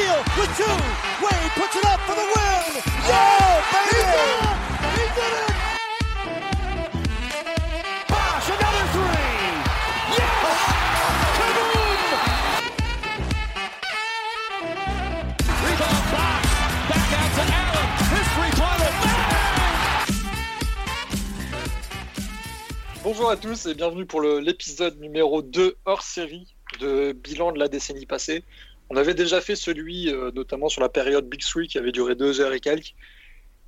Beal with two. Wade puts it up for the win. Yeah, baby! He did it! Bosh, another three. Yes! Kaboom! Rebound box. Back out to Allen. His three-pointer. Bang! Bonjour à tous et bienvenue pour l'épisode numéro 2 hors série de bilan de la décennie passée. On avait déjà fait celui euh, notamment sur la période Big Three qui avait duré deux heures et quelques.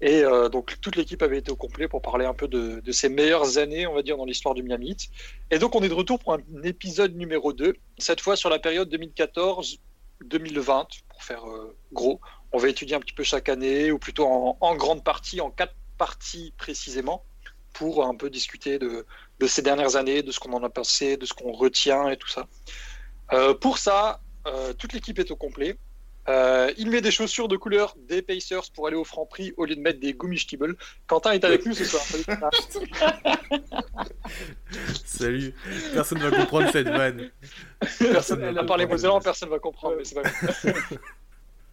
Et euh, donc toute l'équipe avait été au complet pour parler un peu de, de ses meilleures années, on va dire, dans l'histoire du Miami. Et donc on est de retour pour un épisode numéro 2, cette fois sur la période 2014-2020, pour faire euh, gros. On va étudier un petit peu chaque année, ou plutôt en, grande partie, en quatre parties précisément, pour un peu discuter de, de ces dernières années, de ce qu'on en a pensé, de ce qu'on retient et tout ça. Pour ça, euh, toute l'équipe est au complet. Euh, il met des chaussures de couleur des Pacers pour aller au franc prix au lieu de mettre des Gummistibbles. Quentin est avec nous ce soir. Salut, personne va comprendre cette vanne. Personne, à part les Mosellans, personne va comprendre. mais pas.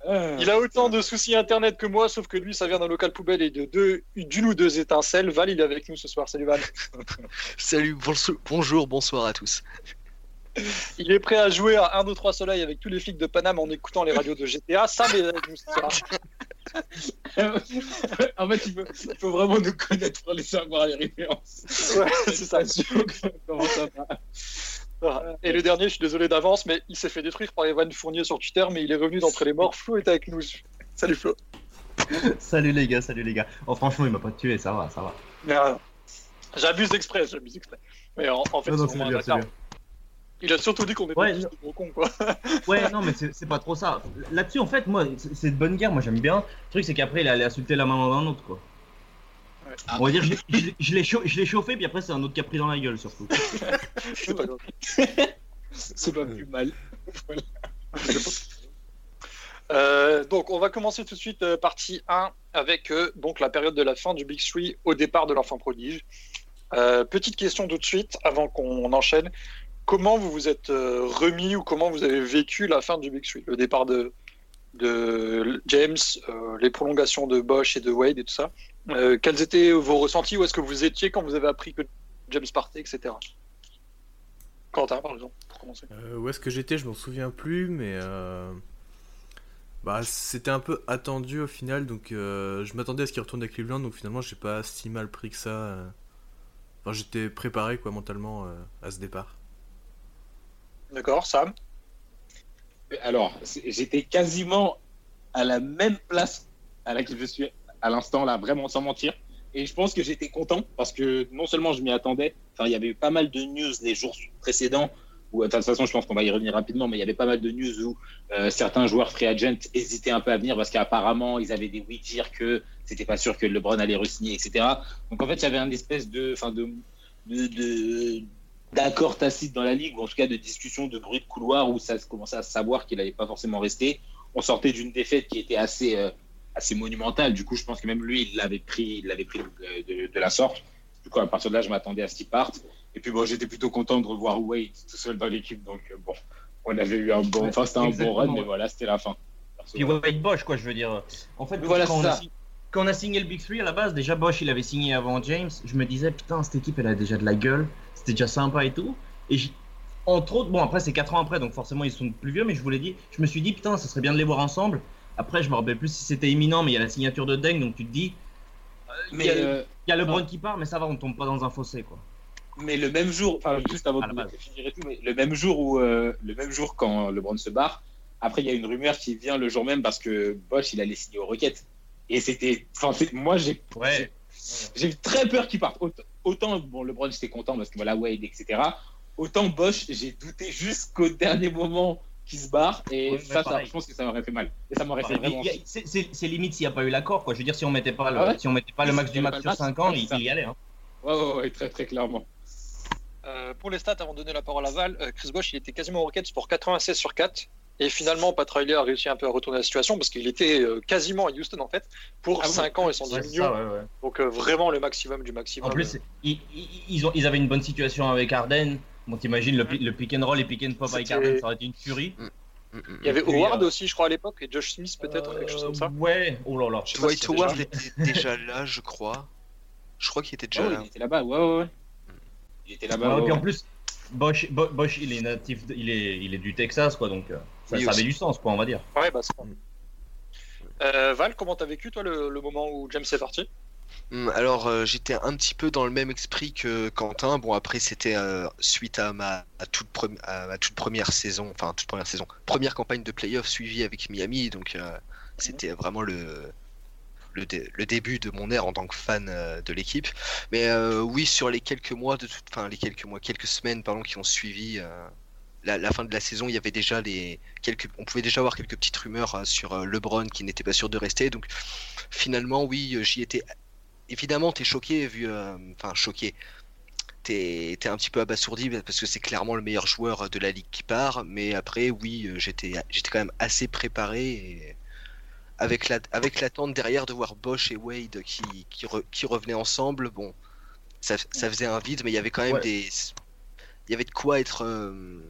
Il a autant de soucis internet que moi, sauf que lui, ça vient d'un local poubelle et de deux, d'une ou deux étincelles. Val, il est avec nous ce soir. Salut Val. Salut, bonso- bonjour, bonsoir à tous. Il est prêt à jouer à 1, 2, 3 Soleil avec tous les flics de Paname en écoutant les radios de GTA. Avec nous ce soir. en fait, il faut, il faut vraiment nous connaître pour les savoir les références. Ouais, c'est ça. Comment ça va Voilà. Et le dernier, je suis désolé d'avance, mais il s'est fait détruire par Evan Fournier sur Twitter, mais il est revenu d'entre les morts. Flo est avec nous. Salut Flo. Salut les gars, salut les gars. Oh franchement, il m'a pas tué, ça va, ça va. Mais, euh, J'abuse exprès, j'abuse exprès. Mais en, en fait, Non, non, c'est bien, un c'est bâtard. bien. Il a surtout dit qu'on était Ouais, tous des gros cons, quoi. Ouais, non, mais c'est pas trop ça. Là-dessus, en fait, moi, c'est de bonne guerre, moi j'aime bien. Le truc, c'est qu'après, il allait insulter la maman d'un autre, quoi. Ouais. On va dire, je l'ai- je je chauffé, puis après, c'est un autre qui a pris dans la gueule, surtout. C'est pas grave. C'est pas plus mal. Euh, donc, on va commencer tout de suite euh, partie 1 avec euh, donc la période de la fin du Big Three au départ de l'enfant prodige. Euh, petite question tout de suite avant qu'on enchaîne. Comment vous vous êtes euh, remis ou comment vous avez vécu la fin du Big Three? Le départ de, James, euh, les prolongations de Bosch et de Wade et tout ça. Euh, quels étaient vos ressentis? Où est-ce que vous étiez quand vous avez appris que James partait, etc. Quentin, par exemple, pour commencer. Où est-ce que j'étais? Je m'en souviens plus, mais bah c'était un peu attendu au final, donc je m'attendais à ce qu'il retourne à Cleveland, donc finalement j'ai pas si mal pris que ça. Enfin, j'étais préparé quoi mentalement à ce départ. D'accord, Sam Alors, j'étais quasiment à la même place à laquelle je suis à l'instant là, vraiment sans mentir. Et je pense que j'étais content parce que non seulement je m'y attendais, enfin il y avait eu pas mal de news les jours précédents. De toute façon, je pense qu'on va y revenir rapidement, mais il y avait pas mal de news où euh, certains joueurs free agent hésitaient un peu à venir parce qu'apparemment ils avaient des oui dire que c'était pas sûr que LeBron allait re-signer, etc. Donc en fait, il y avait un espèce de, de, de, de- d'accord tacite dans la ligue, ou en tout cas de discussion, de bruit de couloir, où ça commençait à savoir qu'il n'allait pas forcément rester. On sortait d'une défaite qui était assez, euh, assez monumentale. Du coup, je pense que même lui, il l'avait pris, il l'avait pris euh, de, de la sorte. Du coup, à partir de là, je m'attendais à ce qu'il parte. Et puis bon, j'étais plutôt content de revoir Wade tout seul dans l'équipe. Donc euh, bon, on avait eu un bon, enfin c'était un bon run, mais voilà, c'était la fin. Puis. Wade Bosch, quoi, je veux dire. En fait, Voilà, quand, on quand on a signé le Big Three à la base, déjà Bosch, il avait signé avant James. Je me disais, putain, cette équipe, elle a déjà de la gueule. C'était déjà sympa et tout. Et j'- entre autres, bon, après, c'est 4 ans après, donc forcément, ils sont plus vieux, mais je voulais dire, je me suis dit, putain, ça serait bien de les voir ensemble. Après, je me rappelle plus si c'était imminent, mais il y a la signature de Deng, donc tu te dis, Mais, il y a- euh, il y a LeBron qui part, mais ça va, on tombe pas dans un fossé, quoi. Mais le même jour, enfin juste avant de finir et tout, mais le même jour où euh, le même jour quand LeBron se barre, après il y a une rumeur qui vient le jour même parce que Bosch il allait signer aux Rockets. Et c'était, enfin moi j'ai Ouais. j'ai très peur qu'il parte. Autant, bon LeBron j'étais content parce que voilà Wade etc. Autant Bosch j'ai douté jusqu'au dernier moment qu'il se barre et Ouais, ça, je pense que ça m'aurait fait mal. Et ça m'aurait fait Enfin, vraiment. c'est- limite s'il n'y a pas eu l'accord, quoi. Je veux dire, si on mettait pas le, Ah ouais si on mettait pas le max du pas sur le max, 5 ans, il, il y allait. Hein. Ouais, ouais, ouais, très très clairement. Euh, pour les stats, avant de donner la parole à Val, euh, Chris Bosh, il était quasiment au Rockets pour 96 sur 4. Et finalement, Pat Riley a réussi un peu à retourner la situation parce qu'il était euh, quasiment à Houston en fait pour Ah bon 5 ans et 110 Ouais, millions. ça, ouais, ouais. Donc euh, vraiment le maximum du maximum. En plus, ils, ils, ils ont, ils avaient une bonne situation avec Arden. Bon, t'imagines le, pi- le pick and roll et pick and pop avec Arden, ça aurait été une furie. Mm, mm, Il y avait puis, Howard euh, aussi, je crois, à l'époque, et Josh Smith peut-être, quelque chose comme ça. Ouais, oh là là. Dwight Howard déjà- était déjà là, je crois. Je crois qu'il était déjà Ah là. il était là-bas, ouais, ouais, ouais. Il était là-bas. Ouais, ouais, puis en plus, Bosch, Bo- Bosch, il est natif, de- il est, il est du Texas, quoi, donc euh, ça, Oui, ça aussi. avait du sens, quoi, on va dire. Ouais, bah. Mm. Euh, Val, comment t'as vécu toi le, le moment où James est parti? Hum, Alors euh, j'étais un petit peu dans le même esprit que Quentin. Bon après c'était euh, suite à ma, à toute pre- à ma toute première saison, enfin toute première saison, première campagne de playoff suivie avec Miami, donc euh, c'était vraiment le le, dé- le début de mon ère en tant que fan euh, de l'équipe. Mais euh, oui sur les quelques mois de toute, enfin les quelques mois, quelques semaines pardon qui ont suivi. La, la fin de la saison, il y avait déjà les quelques, on pouvait déjà avoir quelques petites rumeurs euh, sur euh, LeBron qui n'était pas sûr de rester. Donc finalement, oui, euh, j'y étais évidemment, t'es choqué vu, euh, enfin choqué. T'es t'es un petit peu abasourdi parce que c'est clairement le meilleur joueur de la ligue qui part. Mais après, oui, j'étais j'étais quand même assez préparé et avec la avec l'attente derrière de voir Bosch et Wade qui qui, re- qui revenaient ensemble. Bon, ça, ça faisait un vide, mais il y avait quand même Ouais. des il y avait de quoi être euh,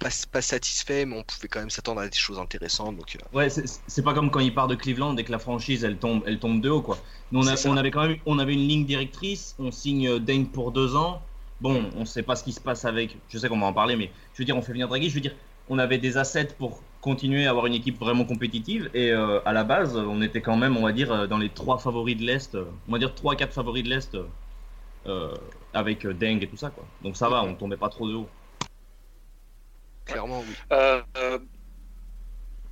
pas, pas satisfait, mais on pouvait quand même s'attendre à des choses intéressantes. Donc euh, Ouais, c'est pas comme quand il part de Cleveland et que la franchise elle tombe, elle tombe de haut quoi. Nous, on, a- avait quand même, on avait une ligne directrice. On signe euh, Deng pour deux ans. Bon, on sait pas ce qui se passe avec. Je sais qu'on va en parler, mais je veux dire, on fait venir Draghi. Je veux dire, on avait des assets pour continuer à avoir une équipe vraiment compétitive. Et euh, à la base, on était quand même, on va dire, dans les trois favoris de l'est. On va dire trois, quatre favoris de l'est. euh, avec Deng et tout ça quoi. Donc ça va, on tombait pas trop de haut. Clairement, oui. Euh, euh,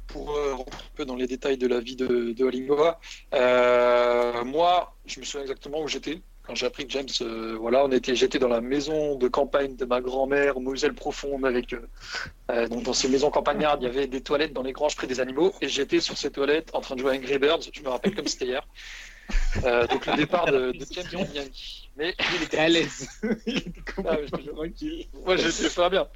pour euh, rentrer un peu dans les détails de la vie de, de Alingoa, euh, moi, je me souviens exactement où j'étais quand j'ai appris que James, euh, voilà, on était, j'étais dans la maison de campagne de ma grand-mère, au Moselle profonde, avec euh, euh, donc dans ces maisons campagnardes, il y avait des toilettes dans les granges près des animaux, et j'étais sur ces toilettes en train de jouer à Angry Birds. Je me rappelle comme c'était hier. Euh, donc le départ de, de Miami. Mais Il était à l'aise. il était Ah, je- tranquille. Ouais, je sais pas bien.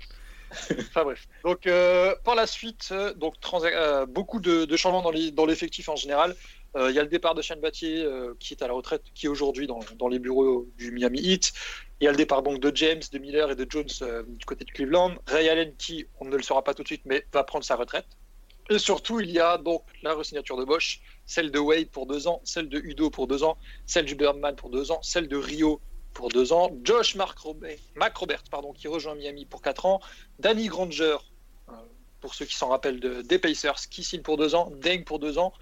Enfin bref. Donc euh, par la suite, euh, donc euh, beaucoup de, changements dans l'effectif en général. Il y a le départ de Shane Battier qui est à la retraite, qui est aujourd'hui dans, les bureaux du Miami Heat. Il y a le départ donc de James, de Miller et de Jones du côté de Cleveland. Ray Allen qui, on ne le saura pas tout de suite, mais va prendre sa retraite. Et surtout, il y a donc la resignature de Bosch, celle de Wade pour deux ans, celle de Udo pour deux ans, celle du Birdman pour deux ans, celle de Rio pour deux ans, Josh Mark pardon, qui rejoint Miami pour quatre ans, Danny Granger, euh, pour ceux qui s'en rappellent de, des Pacers, qui signe pour deux ans, Deng pour deux ans,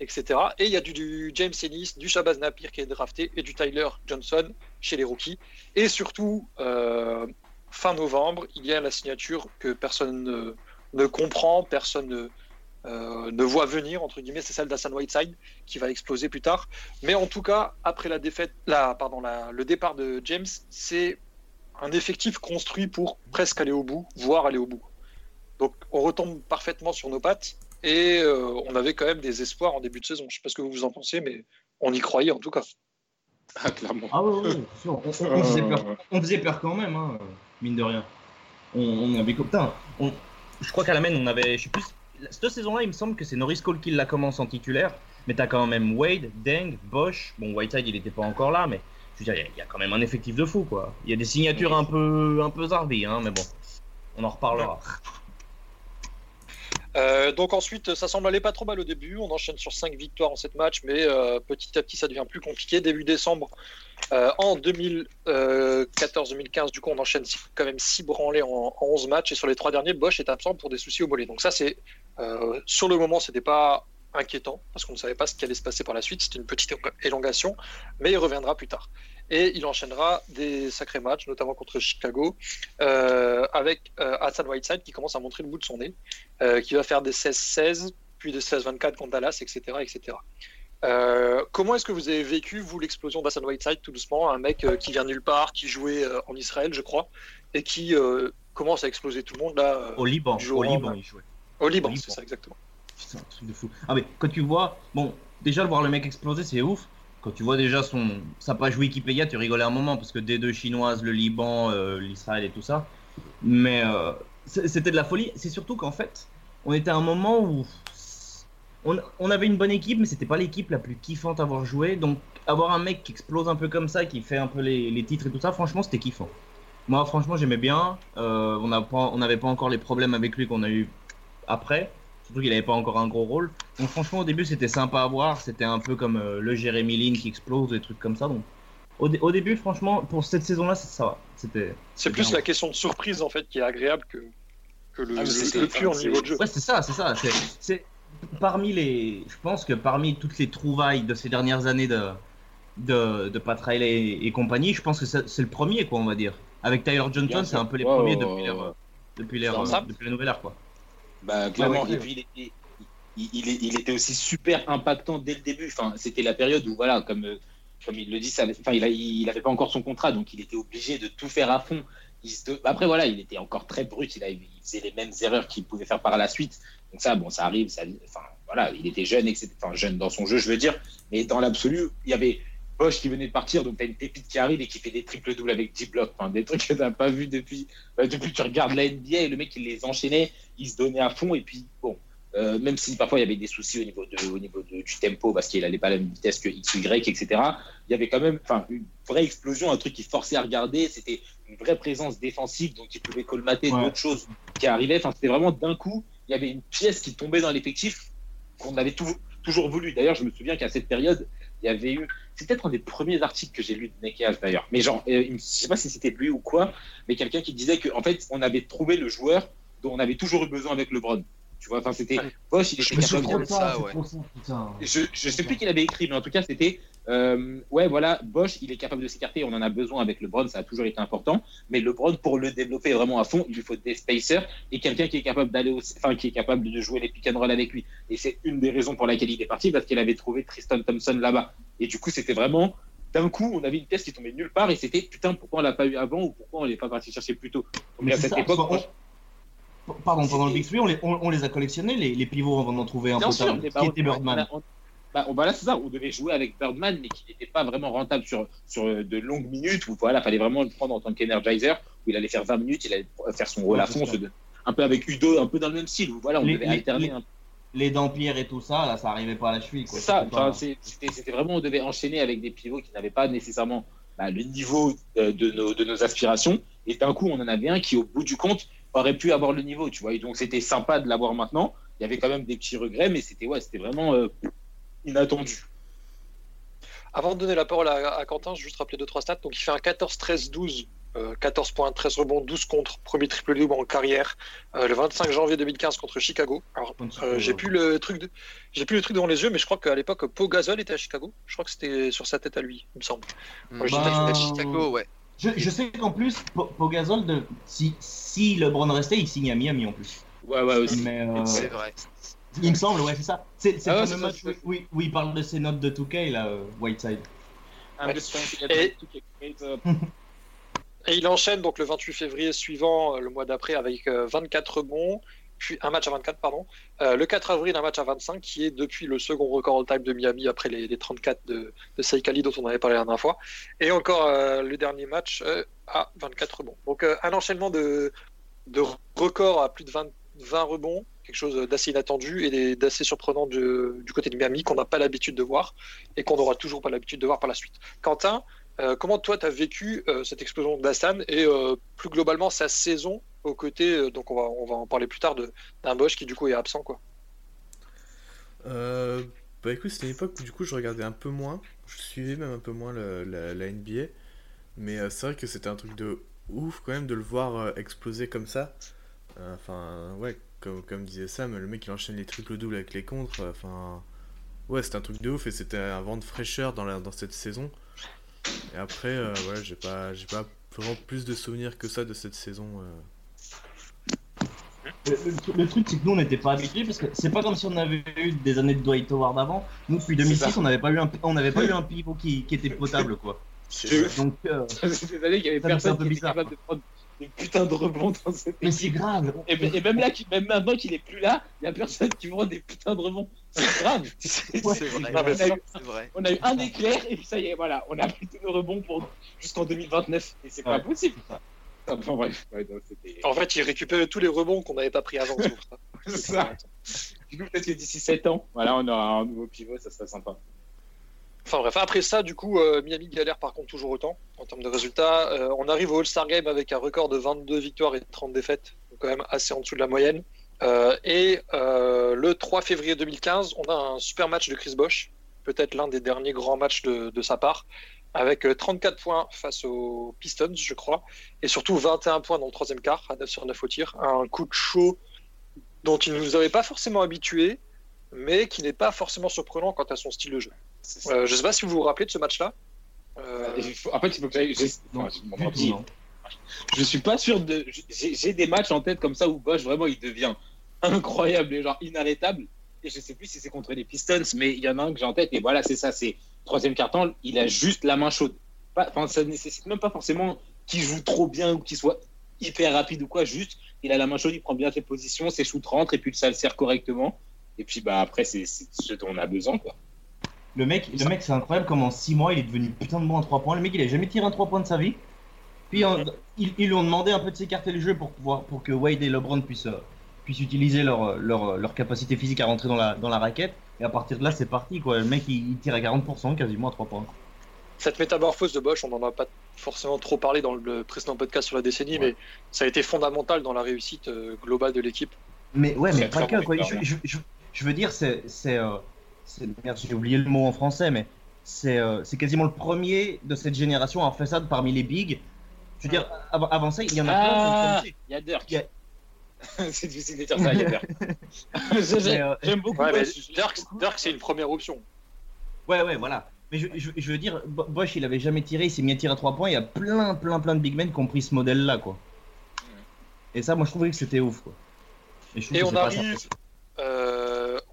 etc. Et il y a du, du James Ennis, du Shabazz Napier qui est drafté et du Tyler Johnson chez les rookies. Et surtout, euh, fin novembre, il y a la signature que personne ne, ne comprend, personne ne, euh, ne voit venir, entre guillemets, c'est celle d'Hassan Whiteside qui va exploser plus tard. Mais en tout cas, après la défaite, la, pardon, la- le départ de James, c'est un effectif construit pour presque aller au bout, voire aller au bout. Donc on retombe parfaitement sur nos pattes et euh, on avait quand même des espoirs en début de saison. Je sais pas ce que vous en pensez, mais on y croyait en tout cas. Ah, clairement. Ah ouais, ouais, ouais, sûr. On, faisait peur, on faisait peur quand même, hein, mine de rien. On, on avait on, je crois qu'à la main on avait, je sais plus, cette saison-là il me semble que c'est Norris Cole qui la commence en titulaire, mais t'as quand même Wade, Deng, Bosch, bon Whiteside il était pas encore là, mais il y a- quand même un effectif de fou quoi. Il y a des signatures un peu, un peu hein, mais bon, on en reparlera. Euh, donc ensuite, ça semble aller pas trop mal au début. On enchaîne sur 5 victoires en 7 matchs, mais euh, petit à petit, ça devient plus compliqué. Début décembre, euh, en 2014-2015, du coup, on enchaîne quand même 6 branlés en, en 11 matchs. Et sur les 3 derniers, Bosch est absent pour des soucis au mollet. Donc ça, c'est euh, sur le moment, c'était pas inquiétant parce qu'on ne savait pas ce qui allait se passer par la suite. C'était une petite élongation, mais il reviendra plus tard. Et il enchaînera des sacrés matchs, notamment contre Chicago, euh, avec euh, Hassan Whiteside qui commence à montrer le bout de son nez qui va faire des 16-16, puis des 16-24 contre Dallas, etc. etc. Euh, comment est-ce que vous avez vécu, vous, l'explosion d'Hassan Whiteside, tout doucement, un mec euh, qui vient nulle part, qui jouait euh, en Israël, je crois, et qui commence à exploser tout le monde, là, Au Liban, au Liban il jouait. Au Liban, c'est ça, exactement. Putain, un truc de fou. Ah mais quand tu vois, bon, déjà le voir le mec exploser, c'est ouf. Quand tu vois déjà son sa page Wikipédia, tu rigolais un moment parce que des deux chinoises, le Liban, euh, l'Israël et tout ça. Mais euh, c'était de la folie. C'est surtout qu'en fait, on était à un moment où on, on avait une bonne équipe, mais c'était pas l'équipe la plus kiffante à avoir joué. Donc avoir un mec qui explose un peu comme ça, qui fait un peu les, les titres et tout ça, franchement, c'était kiffant. Moi, franchement, j'aimais bien. Euh, on n'a pas- on n'avait pas encore les problèmes avec lui qu'on a eu après. Surtout qu'il n'avait pas encore un gros rôle. Donc franchement, au début, c'était sympa à voir. C'était un peu comme euh, le Jérémy Lin qui explose, des trucs comme ça. Donc au, dé- au début, franchement, pour cette saison-là, ça, va. C'était. C'est plus la question de surprise en fait qui est agréable que, que le, Ah, le- le pur c'est- niveau de jeu. Ouais, c'est ça, c'est ça. C'est, parmi les, je pense que parmi toutes les trouvailles de ces dernières années de de, de Pat Riley et, et compagnie, je pense que c'est, le premier, quoi, on va dire. Avec Tyler Johnson, c'est un peu les premiers depuis ouais. depuis euh, ça. depuis la nouvelle ère, quoi. Bah, clairement, Ouais, ouais. et puis il était, il, il est- il était aussi super impactant dès le début. Enfin, c'était la période où, voilà, comme, euh, comme il le dit, ça, enfin, il, a- il avait pas encore son contrat, donc il était obligé de tout faire à fond. Il se- Après, voilà, il était encore très brut, il, a- il faisait les mêmes erreurs qu'il pouvait faire par la suite. Donc ça, bon, ça arrive, ça, enfin, voilà, il était jeune, etc. Enfin, jeune dans son jeu, je veux dire. Mais dans l'absolu, il y avait Bosch qui venait de partir, donc tu as une pépite qui arrive et qui fait des triples doubles avec 10 blocs. Des trucs que tu n'as pas vu depuis, euh, depuis que tu regardes la NBA. Et le mec, il les enchaînait, il se donnait à fond. Et puis, bon, euh, même si parfois il y avait des soucis au niveau, de, au niveau de- du tempo parce qu'il n'allait pas à la même vitesse que X, Y, etc., il y avait quand même une vraie explosion, un truc qui forçait à regarder. C'était une vraie présence défensive, donc il pouvait colmater Ouais. d'autres choses qui arrivaient. Enfin, c'était vraiment d'un coup, il y avait une pièce qui tombait dans l'effectif qu'on avait tou- toujours voulu. D'ailleurs, je me souviens qu'à cette période, il y avait eu. C'est peut-être un des premiers articles que j'ai lu de Nekeas d'ailleurs. Mais genre, euh, je sais pas si c'était lui ou quoi, mais quelqu'un qui disait qu'en fait, on avait trouvé le joueur dont on avait toujours eu besoin avec LeBron. Tu vois, enfin, c'était Bosch, il Je était capable de de ça, ouais. je, je sais plus qui l'avait écrit, mais en tout cas, c'était euh, ouais, voilà, Bosch, il est capable de s'écarter. On en a besoin avec LeBron, ça a toujours été important. Mais LeBron, pour le développer vraiment à fond, il lui faut des spacers et quelqu'un qui est capable d'aller, au- enfin, qui est capable de jouer les pick and roll avec lui. Et c'est une des raisons pour laquelle il est parti, parce qu'il avait trouvé Tristan Thompson là-bas. Et du coup, c'était vraiment d'un coup, on avait une pièce qui tombait nulle part et c'était putain, pourquoi on l'a pas eu avant ou pourquoi on l'est pas parti chercher plus tôt? Mais à cette ça, époque, on- Pardon, pendant le Big Three, on les, on, on les a collectionnés, les, les pivots, avant d'en trouver un qui on- était Birdman. on a- on- bah, on- voilà, c'est ça. On devait jouer avec Birdman, mais qui n'était pas vraiment rentable sur, sur euh, de longues minutes. Où voilà, fallait vraiment le prendre en tant qu'energizer, où il allait faire 20 minutes, il allait faire son rôle à fond, un peu avec Udo, un peu dans le même style. Où voilà, on Les- devait les- alterner. les- un peu. Les dampierres et tout ça, là, ça arrivait pas à la cheville. C'est ça. C'était vraiment, on devait enchaîner avec des pivots qui n'avaient pas nécessairement bah, le niveau euh, de nos, de nos aspirations. Et d'un coup, on en avait un qui, au bout du compte, aurait pu avoir le niveau, tu vois. Et donc, c'était sympa de l'avoir maintenant. Il y avait quand même des petits regrets, mais c'était ouais, c'était vraiment euh, inattendu. Avant de donner la parole à, à Quentin, je vais juste rappeler 2-3 stats. Donc il fait un 14-13-12, euh, 14 points, 13 rebonds, 12 contre, premier triple double en carrière, euh, le 25 janvier 2015 contre Chicago. Alors euh, j'ai plus le truc, de- j'ai plus le truc devant les yeux, mais je crois qu'à l'époque Pau Gasol était à Chicago. Je crois que c'était sur sa tête à lui, il me semble. Hmm. À Chicago, ouais. Je, je sais qu'en plus, Po- Pogazol, de, si, si LeBron restait, il signe à Miami en plus. Ouais, ouais, aussi. Mais, euh, C'est vrai. Il me semble, ouais, c'est ça. C'est Ah le match où, où- où il parle de ses notes de 2K, là, euh, Whiteside. Get Et- il enchaîne donc le 28 février suivant, euh, le mois d'après, avec euh, 24 rebonds, puis un match à 24, pardon. Euh, le 4 avril, un match à 25, qui est depuis le second record all-time de Miami après les, les 34 de, de Saïkali dont on avait parlé la dernière fois. Et encore euh, le dernier match euh, à 24 rebonds. Donc euh, un enchaînement de, de records à plus de 20, 20 rebonds, quelque chose d'assez inattendu et d'assez surprenant du, côté de Miami qu'on n'a pas l'habitude de voir et qu'on n'aura toujours pas l'habitude de voir par la suite. Quentin, euh, comment toi tu as vécu euh, cette explosion d'Assan et euh, plus globalement sa saison aux côtés, donc on va, on va en parler plus tard, d'un Bosch qui du coup est absent quoi? Bah écoute, c'était une époque où du coup je regardais un peu moins, je suivais même un peu moins la, NBA, mais c'est vrai que c'était un truc de ouf quand même de le voir exploser comme ça. Euh, Enfin, ouais, comme, comme disait Sam, le mec il enchaîne les triples-doubles avec les contres, euh, enfin, ouais, c'était un truc de ouf et c'était un vent de fraîcheur dans, la, dans cette saison. Et après, euh, voilà, j'ai pas, j'ai pas vraiment plus de souvenirs que ça de cette saison. euh. Le, le- le truc, c'est que nous, on n'était pas habitués parce que c'est pas comme si on avait eu des années de Dwight Howard avant. Nous, depuis 2006, on n'avait pas eu un, on n'avait pas eu un pivot qui, qui était potable, quoi. C'est Donc, euh, c'est des années qu'il y avait personne peu qui était capable de prendre des putains de rebonds dans cette mais équipe. c'est grave. Et, et même là, même maintenant qu'il est plus là, il y a personne qui prend des putains de rebonds. C'est grave. C'est Ouais. vrai. On, a eu, C'est vrai. on a eu un éclair et puis ça y est, voilà, on a pris tous nos rebonds pour jusqu'en 2029 et c'est pas possible. Enfin bref, ouais, donc, c'était En fait, il récupérait tous les rebonds qu'on n'avait pas pris avant. ça. Du coup, peut-être que d'ici 7 ans, voilà, on aura un nouveau pivot, ça serait sympa. Enfin bref, après ça, du coup, euh, Miami galère par contre toujours autant en termes de résultats. Euh, on arrive au All-Star Game avec un record de 22 victoires et 30 défaites, donc quand même assez en dessous de la moyenne. Euh, et le 3 février 2015, on a un super match de Chris Bosch, peut-être l'un des derniers grands matchs de, sa part, avec euh, 34 points face aux Pistons, je crois, et surtout 21 points dans le troisième quart, à 9 sur 9 au tir. Un coup de chaud dont il ne nous avait pas forcément habitués, mais qui n'est pas forcément surprenant quant à son style de jeu. Euh, je ne sais pas si vous vous rappelez de ce match-là. Euh, Il faut- En fait, il faut que j'aille. j'ai- Non, ordi- non. Je suis pas sûr de. J'ai des matchs en tête comme ça où Bosch vraiment il devient incroyable et genre inarrêtable. Et je sais plus si c'est contre les Pistons, mais il y en a un que j'ai en tête et voilà, c'est ça. C'est troisième carton, il a juste la main chaude. Pas, enfin, ça nécessite même pas forcément qu'il joue trop bien ou qu'il soit hyper rapide ou quoi. Juste, il a la main chaude, il prend bien ses positions, ses shoots rentrent et puis ça le sert correctement. Et puis bah après, c'est c'est ce dont on a besoin quoi. Le mec, le mec c'est incroyable comment en 6 mois il est devenu putain de bon à 3 points. Le mec il a jamais tiré un 3 points de sa vie. Puis ils, ils lui ont demandé un peu de s'écarter le jeu pour, pouvoir, pour que Wade et LeBron puissent, euh, puissent utiliser leur, leur, leur capacité physique à rentrer dans la, dans la raquette. Et à partir de là c'est parti quoi. Le mec il, il tire à 40% quasiment à 3 points. cette métamorphose de Bosch, on n'en a pas forcément trop parlé dans le précédent podcast sur la décennie, Ouais. mais ça a été fondamental dans la réussite euh, globale de l'équipe. Mais ouais, mais pas que quoi. bon, Je, je, je, je veux dire, c'est. Euh, Merde, j'ai oublié le mot en français, mais c'est euh, c'est quasiment le premier de cette génération à avoir fait ça parmi les bigs. Je veux dire, avant, avant ça, il y en a plein Ah, commencé. il y a Dirk. Il y a- c'est difficile de dire ça, il y a Dirk. Je- Mais, euh, J'aime beaucoup. Ouais. Dirk, Dirk, c'est une première option. Ouais, ouais, voilà. Mais je, je, je veux dire, Bo- Bosch, il avait jamais tiré, il s'est mis à tirer à 3 points. Il y a plein, plein, plein de big men qui ont pris ce modèle-là, quoi. Et ça, moi, je trouvais que c'était ouf, quoi. je Et que on arrive, ça. euh,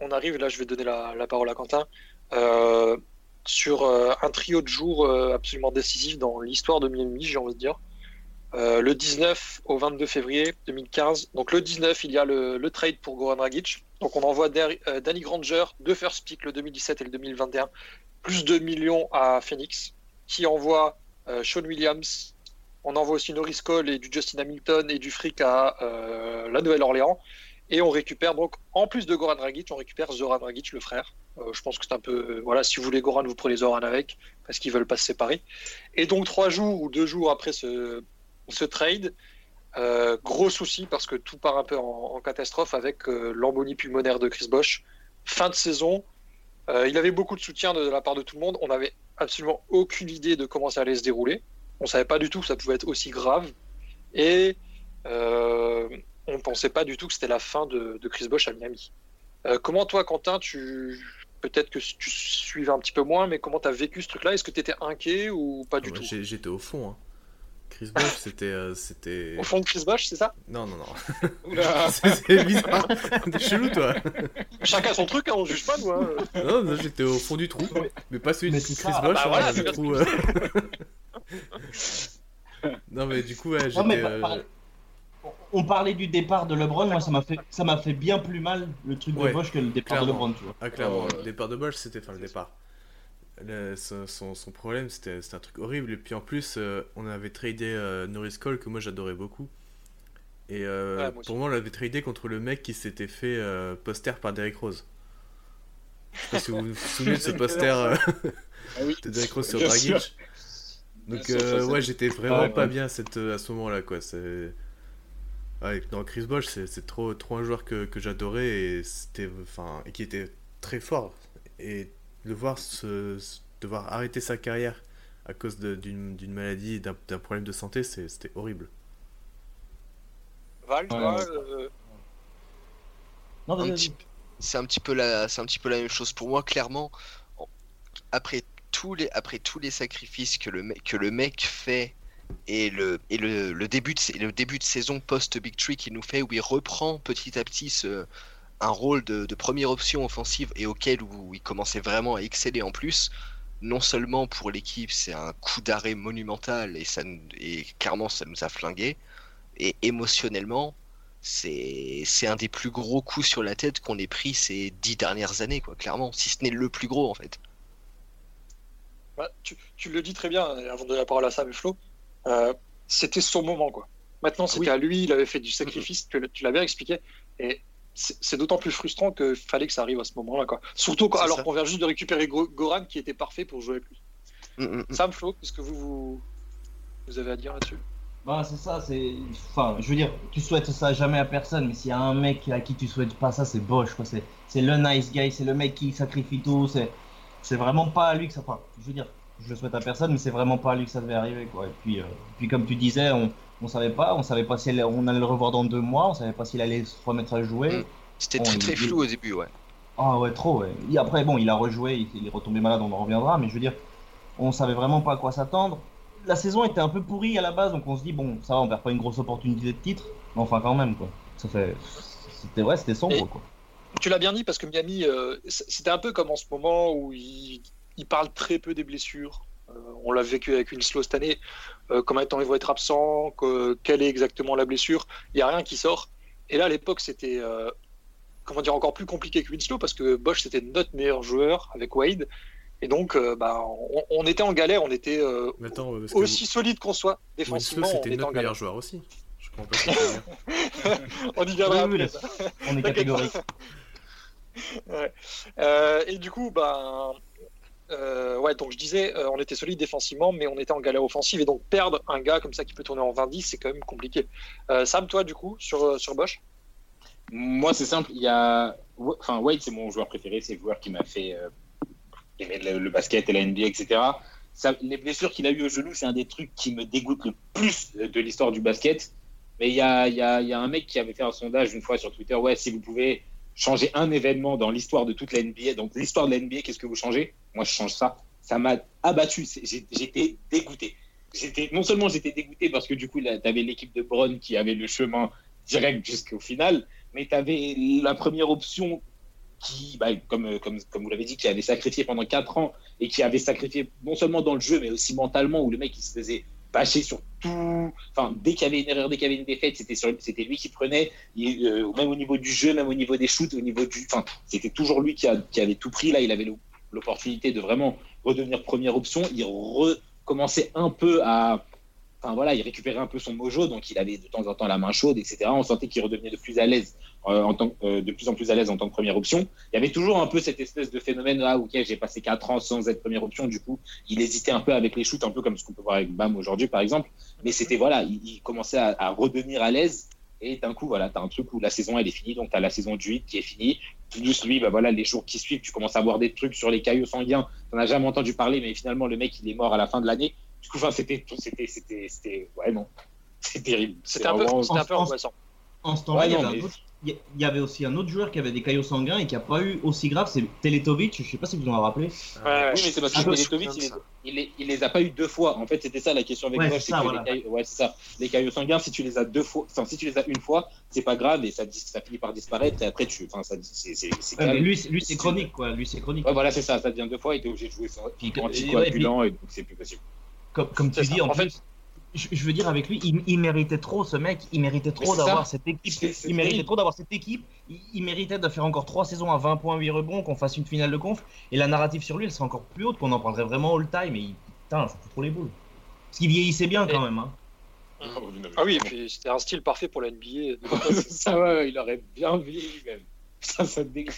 on arrive, là je vais donner la, parole à Quentin, euh, sur euh, un trio de jours euh, absolument décisif dans l'histoire de Miami, j'ai envie de dire. Le 19 au 22 février 2015. Donc le 19, il y a le, trade pour Goran Dragic. Donc on envoie Danny Granger, deux first pick le 2017 et le 2021, plus 2 millions à Phoenix, qui envoie Sean Williams. On envoie aussi Norris Cole et du Justin Hamilton et du fric à la Nouvelle-Orléans. Et on récupère donc, en plus de Goran Dragic, on récupère Zoran Dragic, le frère. Euh, je pense que c'est un peu. Voilà, si vous voulez Goran, vous prenez Zoran avec, parce qu'ils veulent pas se séparer. Et donc, trois jours ou deux jours après ce, trade, euh, gros souci, parce que tout part un peu en, catastrophe avec euh, l'embolie pulmonaire de Chris Bosch. Fin de saison, il avait beaucoup de soutien de, la part de tout le monde. On n'avait absolument aucune idée de comment ça allait se dérouler. On savait pas du tout que ça pouvait être aussi grave. Et. Euh, on pensait pas du tout que c'était la fin de, de Chris Bosch à Miami. Euh, comment toi, Quentin, tu peut-être que tu suivais un petit peu moins, mais comment tu as vécu ce truc-là? Est-ce que tu étais inquiet ou pas du Ouais, tout? J'étais au fond. hein. Chris Bosh, c'était. euh, c'était... Au fond de Chris Bosch, c'est ça? Non, non, non. C'est bizarre. T'es chelou, toi. Chacun son truc, hein, on juge pas, nous. hein. Non, non, j'étais au fond du trou. Mais pas celui de Chris. Bosh, Bah hein, voilà, bien trou, euh. Non, mais du coup, ouais, j'étais. On parlait du départ de LeBron, moi ça m'a fait ça m'a fait bien plus mal le truc Ouais, de Bosch que le départ de. LeBron, tu vois. Ah, clairement, Euh, le départ de Bosch, c'était. Enfin, le départ. Le- son, problème, c'était c'était un truc horrible. Et puis en plus, euh, on avait tradé euh, Norris Cole, que moi j'adorais beaucoup. Et euh, Ouais, moi aussi. pour moi, on l'avait tradé contre le mec qui s'était fait euh, poster par Derrick Rose. Je sais pas si vous vous souvenez de ce poster Ah oui. de Derrick Rose sur Dragic. Donc, euh, ouais, j'étais vraiment Ouais, pas bien à, cette, à ce moment-là, quoi. C'est. Ouais, non, Chris Bosh, c'est trop, trop un joueur que, que j'adorais et c'était, enfin, et qui était très fort. Et le voir se, se- devoir arrêter sa carrière à cause d'une maladie, d'un problème de santé, c'était horrible. Val, toi, ouais. euh, Non, un vas-y, petit- c'est un petit peu la c'est un petit peu la même chose pour moi clairement En- après tous les après tous les sacrifices que le mec que le mec fait et le et le, le début de le début de saison post Big Tree qu'il nous fait où il reprend petit à petit un rôle de, première option offensive et auquel où il commençait vraiment à exceller en plus non seulement pour l'équipe c'est un coup d'arrêt monumental et ça et clairement ça nous a flingué et émotionnellement c'est un des plus gros coups sur la tête qu'on ait pris ces dix dernières années, quoi, clairement. Si ce n'est le plus gros, en fait. bah, tu, tu le dis très bien, avant de donner la parole à Sam et Flo, euh, c'était son moment, quoi. Maintenant, c'était Oui. à lui, il avait fait du sacrifice, tu, l'as- tu l'as bien expliqué, et c'est d'autant plus frustrant qu'il fallait que ça arrive à ce moment-là, quoi. Surtout quand, alors qu'on vient juste de récupérer Go- Goran, qui était parfait pour jouer avec lui. Mm, mm, mm. Sam, Flo, qu'est-ce que vous, vous, vous avez à dire là-dessus? Bah, c'est ça, c'est. Enfin, je veux dire, tu souhaites ça jamais à personne, mais s'il y a un mec à qui tu souhaites pas ça, c'est Bosch, quoi. C'est, c'est le nice guy, c'est le mec qui sacrifie tout, c'est, c'est vraiment pas à lui que ça. Enfin, je veux dire, je le souhaite à personne, mais c'est vraiment pas à lui que ça devait arriver, quoi. Et puis, euh, puis comme tu disais, on, on savait pas, on savait pas si elle- on allait le revoir dans deux mois, on savait pas s'il allait se remettre à jouer. Mm. C'était très très flou au début, ouais. Ah ouais, trop, ouais. Et après, bon, il a rejoué, il, il est retombé malade, on en reviendra, mais je veux dire, on savait vraiment pas à quoi s'attendre. La saison était un peu pourrie à la base, donc on se dit, bon, ça va, on perd pas une grosse opportunité de titre, mais enfin quand même, quoi. Ça fait... C'était vrai, c'était sombre, Et- quoi. Tu l'as bien dit parce que Miami, euh, c'était un peu comme en ce moment où il, il parle très peu des blessures. Euh, on l'a vécu avec Winslow cette année. Euh, combien de temps ils vont être absents que- Quelle est exactement la blessure? Il n'y a rien qui sort. Et là, à l'époque, c'était euh, comment dire encore plus compliqué que Winslow parce que Bosch c'était notre meilleur joueur avec Wade. Et donc, euh, bah, on, on était en galère. On était euh, attends, aussi solide qu'on soit Winslow, défensivement. On c'était notre meilleur joueur aussi. Je comprends pas ce que tu veux dire. On y viendra Oui, on est catégorique. Ouais. Euh, et du coup, ben, euh, ouais, donc je disais, euh, on était solide défensivement, mais on était en galère offensive, et donc perdre un gars comme ça qui peut tourner en 20-10, c'est quand même compliqué. Euh, Sam, toi, du coup, sur, sur Bosch? Moi, c'est simple. Il y a, enfin, Wade, c'est mon joueur préféré. C'est le joueur qui m'a fait aimer le, le basket et la NBA, etc. Les blessures qu'il a eues au genou, c'est un des trucs qui me dégoûte le plus de l'histoire du basket. Mais il y a, y, a, y a un mec qui avait fait un sondage une fois sur Twitter. Ouais, si vous pouvez changer un événement dans l'histoire de toute la NBA, donc l'histoire de la NBA, qu'est-ce que vous changez? Moi, je change ça. Ça m'a abattu. J'étais dégoûté. Non seulement j'étais dégoûté parce que du coup, tu avais l'équipe de Bron qui avait le chemin direct jusqu'au final, mais tu avais la première option qui, bah, comme, comme, comme vous l'avez dit, qui avait sacrifié pendant 4 ans et qui avait sacrifié non seulement dans le jeu, mais aussi mentalement, où le mec il se faisait bâcher sur tout. Enfin, dès qu'il y avait une erreur, dès qu'il y avait une défaite, c'était lui qui prenait, euh, même au niveau du jeu, même au niveau des shoots, au niveau du. Enfin, c'était toujours lui qui, qui avait tout pris. Là, il avait l'opportunité de vraiment redevenir première option. Il recommençait un peu à. Enfin voilà, il récupérait un peu son mojo, donc il avait de temps en temps la main chaude, etc. On sentait qu'il redevenait de plus à l'aise, euh, en tant, euh, de plus en plus à l'aise en tant que première option. Il y avait toujours un peu cette espèce de phénomène là, ok, j'ai passé 4 ans sans être première option, du coup, il hésitait un peu avec les shoots, un peu comme ce qu'on peut voir avec Bam aujourd'hui, par exemple. Mais c'était voilà, il, il commençait à, à redevenir à l'aise. Et d'un coup, voilà, tu as un truc où la saison elle est finie, donc tu as la saison du 8 qui est finie. Plus lui, bah voilà, les jours qui suivent, tu commences à voir des trucs sur les caillots sanguins. Tu n'en as jamais entendu parler, mais finalement, le mec, il est mort à la fin de l'année. Du coup, enfin, c'était, c'était, c'était, c'était, ouais, non, c'est terrible. C'était un, peu- c'était un peu en- angoissant. En ce temps-là, Ouais, il, y avait il il aussi un autre joueur qui avait des caillots sanguins et qui a pas eu aussi grave, c'est Teletovic, je sais pas si vous en rappelez. Ouais, Oui, mais c'est parce que Peletovic, il, les- il, les- il les a pas eu deux fois. En fait, c'était ça la question avec Ouais, moi. c'est que voilà. les caillots, ouais, c'est ça. Les caillots sanguins, si tu les as deux fois, enfin, si tu les as une fois, c'est pas grave et ça, dis- ça finit par disparaître. Et après, tu, enfin, ça, c'est, c'est, Ouais, lui, c'est- lui c'est chronique, quoi. Lui, c'est chronique. Ouais, voilà, c'est ça. Ça devient deux fois et t'es obligé de jouer sans Puis- anticoagulant et donc c'est plus possible. Comme, comme tu dis, en, En fait- plus, je, je veux dire, avec lui, il, il méritait trop, ce mec, il méritait trop d'avoir cette équipe. Il méritait terrible. trop d'avoir cette équipe. Il, il méritait de faire encore trois saisons à 20 points, 8 rebonds, qu'on fasse une finale de conf. Et la narrative sur lui, elle serait encore plus haute, qu'on en parlerait vraiment all time. Et il- putain, ça fout trop les boules. Parce qu'il vieillissait bien quand Et- même. Hein. Ah oui, et puis c'était un style parfait pour la NBA. ça, ouais, il aurait bien vieilli même. Ça, ça te dégoûte.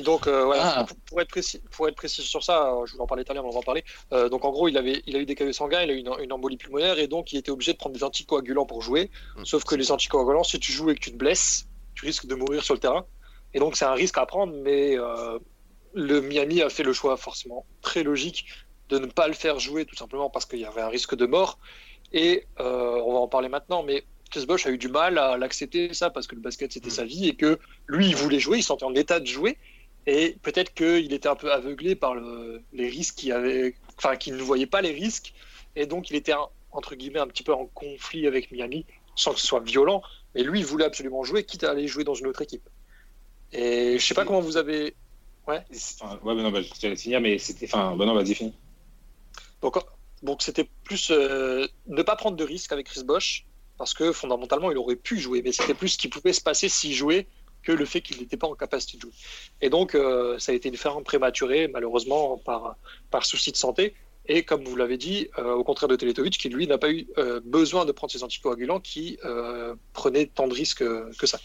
Et donc, euh, voilà, Ah. pour, pour être précis, pour être précis sur ça, euh, je voulais en parler tout à l'heure, mais on va en parler. Euh, donc, en gros, il, avait, il a eu des caillots sanguins, il a eu une, une embolie pulmonaire, et donc il était obligé de prendre des anticoagulants pour jouer. Mm. Sauf que les anticoagulants, si tu joues et que tu te blesses, tu risques de mourir sur le terrain. Et donc, c'est un risque à prendre, mais euh, le Miami a fait le choix forcément très logique de ne pas le faire jouer, tout simplement parce qu'il y avait un risque de mort. Et euh, on va en parler maintenant, mais Chris a eu du mal à l'accepter ça parce que le basket c'était Mm. sa vie et que lui il voulait jouer, il se sentait en état de jouer et peut-être qu'il était un peu aveuglé par le- les risques qu'il avait, enfin qu'il ne voyait pas les risques et donc il était un- entre guillemets un petit peu en conflit avec Miami sans que ce soit violent, mais lui il voulait absolument jouer quitte à aller jouer dans une autre équipe. Et je sais pas comment vous avez Enfin, ouais, mais non, bah, je laisse finir, mais c'était. Enfin, bah non, vas-y, finis. Donc, donc c'était plus euh, ne pas prendre de risques avec Chris Bosch, parce que fondamentalement, il aurait pu jouer, mais c'était plus ce qui pouvait se passer s'il jouait que le fait qu'il n'était pas en capacité de jouer. Et donc, euh, ça a été une ferme prématurée, malheureusement, par, par souci de santé. Et comme vous l'avez dit, euh, au contraire de Teletovic, qui lui n'a pas eu euh, besoin de prendre ses anticoagulants, qui prenait tant de risques que ça.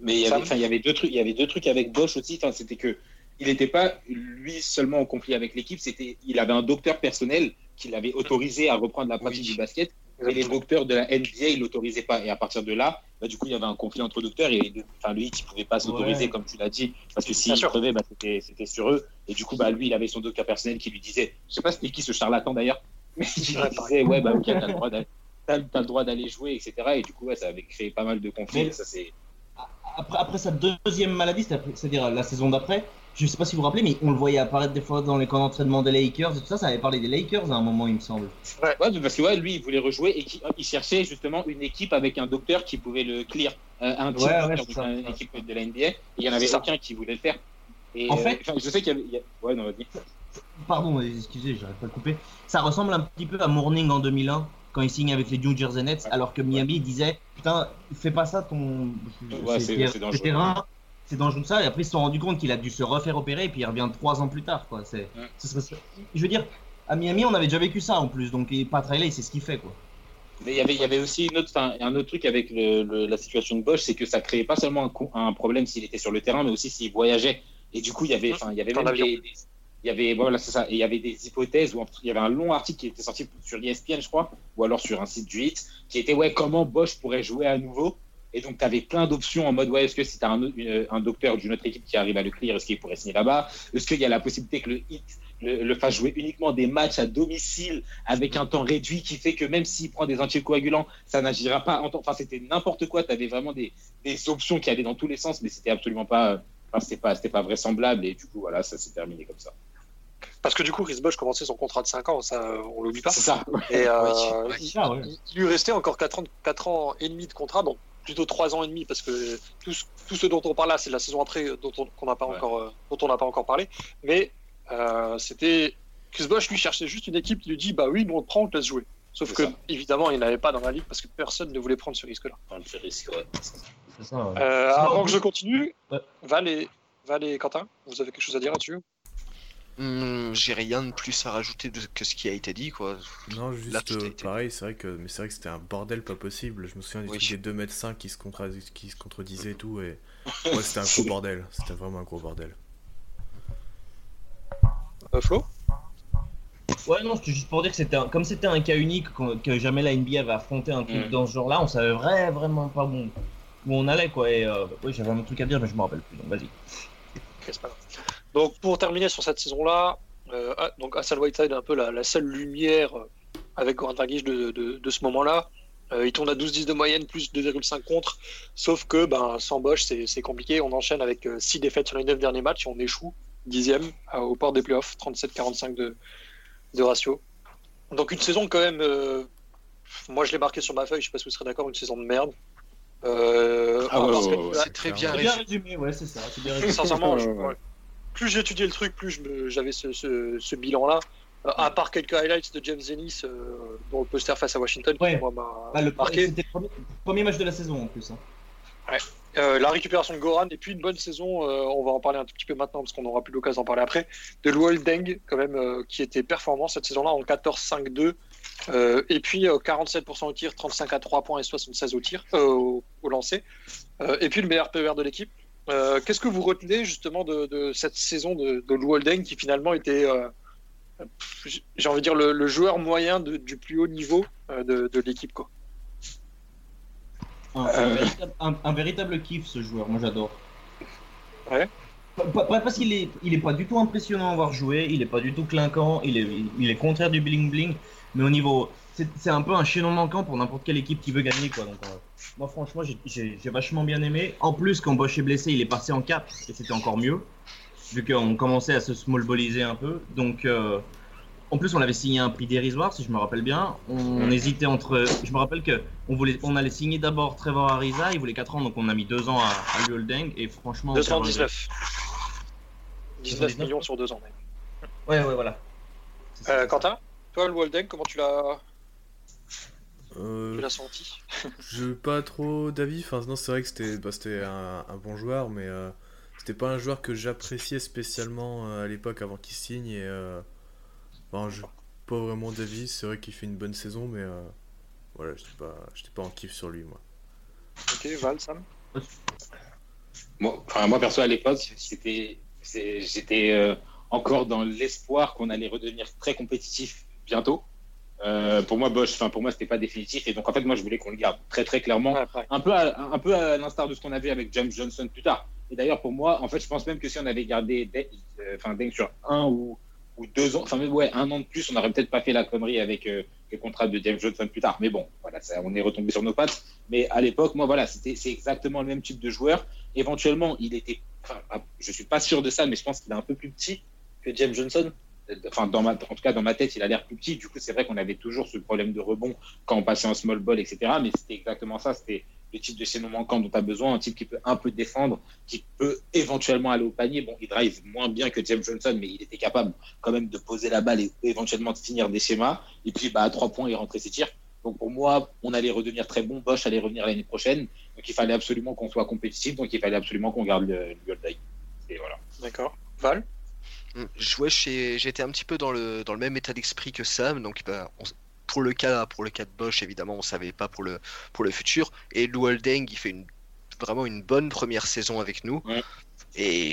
Mais il y, avait, enfin, il y avait deux trucs. Il y avait deux trucs avec Bosch aussi. C'était que il n'était pas lui seulement en conflit avec l'équipe. C'était, il avait un docteur personnel qui l'avait autorisé à reprendre la pratique Oui. du basket. Et les docteurs de la NBA, ils l'autorisaient pas. Et à partir de là, bah, du coup, il y avait un conflit entre docteurs et enfin, le Heat, il pouvait pas s'autoriser, Ouais. comme tu l'as dit, parce que s'il crevait, bah, c'était sur eux. Et du coup, bah, lui, il avait son docteur personnel qui lui disait, je sais pas c'était qui ce charlatan d'ailleurs, mais il lui disait, ouais, bah, ok, t'as le droit d'aller. T'as t'as le droit d'aller jouer, etc. Et du coup, ouais, ça avait créé pas mal de conflits. Mais- ça. Après, après sa deuxième maladie, c'est- c'est-à-dire la saison d'après, je sais pas si vous vous rappelez, mais on le voyait apparaître des fois dans les camps d'entraînement des Lakers et tout ça, ça avait parlé des Lakers à un moment, il me semble. Ouais, parce que ouais, lui, il voulait rejouer et il cherchait justement une équipe avec un docteur qui pouvait le clear. Euh, un Ouais, docteur, ça. une équipe de la NBA. Et il y en avait aucun qui voulait le faire. Et, En fait- je sais qu'il y avait. Ouais, non, vas-y. Pardon, excusez, j'arrête pas de couper. Ça ressemble un petit peu à Morning en 2001, quand il signe avec les New Jersey Nets, alors que Miami disait Putain, fais pas ça, ton. Ouais, c'est- terrain, c'est dangereux ça. Et après, ils se sont rendus compte qu'il a dû se refaire opérer, et puis il revient trois ans plus tard, quoi. C'est, Ouais. ce serait- Je veux dire, à Miami, on avait déjà vécu ça en plus, donc et Pat Riley, c'est ce qu'il fait, quoi. Mais il y avait, il y avait aussi une autre, un autre truc avec le- le- la situation de Bosch, c'est que ça créait pas seulement un, problème s'il était sur le terrain, mais aussi s'il voyageait. Et du coup, il y avait, il y avait même des, des- il y avait, voilà, c'est ça. Et il y avait des hypothèses où il y avait un long article qui était sorti sur ESPN, je crois, ou alors sur un site du Hit, qui était, ouais, comment Bosch pourrait jouer à nouveau. Et donc, tu avais plein d'options en mode, ouais, est-ce que si tu as un, autre- une- un docteur d'une autre équipe qui arrive à le clear, est-ce qu'il pourrait signer là-bas? Est-ce qu'il y a la possibilité que le Hit le, le fasse jouer uniquement des matchs à domicile avec un temps réduit qui fait que même s'il prend des anticoagulants, ça n'agira pas en temps. Enfin, c'était n'importe quoi. Tu avais vraiment des, des options qui allaient dans tous les sens, mais c'était absolument pas. Enfin, c'était pas, c'était pas vraisemblable. Et du coup, voilà, ça s'est terminé comme ça. Parce que du coup, Chris Bosh commençait son contrat de 5 ans, ça, on l'oublie pas. C'est ça. Et euh, Oui, oui. il, ouais. il- il lui restait encore 4 ans, 4 ans et demi de contrat, bon, plutôt 3 ans et demi, parce que tout, ce- tout ce dont on parle là, c'est la saison après dont on qu'on n'a pas, Ouais. encore, euh, dont on n'a pas encore parlé. Mais euh, c'était. Chris Bosh, lui, cherchait juste une équipe qui lui dit Bah oui, nous on te prend, on te laisse jouer. Sauf que, ça. évidemment, il n'avait pas dans la ligue parce que personne ne voulait prendre ce risque-là. Enfin, le risque, ouais. C'est ça. ouais. Euh, avant que je continue, Ouais. Val et, Val et Quentin, vous avez quelque chose à dire là-dessus? Hum, J'ai rien de plus à rajouter de- que ce qui a été dit, quoi. Non, juste euh, été- pareil, c'est vrai que mais c'est vrai que c'était un bordel pas possible. Je me souviens des Oui. des 2 mètres 5 qui se, contra- qui se contredisaient et tout et ouais, c'était un gros bordel, c'était vraiment un gros bordel. euh, Flo? Ouais, non, c'était juste pour dire que c'était un- comme c'était un cas unique, que jamais la NBA avait affronté un truc Mm. dans ce genre-là, on savait vrai- vraiment pas bon, où on allait, quoi. Et euh, ouais, j'avais un autre truc à dire, mais je me rappelle plus, donc vas-y. Donc pour terminer sur cette saison-là, euh, ah, donc Hassan Whiteside est un peu la, la seule lumière euh, avec Goran Dragic de, de, de ce moment-là. Euh, il tourne à 12-10 de moyenne, plus 2,5 contre. Sauf que ben, sans Bosch, c'est compliqué. On enchaîne avec 6 défaites sur les 9 derniers matchs et on échoue dixième euh, au port des playoffs, 37-45 de, de ratio. Donc une saison quand même, euh, moi je l'ai marqué sur ma feuille, je sais pas si vous serez d'accord, une saison de merde. Euh, Ah ouais, parce que- ouais, ouais, C'est très bien C'est bien résumé. résumé, ouais, c'est ça. c'est bien résumé. Sincèrement, je-. Plus j'étudiais le truc, plus j'avais ce, ce- ce bilan-là. Euh, à part quelques highlights de James Ennis, euh, dont le poster face à Washington, qui moi, m'a Ah, le marqué. C'était le premier, premier match de la saison en plus. hein. Euh, la récupération de Goran, et puis une bonne saison, euh, on va en parler un tout petit peu maintenant, parce qu'on n'aura plus l'occasion d'en parler après, de Luol Deng, quand même, qui était performant cette saison-là en 14-5-2. Euh, et puis euh, 47% au tir, 35 à 3 points et 76 au tir, au, au lancer. Et puis le meilleur PER de l'équipe. Euh, Qu'est-ce que vous retenez justement de, de cette saison de, de Lou Holden qui finalement était, euh, j'ai envie de dire, le, le joueur moyen de- du plus haut niveau euh, de, l'équipe quoi? Un, un véritable, un- un véritable kiff ce joueur, moi j'adore. Ouais. Pas, pas- pas parce qu'il est, il est pas du tout impressionnant à voir jouer, il est pas du tout clinquant, il est, il est contraire du bling bling, mais au niveau, c'est un peu un chaînon manquant pour n'importe quelle équipe qui veut gagner quoi. Donc, euh, moi franchement j'ai- vachement bien aimé. En plus quand Bosch est blessé, il est passé en 4 et c'était encore mieux, vu qu'on commençait à se small balliser un peu. Donc euh, en plus, on avait signé un prix dérisoire, si je me rappelle bien. On, on hésitait entre. Je me rappelle que on voulait, on allait signer d'abord Trevor Ariza, il voulait 4 ans, donc on a mis 2 ans à, à Luol Deng, et franchement. 219. 19 219. millions sur deux ans. même. Ouais, ouais, voilà. Euh. Quentin, toi le Holden, comment tu l'as Euh, tu l'as senti Je pas trop d'avis. Enfin, non, c'est vrai que c'était bah, c'était un, un bon joueur, mais euh, c'était pas un joueur que j'appréciais spécialement euh, à l'époque avant qu'il signe. Et euh, bon, je pas vraiment d'avis. C'est vrai qu'il fait une bonne saison, mais euh, voilà, j'étais pas, j'étais pas en kiff sur lui, moi. Ok, Val, Sam? Moi, enfin, moi, perso, à l'époque, j'étais euh, encore dans l'espoir qu'on allait redevenir très compétitif bientôt. Euh, pour moi, Bosch, enfin pour moi, c'était pas définitif. Et donc en fait, moi, je voulais qu'on le garde très très clairement. Un peu à, un peu à l'instar de ce qu'on avait avec James Johnson plus tard. Et d'ailleurs, pour moi, en fait, je pense même que si on avait gardé Deng, euh, enfin, Deng sur un ou, ou deux ans, enfin, ouais, un an de plus, on n'aurait peut-être pas fait la connerie avec euh, le contrat de James Johnson plus tard. Mais bon, voilà, ça, on est retombé sur nos pattes. Mais à l'époque, moi, voilà, c'était, c'est exactement le même type de joueur. Éventuellement, il était, enfin, ah, je suis pas sûr de ça, mais je pense qu'il est un peu plus petit que James Johnson. Enfin, en tout cas, dans ma tête, il a l'air plus petit. Du coup, c'est vrai qu'on avait toujours ce problème de rebond quand on passait en small ball, etc. Mais c'était exactement ça. C'était le type de chaînon manquant dont tu as besoin, un type qui peut un peu défendre, qui peut éventuellement aller au panier. Bon, il drive moins bien que James Johnson, mais il était capable quand même de poser la balle et éventuellement de finir des schémas. Et puis, bah, à trois points, il rentrait ses tirs. Donc, pour moi, on allait redevenir très bon. Bosch allait revenir l'année prochaine. Donc, il fallait absolument qu'on soit compétitif. Donc, il fallait absolument qu'on garde le, le Gold Eye. Et voilà. D'accord. Val? Ouais, j'étais un petit peu dans le, dans le même état d'esprit que Sam, donc bah, on- pour le cas pour le cas de Bosch, évidemment, on savait pas pour le pour le futur. Et Lou Holding, il fait une, vraiment une bonne première saison avec nous. Ouais. Et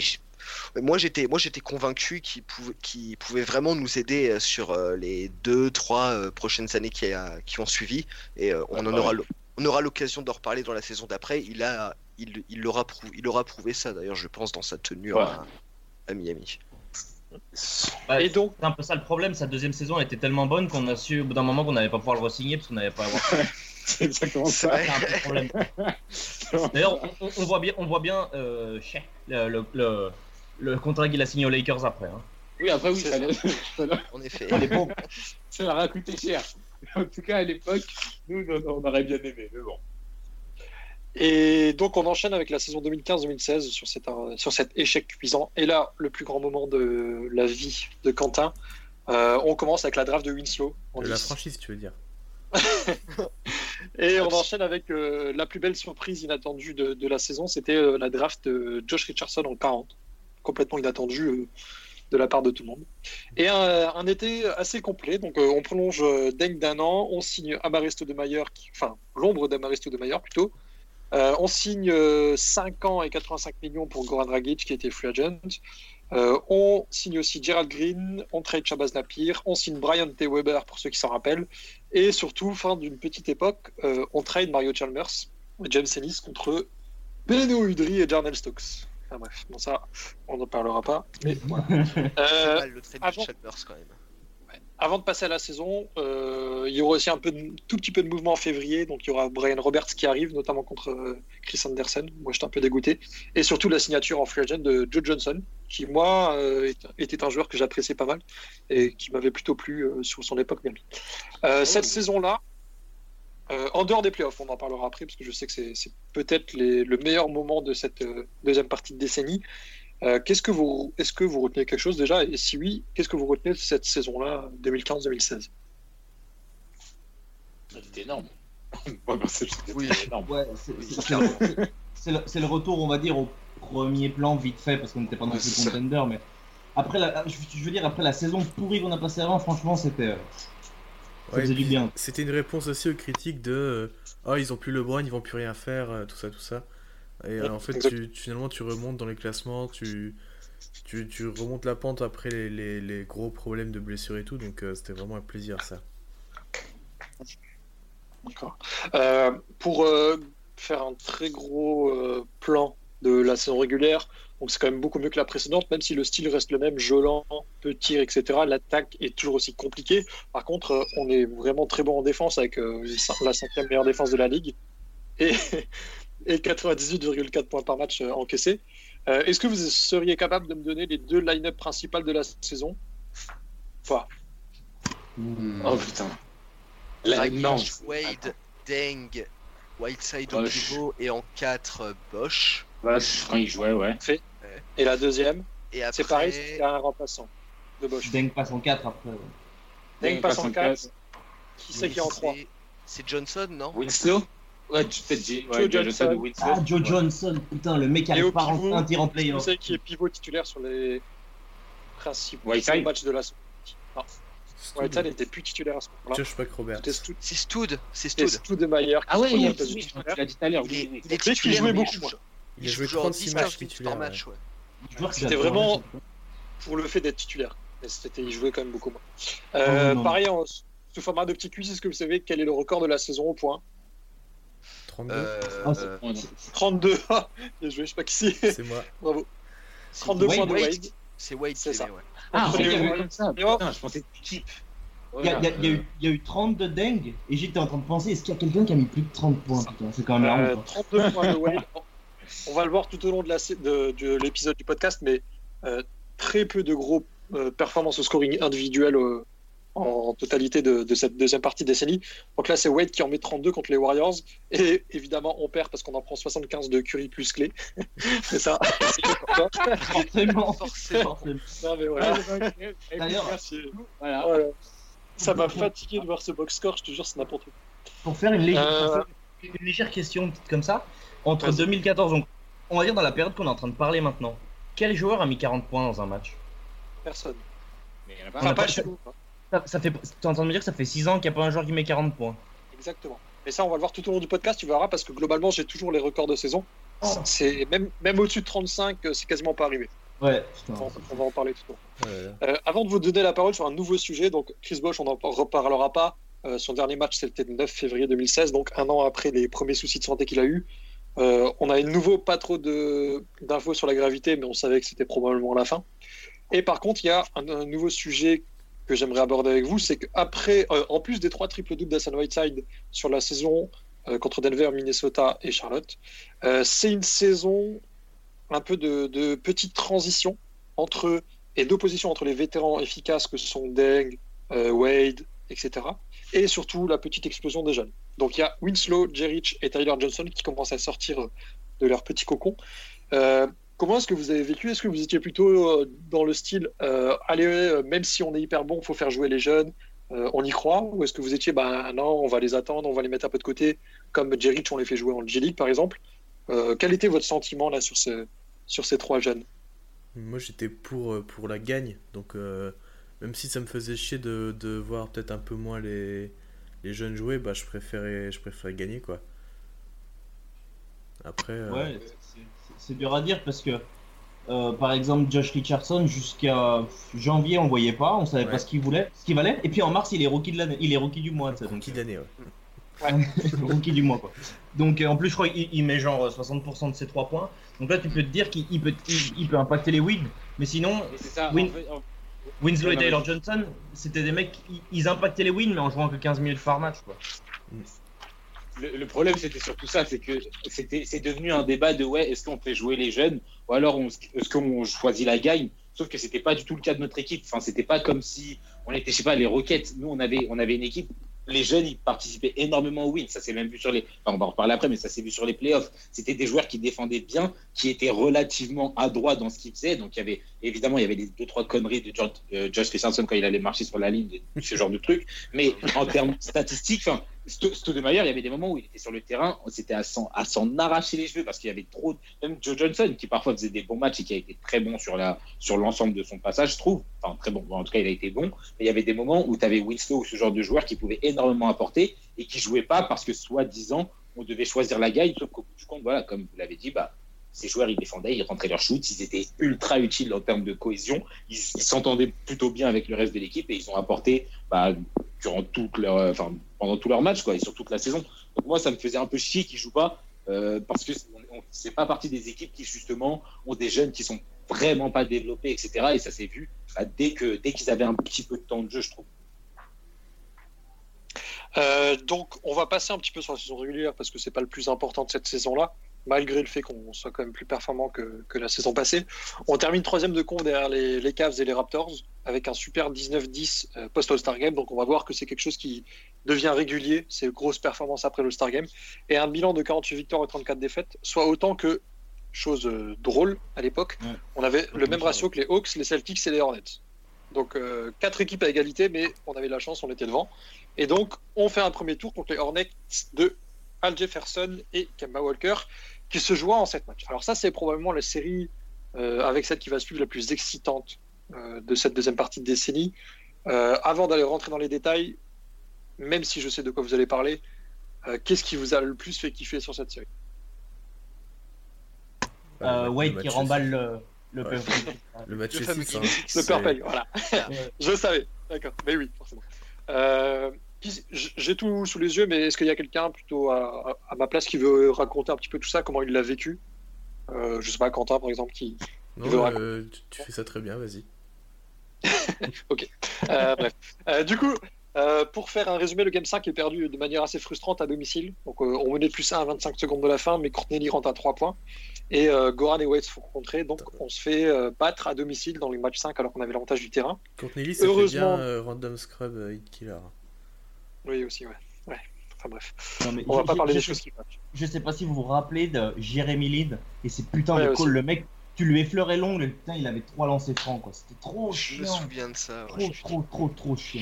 moi j'étais moi j'étais convaincu qu'il pouvait vraiment nous aider euh, sur euh, les deux trois euh, prochaines années qui, a- qui ont suivi. Et en aura l'o- on aura l'occasion d'en reparler dans la saison d'après. Il a il, il l'aura prou- il aura prouvé ça d'ailleurs, je pense, dans sa tenue Ouais. à, à Miami. Ouais, Et donc, C'est un peu ça le problème, sa deuxième saison était tellement bonne qu'on a su au bout d'un moment qu'on n'allait pas pouvoir le re-signer parce qu'on n'avait pas à avoir C'est exactement ça. C'est un peu le problème. D'ailleurs, on, voit bien, on voit bien euh, le, le, le, le contrat qu'il a signé aux Lakers après. hein. Oui, après, oui, C'est ça, ça, En effet. ça, bon, ça leur a coûté cher. En tout cas, à l'époque, nous, on, on aurait bien aimé. Mais bon. Et donc on enchaîne avec la saison 2015-2016 sur, cet, euh, sur cet échec cuisant. Et là, le plus grand moment de la vie de Quentin, euh, on commence avec la draft de Winslow. De la 10. franchise, tu veux dire. Et on enchaîne avec euh, la plus belle surprise inattendue de, de la saison, c'était euh, la draft de Josh Richardson en 40. Complètement inattendue de la part de tout le monde. Et un, un été assez complet, donc euh, on prolonge Deng d'un an, on signe Amaristo de Mayer, qui- enfin l'ombre d'Amaristo de Mayer plutôt. Euh, on signe euh, 5 ans et 85 millions pour Goran Dragic qui était free agent. Euh, on signe aussi Gerald Green, on trade Shabazz Napier, on signe Brian T. Weber pour ceux qui s'en rappellent. Et surtout, fin d'une petite époque, euh, on trade Mario Chalmers et James Ennis contre Beno Udry et Jarnell Stokes. Enfin bref, bon ça, on n'en parlera pas. Mais voilà. Euh, mal le trade avant- de Chalmers quand même. Avant de passer à la saison, euh, il y aura aussi un peu de- tout petit peu de mouvement en février. Donc il y aura Brian Roberts qui arrive, notamment contre euh, Chris Anderson. Moi j'étais un peu dégoûté. Et surtout la signature en free agent de Joe Johnson, qui moi euh, était un joueur que j'appréciais pas mal et qui m'avait plutôt plu sur son époque Miami. Euh, cette saison-là, en dehors des playoffs, on en parlera après parce que je sais que c'est peut-être le meilleur moment de cette deuxième partie de décennie. Euh, qu'est-ce que vous, est-ce que vous retenez quelque chose déjà? Et si oui, qu'est-ce que vous retenez de cette saison-là, 2015-2016 C'était énorme. Ouais, bah, c'était Oui. énorme. Ouais, c'est- c'est c'est le, c'est le- le retour, on va dire, au premier plan vite fait parce qu'on n'était pas c'est ça. contender, mais après la, je, je veux dire, après la saison pourrie qu'on a passée avant, franchement, c'était. euh, Ça Ouais, faisait du puis bien. C'était une réponse aussi aux critiques de euh, Ah, ils ont plus LeBron, ils vont plus rien faire, euh, tout ça, tout ça. Et euh, en fait, finalement, tu remontes dans les classements, tu, tu, remontes la pente après les, gros problèmes de blessures et tout, donc euh, c'était vraiment un plaisir ça. D'accord. Euh, pour faire un très gros plan de la saison régulière, donc c'est quand même beaucoup mieux que la précédente, même si le style reste le même, Jolant, petit, etc. L'attaque est toujours aussi compliquée. Par contre, on est vraiment très bon en défense avec la cinquième meilleure défense de la ligue et, et 98,4 points par match euh, encaissés. Euh, Est-ce que vous seriez capable de me donner les deux line-up principales de la saison? Enfin, Oh putain. La. Wade, Deng, Whiteside pivot et en 4 Bosch. Bosch, quand il jouait, ouais. et la deuxième, Et après, c'est pareil, c'est un remplaçant de Bosch. Deng passe en 4 après. ouais. Deng passe en 4. Qui c'est qui est en 3 c'est- C'est Johnson, non? Winslow? Ouais, tu- peut-être ouais, Johnson. Johnson. Ah, Joe Ouais. Johnson, putain, le mec Et arrive pas pivot, un tir en Qui playoff. c'est qui est pivot titulaire sur les principaux Whiteside matchs de la saison Non, Whiteside n'était plus titulaire à ce moment-là. Josh Robert. C'était Stud, C'est Stoud, c'est c'était Stoud. Studemeyer qui Ah ouais, il l'as dit tout à l'heure. Il est, il titulaire, jouait mais beaucoup, il moi. Il il a joué genre 36 10 matchs titulaires. par match. ouais. Joueur qui C'était a- vraiment- Pour le fait d'être titulaire. Mais c'était, il jouait quand même beaucoup moins. Euh, Oh, non. pareil, en- sous format de petit quiz, est-ce que vous savez quel est le record de la saison au point? 32 Euh, Ah, c'est- euh, Oh, non. 32. Ah, Bien joué, je sais pas qui c'est. C'est moi. Bravo. 32 Wade, points de Wade. Wade. c'est Wade C'est ça. Ah, comme ça. Je pensais. Il y, a- il y a- il y a eu- il y a eu 32 dingues et j'étais en train de penser est-ce qu'il y a quelqu'un qui a mis plus de 30 points C'est quand même la Euh, honte. quoi. 32 points de Wade. On va le voir tout au long de la- de- de l'épisode du podcast, mais euh, très peu de gros euh, performances au scoring individuel euh, en totalité de, de cette deuxième partie de décennie. Donc là, c'est Wade qui en met 32 contre les Warriors. Et évidemment, on perd parce qu'on en prend 75 de Curry plus clé. c'est ça. Forcément. Forcément. Forcément. Non, mais voilà. D'ailleurs, Merci. Voilà. Voilà. Ça m'a fatigué de voir ce box score, je te jure, c'est n'importe quoi. pour faire une légère, Euh. une légère question petite comme ça, entre Vas-y. 2014, donc on va dire dans la période qu'on est en train de parler maintenant, quel joueur a mis 40 points dans un match? Personne. Mais il y en a pas. Enfin, pas pas- chez nous. Ça, ça fait, T'es en train de me dire que ça fait 6 ans qu'il n'y a pas un joueur qui met 40 points Exactement. Mais ça, on va le voir tout au long du podcast, tu verras, parce que globalement, j'ai toujours les records de saison. Oh. C'est même, même au-dessus de 35, euh, c'est quasiment pas arrivé. Ouais. On, on va en parler tout au long. Ouais, Euh, avant de vous donner la parole sur un nouveau sujet, donc Chris Bosch, on n'en reparlera pas. Euh, son dernier match, c'était le 9 février 2016, donc un an après les premiers soucis de santé qu'il a eu. Euh, on a de nouveau pas trop d'infos sur la gravité, mais on savait que c'était probablement la fin. Et par contre, il y a un, un nouveau sujet que j'aimerais aborder avec vous, c'est qu'après, euh, en plus des trois triples doubles d'Assan Whiteside sur la saison euh, contre Denver, Minnesota et Charlotte, euh, c'est une saison un peu de, de petite transition entre et d'opposition entre les vétérans efficaces que sont Deng, euh, Wade, etc. Et surtout la petite explosion des jeunes. Donc il y a Winslow, Jerich et Tyler Johnson qui commencent à sortir de leur petit cocon. Comment est-ce que vous avez vécu? Est-ce que vous étiez plutôt euh, dans le style euh, allez, euh, même si on est hyper bon, faut faire jouer les jeunes, euh, on y croit? Ou est-ce que vous étiez bah non, on va les attendre, on va les mettre un peu de côté, comme Jerich, on les fait jouer en G League par exemple? Euh, Quel était votre sentiment là sur, ce, sur ces trois jeunes? Moi j'étais pour, pour la gagne, donc euh, même si ça me faisait chier de, de voir peut-être un peu moins les, les jeunes jouer, bah je préférais, je préférais gagner quoi. Après, euh, Ouais, c'est- dur à dire parce que, euh, par exemple, Josh Richardson, jusqu'à janvier, on voyait pas, on savait Ouais. pas ce qu'il voulait, ce qu'il valait. Et puis en mars, il est rookie de l'année, il est rookie du mois, donc rookie d'année, ouais. rookie du mois quoi. Donc euh, en plus, je crois qu'il il met genre euh, 60% de ses 3 points. Donc là, tu peux te dire qu'il il peut, il, il peut impacter les wins. Mais sinon, Et c'est ça. Win- en fait, en- Winslow et Taylor Johnson, c'était des mecs, ils, ils impactaient les wins, mais en jouant que 15 minutes par match quoi. Le, problème, c'était surtout ça, c'est que c'est devenu un débat de ouais, est-ce qu'on fait jouer les jeunes ou alors est-ce qu'on choisit la gagne Sauf que c'était pas du tout le cas de notre équipe. Enfin, c'était pas comme si on était, je sais pas, les Rockets. Nous, on avait, on avait une équipe. Les jeunes, ils participaient énormément au win. Ça s'est même vu sur les. Enfin, on va en reparler après, mais ça s'est vu sur les playoffs. C'était des joueurs qui défendaient bien, qui étaient relativement adroits dans ce qu'ils faisaient. Donc, il y avait évidemment, il y avait des deux trois conneries de euh, Josh Richardson quand il allait marcher sur la ligne, ce genre de trucs. Mais en termes statistiques, enfin, Stoudemire, il y avait des moments où il était sur le terrain, c'était à s'en, à s'en arracher les cheveux parce qu'il y avait trop. Même Joe Johnson, qui parfois faisait des bons matchs et qui a été très bon sur, la, sur l'ensemble de son passage, je trouve. Enfin, très bon. Bon, en tout cas, il a été bon. Mais il y avait des moments où tu avais Winslow ou ce genre de joueur qui pouvait énormément apporter et qui jouait pas parce que, soi-disant, on devait choisir la gagne. Sauf qu'au bout du compte, voilà, comme vous l'avez dit, bah, ces joueurs, ils défendaient, ils rentraient leur shoot, ils étaient ultra utiles en termes de cohésion, ils s'entendaient plutôt bien avec le reste de l'équipe et ils ont apporté bah, euh, pendant tout leur match et sur toute la saison. Donc moi, ça me faisait un peu chier qu'ils jouent pas euh, parce que c'est- pas partie des équipes qui justement ont des jeunes qui sont vraiment pas développés, etc. Et ça s'est vu bah, dès qu'ils avaient un petit peu de temps de jeu, je trouve. Euh, donc, on va passer un petit peu sur la saison régulière parce que c'est pas le plus important de cette saison-là, malgré le fait qu'on soit quand même plus performant que, que la saison passée. On termine troisième de compte derrière les, les Cavs et les Raptors avec un super 19-10 euh, post-All-Star Game. Donc, on va voir que c'est quelque chose qui devient régulier, c'est grosse performance après l'All-Star Game. Et un bilan de 48 victoires et 34 défaites, soit autant que, chose euh, drôle à l'époque, Ouais. on avait le même ratio que les Hawks, les Celtics et les Hornets. Donc, euh, quatre équipes à égalité, mais on avait la chance, on était devant. Et donc, on fait un premier tour contre les Hornets de Al Jefferson et Kemba Walker, qui se jouent en 7 matchs. Alors ça, c'est probablement la série euh, avec celle qui va suivre la plus excitante euh, de cette deuxième partie de décennie. Euh, avant d'aller rentrer dans les détails, même si je sais de quoi vous allez parler, euh, qu'est-ce qui vous a le plus fait kiffer sur cette série? Euh, Wade qui remballe le, le Ouais. Le match Le fameux 6, hein, Le Purple, voilà. Ouais. je savais, d'accord. Mais oui, forcément. J'ai tout sous les yeux, mais est-ce qu'il y a quelqu'un plutôt à, à, ma place qui veut raconter un petit peu tout ça, comment il l'a vécu? Euh, Je sais pas, Quentin par exemple, qui. Non, euh, tu fais ça très bien, vas-y. ok. Euh, bref. Euh, du coup, pour faire un résumé, le Game 5 est perdu de manière assez frustrante à domicile. Donc, on menait plus 1 à 25 secondes de la fin, mais Courtney rentre à 3 points. Et Goran et Wade se font rencontrer. Donc, on se fait battre à domicile dans le match 5 alors qu'on avait l'avantage du terrain. Courtney Heureusement... bien Random Scrub Hit Killer. Oui, aussi, ouais. ouais. Enfin bref. on va pas parler des choses qui Je sais pas si vous vous rappelez de Jérémy Lid et c'est putain de call. Le mec tu lui effleurais l'ongle putain, il avait trois lancers francs, quoi. C'était trop chiant. Je me souviens de ça. Trop, trop, trop, trop chiant.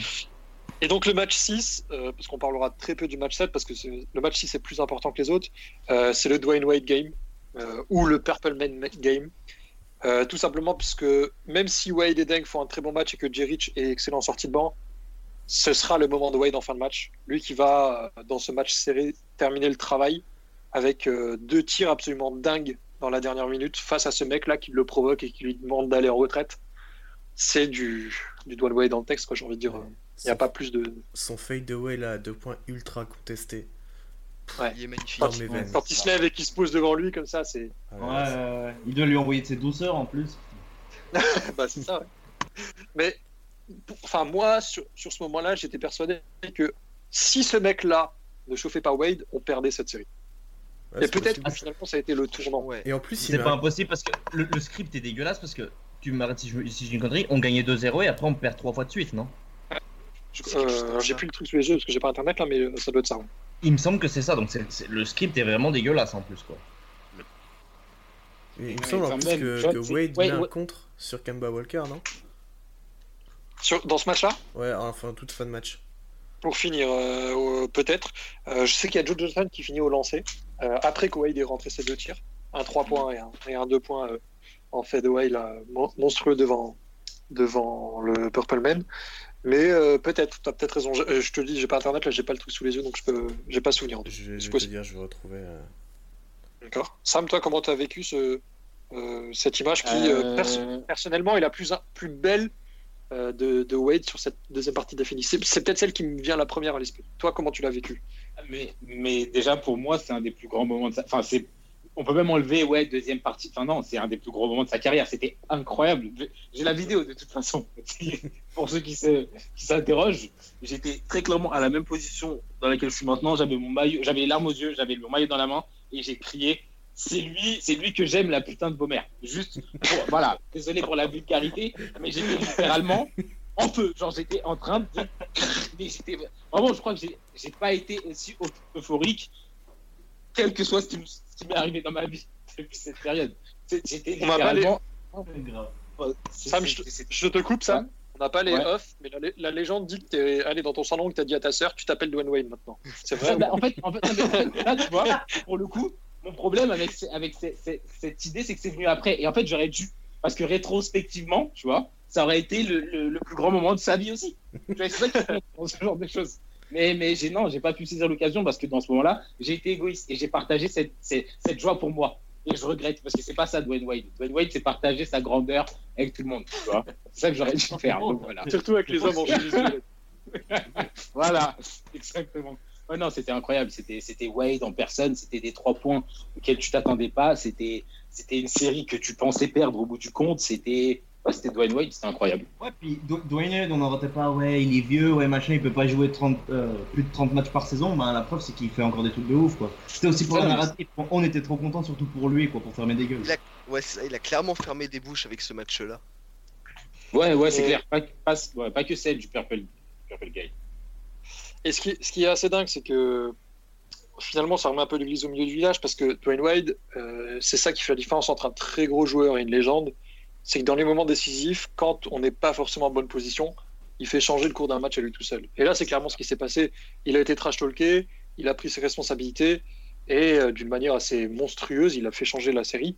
Et donc le match 6, euh, parce qu'on parlera très peu du match 7, parce que le match 6 est plus important que les autres, euh, c'est le Dwayne Wade game, euh, ou le Purple Man game. tout simplement parce que même si Wade et Deng font un très bon match et que Rich est excellent en sortie de banc, ce sera le moment de Wade en fin de match. Lui qui va, dans ce match serré, terminer le travail avec deux tirs absolument dingues dans la dernière minute face à ce mec-là qui le provoque et qui lui demande d'aller en retraite. C'est du, du doigt dans le texte, j'ai envie de dire. Il n'y a pas plus de. Son fade away là, deux points ultra contesté. Ouais. Il est magnifique. Quand, il se lève et qu'il se pose devant lui comme ça, c'est. ouais, il doit lui envoyer de ses douceurs en plus. bah, c'est ça, Mais, enfin, moi, sur, sur ce moment-là, j'étais persuadé que si ce mec-là ne chauffait pas Wade, on perdait cette série et peut-être que finalement ça a été le tournant. Et en plus, c'est pas impossible parce que le, script est dégueulasse parce que tu m'arrêtes si, si j'ai une connerie, on gagnait 2-0 et après on perd 3 fois de suite, non? Euh, J'ai plus le truc sous les yeux parce que j'ai pas internet là, mais euh, ça doit être ça. Il me semble que c'est ça, donc le script est vraiment dégueulasse en plus quoi. il me semble en plus que, Wade met un contre sur Kemba Walker, non? Sur, Dans ce match là Ouais, enfin toute fin de match pour finir, euh, peut-être. Euh, je sais qu'il y a Joe Johnson qui finit au lancer, euh, après qu'Owade ait rentré ses deux tirs, un 3 points et un, et un 2 points en fadeaway là, monstrueux devant, devant le Purple Man. Mais peut-être, tu as peut-être raison. Je, te dis, j'ai pas internet, là j'ai pas le truc sous les yeux, donc je peux, j'ai pas souvenir. Je, vais, je vais te dire, je vais retrouver. D'accord. Sam, toi, comment tu as vécu ce, cette image qui, personnellement, est la plus, plus belle de, de, Wade sur cette deuxième partie définie. C'est, peut-être celle qui me vient la première à l'esprit. Toi, comment tu l'as vécu? Mais, mais déjà, pour moi, c'est un des plus grands moments de sa... Enfin, c'est... On peut même enlever, ouais, deuxième partie. Enfin, non, c'est un des plus gros moments de sa carrière. C'était incroyable. J'ai la vidéo de toute façon. pour ceux qui, se... qui s'interrogent, j'étais très clairement à la même position dans laquelle je suis maintenant. J'avais j'avais les larmes aux yeux, j'avais mon maillot dans la main et j'ai crié c'est lui, c'est lui que j'aime la putain de Beaumer. Juste, voilà, désolé pour la vulgarité, mais j'étais littéralement en feu. Genre, j'étais en train de. j'étais... Vraiment, je crois que j'ai, pas été aussi euphorique, quel que soit ce qui, m'est arrivé dans ma vie depuis cette période. J'étais littéralement. Sam, je, te coupe, ça. On n'a pas les off, mais la, légende dit que tu es allé dans ton salon, que tu as dit à ta sœur, tu t'appelles Dwayne Wayne maintenant. C'est vrai. Bah, en, fait, en, fait, en fait, là, tu vois, pour le coup, mon problème avec, avec cette idée, c'est que c'est venu après. Et en fait, j'aurais dû, parce que rétrospectivement, tu vois, ça aurait été le, le, plus grand moment de sa vie aussi. C'est ça qui ce genre de choses. Mais, mais j'ai, non, j'ai pas pu saisir l'occasion parce que dans ce moment-là, j'ai été égoïste et j'ai partagé cette, cette, cette, joie pour moi. Et je regrette parce que c'est pas ça Dwayne Wade. Dwayne Wade, c'est partager sa grandeur avec tout le monde. C'est ça que j'aurais dû faire. Donc, voilà. Surtout avec les hommes en Voilà, exactement. Ouais, non, c'était incroyable. C'était, c'était Wade en personne. C'était des trois points auxquels tu t'attendais pas. C'était, c'était une série que tu pensais perdre au bout du compte. C'était, c'était Dwayne Wade. C'était incroyable. Ouais, puis Dwayne Wade, on n'en pas. Ouais, il est vieux. Ouais, machin, il peut pas jouer 30, euh, plus de 30 matchs par saison. Ben, la preuve, c'est qu'il fait encore des trucs de ouf, quoi. C'était aussi pour la narrative. On était trop contents, surtout pour lui, quoi, pour fermer des gueules. Il a, ouais, il a clairement fermé des bouches avec ce match-là. Ouais, ouais, c'est clair. Pas, pas, pas, que celle du Purple, Purple Guy. Et ce qui, est assez dingue, c'est que finalement, ça remet un peu l'église au milieu du village parce que Dwayne Wade, euh, c'est ça qui fait la différence entre un très gros joueur et une légende. C'est que dans les moments décisifs, quand on n'est pas forcément en bonne position, il fait changer le cours d'un match à lui tout seul. Et là, c'est clairement ce qui s'est passé. Il a été trash talké, il a pris ses responsabilités et euh, d'une manière assez monstrueuse, il a fait changer la série.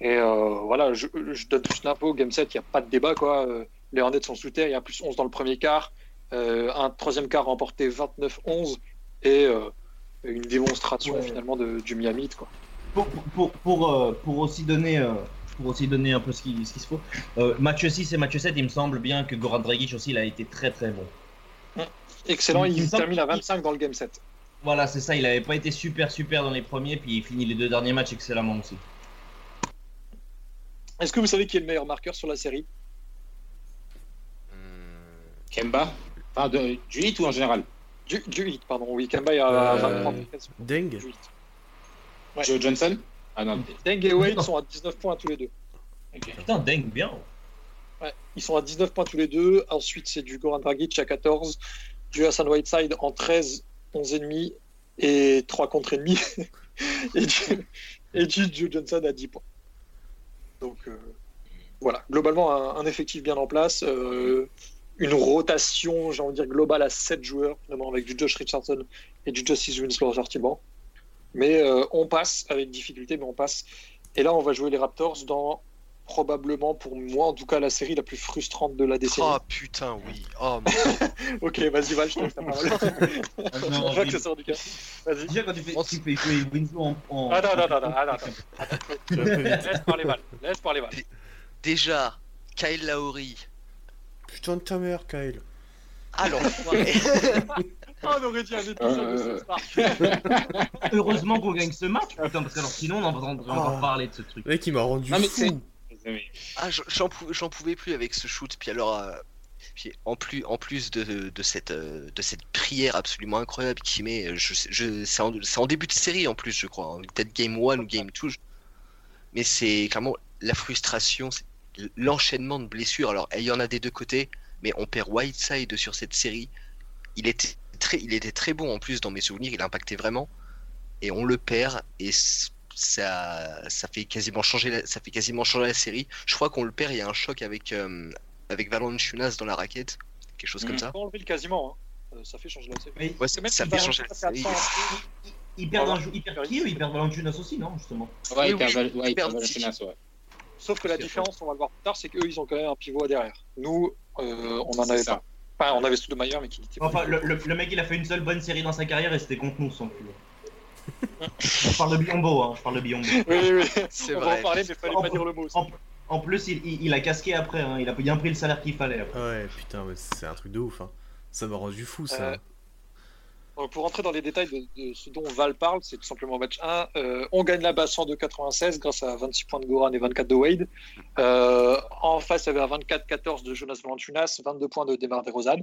Et euh, voilà, je, donne juste une info, Game 7, il n'y a pas de débat. Quoi. les Hornets sont sous terre, il y a plus 11 dans le premier quart. Euh, un troisième quart remporté 29-11 et euh, une démonstration finalement de, du Miami. Quoi. Pour, pour, pour, euh, pour, aussi donner, pour aussi donner un peu ce qu'il ce se faut, match 6 et match 7, il me semble bien que Goran Dragic aussi il a été très très bon. Excellent, Il termine à qu'il- 25 dans le game 7. Voilà, c'est ça, il avait pas été super super dans les premiers, puis il finit les deux derniers matchs excellemment aussi. Est-ce que vous savez qui est le meilleur marqueur sur la série? Hmm, Kemba Enfin, de, du hit ou en général du, du hit, pardon. Oui, Kemba est à Euh, 23 points Deng du hit. Ouais. Joe Johnson Ah non, Deng et Wade sont à 19 points tous les deux. Putain, dingue, bien. Ouais, ils sont à 19 points tous les deux. Ensuite, c'est du Goran Dragic à 14, du Hassan Whiteside en 13, 11 ennemis et 3 contre et, du, et du Joe Johnson à 10 points. Donc euh, voilà, globalement un, un effectif bien en place. euh, une rotation, j'ai envie de dire, globale à 7 joueurs, notamment avec du Josh Richardson et du Justice Winslow sorti de banc. Mais euh, on passe avec difficulté, mais on passe. Et là, on va jouer les Raptors dans probablement, pour moi en tout cas, la série la plus frustrante de la décennie. Oh putain, oui. Oh, mais- Ok, vas-y, Val, je te laisse la parole. Non, je vois que ça sort du cœur. Vas-y. Déjà, quand tu fais, tu fais jouer Winslow en. en- Attends, attends, attends, attends, attends. Laisse parler Val. Laisse parler Val. déjà, Kyle Lowry. Putain de ta mère, Kyle. Ah l'enfoiré. Oh, on aurait dit un épisode de Euh. South Park. Heureusement qu'on gagne ce match, putain, parce que alors sinon on entendrait encore Oh. parler de ce truc. Le mec, il m'a rendu Non, mais fou. Ah, j'en- j'en pou- j'en pouvais plus avec ce shoot. Puis alors, euh, puis en plus, en plus de, de cette, euh, de cette prière absolument incroyable qu'il met, euh, je, sais- je, c'est en, c'est en début de série en plus, je crois. hein. Peut-être game 1 ou game 2. je- Mais c'est clairement la frustration, c'est l'enchaînement de blessures. Alors, il y en a des deux côtés, mais on perd Whiteside sur cette série. Il était très, il était très bon en plus dans mes souvenirs, il impactait vraiment. Et on le perd et ça, ça fait quasiment changer, la, ça fait quasiment changer la série. Je crois qu'on le perd. Il y a un choc avec euh, avec dans la raquette, quelque chose comme Mhm. ça. Enlever le quasiment. hein. Euh, Ça fait changer la série. Ouais, ça, Même ça fait changer la série. ils perdent, Voilà. un jou- ils perdent qui eux? Ils perdent Valanciunas aussi, non Justement? Ouais, il perd oui, Val- ouais, Sauf que la différence, on va le voir plus tard, c'est qu'eux, ils ont quand même un pivot derrière. Nous, euh, on en avait ça. pas. Enfin, on avait Stoudemire, mais qui n'était pas. Enfin, le, le- le mec il a fait une seule bonne série dans sa carrière et c'était contre nous sans cul. je parle de Biombo, hein, je parle de Biombo. Oui, oui, C'est on va vrai. en parler, mais fallait En- pas dire le mot. En, en plus, il, il- il a casqué après, hein, il a bien pris le salaire qu'il fallait. après. Ouais, putain, mais c'est un truc de ouf. Hein. Ça m'a rendu fou, ça. Euh, Donc, pour rentrer dans les détails de, de ce dont Val parle, c'est tout simplement match 1. Euh, on gagne la base 102-96 grâce à 26 points de Goran et 24 de Wade. Euh, en face, il y avait un 24-14 de Jonas Valanciunas, 22 points de Demar DeRozan.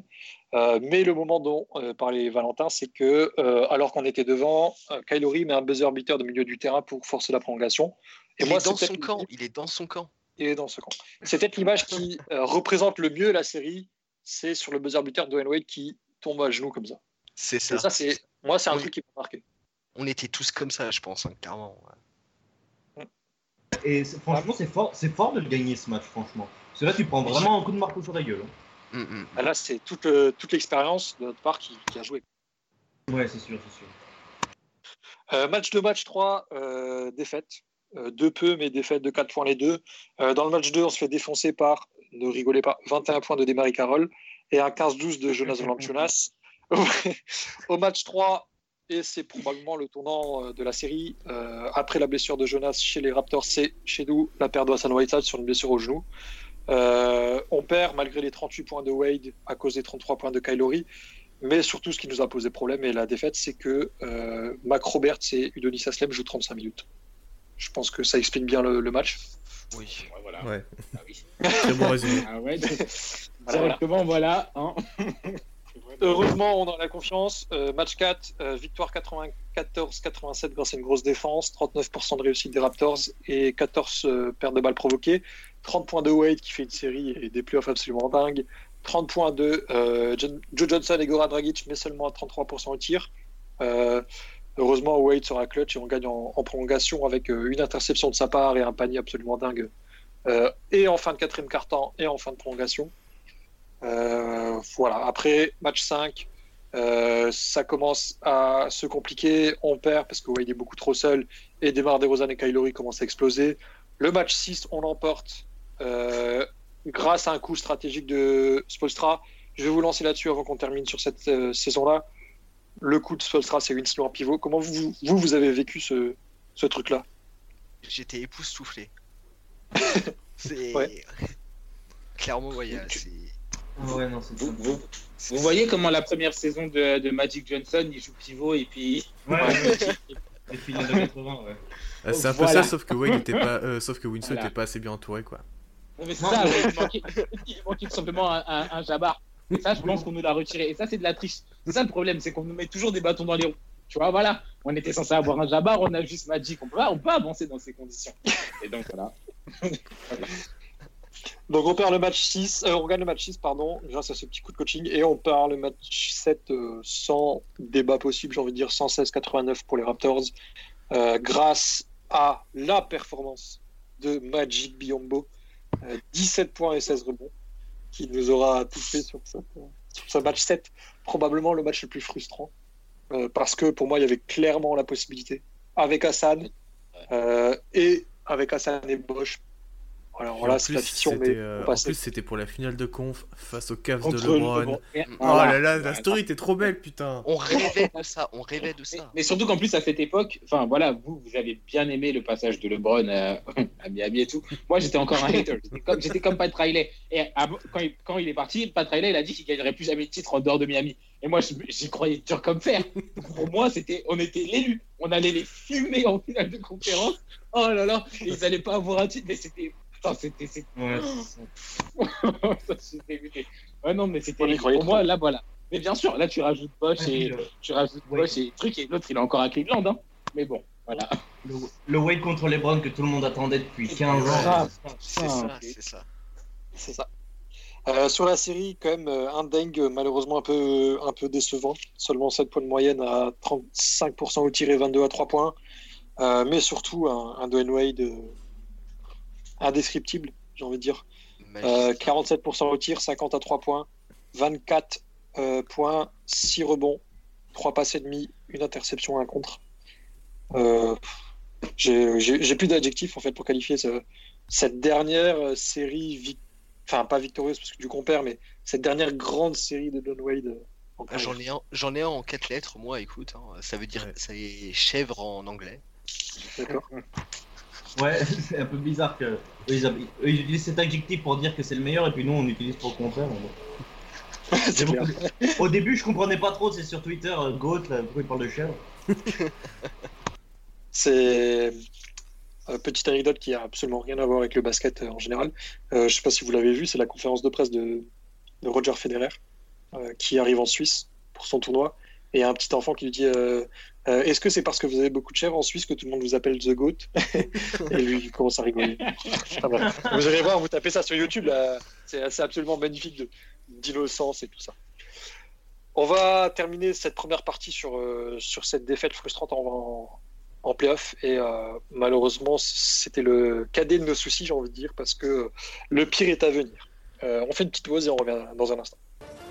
Euh, mais le moment dont euh, parlait Valentin, c'est que euh, alors qu'on était devant, euh, Kylori met un buzzer beater de milieu du terrain pour forcer la prolongation. Et Il moi, est dans son camp. Il est dans son camp. il est dans ce camp. C'est peut-être l'image qui euh, représente le mieux la série. C'est sur le buzzer beater de Wade qui tombe à genoux comme ça. C'est ça. ça, c'est moi, c'est un Oui. truc qui m'a marqué. On était tous comme ça, je pense, hein, clairement. Et franchement, c'est fort, c'est fort de le gagner ce match, franchement. Parce que là, tu prends vraiment un coup de marteau sur la gueule. hein. Mm, mm. Ah, Là, c'est toute, euh, toute l'expérience de notre part qui, qui a joué. Ouais, c'est sûr, c'est sûr. Euh, match 2, match 3, euh, défaite. Euh, de peu, mais défaite de 4 points les deux. Euh, dans le match 2, on se fait défoncer par, ne rigolez pas, 21 points de Demary Carroll et un 15-12 de Jonas Valanciunas. Au match 3, et c'est probablement le tournant euh, de la série, euh, après la blessure de Jonas chez les Raptors, c'est chez nous la perte de Hassan Whiteside sur une blessure au genou. Euh, on perd malgré les 38 points de Wade à cause des 33 points de Kylori. Mais surtout, ce qui nous a posé problème et la défaite, c'est que euh, Mac Roberts et Udonis Aslem jouent 35 minutes. Je pense que ça explique bien le, le match. Oui. Ouais, voilà. Ouais, Ah oui. très bon résumé. Ah ouais. Voilà. Directement, voilà. hein. Heureusement, on a la confiance. Euh, match 4, euh, victoire 94-87 grâce à une grosse défense, 39% de réussite des Raptors et 14 euh, pertes de balles provoquées. 30 points de Wade qui fait une série et des playoffs absolument dingues. 30 points de Joe Johnson et Goran Dragic, mais seulement à 33% au tir. Heureusement, Wade sera clutch et on gagne en, prolongation avec une interception de sa part et un panier absolument dingue. Et en fin de quatrième quart-temps et en fin de prolongation. Euh, voilà. Après, match 5, euh, ça commence à se compliquer. On perd parce que Wade est beaucoup trop seul et Demar DeRozan et Kylori commencent à exploser. Le match 6, on l'emporte euh, grâce à un coup stratégique de Spolstra. Je vais vous lancer là-dessus avant qu'on termine sur cette euh, saison-là. Le coup de Spolstra, c'est Winslow en pivot. Comment vous, vous, vous avez vécu ce, ce truc-là? J'étais époustouflé. c'est Ouais. clairement Ah ouais, non, c'est Vous, vous- vous voyez comment la première saison de, de Magic Johnson, il joue pivot et puis. Ouais, ouais. Les finales de 80, ouais. Ah, c'est un peu Voilà. ça, sauf que était pas, euh, sauf que Winslow Voilà. était pas assez bien entouré, quoi. Non, mais c'est ça, ouais, il, manquait, il manquait tout simplement un, un, un Jabbar. Et ça, je pense qu'on nous l'a retiré. Et ça, c'est de la triche. C'est ça le problème, c'est qu'on nous met toujours des bâtons dans les roues. Tu vois, voilà. On était censé avoir un Jabbar, on a juste Magic. On peut, pas- on peut avancer dans ces conditions. Et donc, voilà. Donc on perd le match 6, euh, on gagne le match 6, pardon, grâce à ce petit coup de coaching, et on perd le match 7 euh, sans débat possible, j'ai envie de dire 116-89 pour les Raptors, euh, grâce à la performance de Magic Biombo, euh, 17 points et 16 rebonds, qui nous aura fait sur, cette, sur ce match 7, probablement le match le plus frustrant, parce que pour moi il y avait clairement la possibilité, avec Hassan, et avec Hassan et Bosch, voilà, en c'est plus, la fiction, c'était, mais euh, en plus, c'était pour la finale de conf face aux Cavs de LeBron. LeBron. Et- Oh voilà. là là, la story était trop belle, putain. On rêvait de ça, on rêvait de Mais, ça. mais surtout qu'en plus, à cette époque, enfin voilà, vous, vous avez bien aimé le passage de LeBron euh, à Miami et tout. Moi, j'étais encore un hater. J'étais comme, j'étais comme Pat Riley. Et quand, il, quand il est parti, Pat Riley, il a dit qu'il gagnerait plus jamais de titre en dehors de Miami. Et moi, j'y croyais dur comme fer. Donc, pour moi, c'était, on était l'élu. On allait les fumer en finale de conférence. Oh là là, ils allaient pas avoir un titre, mais c'était. Putain, c'était. c'était- Ouais. ça, non, mais c'était. Pour moi, là, voilà. Mais bien sûr, là, tu rajoutes Bosch et le, tu rajoutes Ouais. Bosch et truc, et l'autre, il est encore à Cleveland. Hein. Mais bon, voilà. le, le Wade contre LeBron que tout le monde attendait depuis 15 ans. Ah, C'est ça, c'est ça. C'est ça. Euh, sur la série, quand même, euh, un dingue malheureusement un peu, un peu décevant. Seulement 7 points de moyenne à 35% au tir et 22 à 3 points. Euh, mais surtout un, un Dwayne Wade euh, indescriptible, j'ai envie de dire. Euh, Magique. 47% au tir, 50 à 3 points, 24 euh, points, 6 rebonds, 3 passes et demi, une interception, un contre. Euh, j'ai plus d'adjectifs en fait pour qualifier ce- cette dernière euh, série, enfin pas victorieuse parce que du compère, mais cette dernière grande série de Don Wade. euh, Ah, J'en ai un, j'en ai un en quatre lettres, moi. Écoute, hein, ça veut dire, Ouais. ça est chèvre en anglais. D'accord. Ouais, c'est un peu bizarre que eux, ils, avaient- eux, ils utilisent cet adjectif pour dire que c'est le meilleur et puis nous on utilise pour le contraire. bon. Au début je comprenais pas trop, c'est sur Twitter, euh, Goat, là, pourquoi il parle de chèvre. C'est euh, petite anecdote qui a absolument rien à voir avec le basket euh, en général. Euh, je sais pas si vous l'avez vu, c'est la conférence de presse de, de Roger Federer euh, qui arrive en Suisse pour son tournoi. Et il y a un petit enfant qui lui dit euh, Est-ce que c'est parce que vous avez beaucoup de chèvres en Suisse que tout le monde vous appelle The Goat Et lui, il commence à rigoler. Enfin, bref. vous allez voir, vous tapez ça sur YouTube, c'est absolument magnifique de- d'innocence et tout ça. On va terminer cette première partie sur, euh, sur cette défaite frustrante en, en, en playoff. Et euh, malheureusement, c'était le cadet de nos soucis, j'ai envie de dire, parce que le pire est à venir. On fait une petite pause et on revient dans un instant.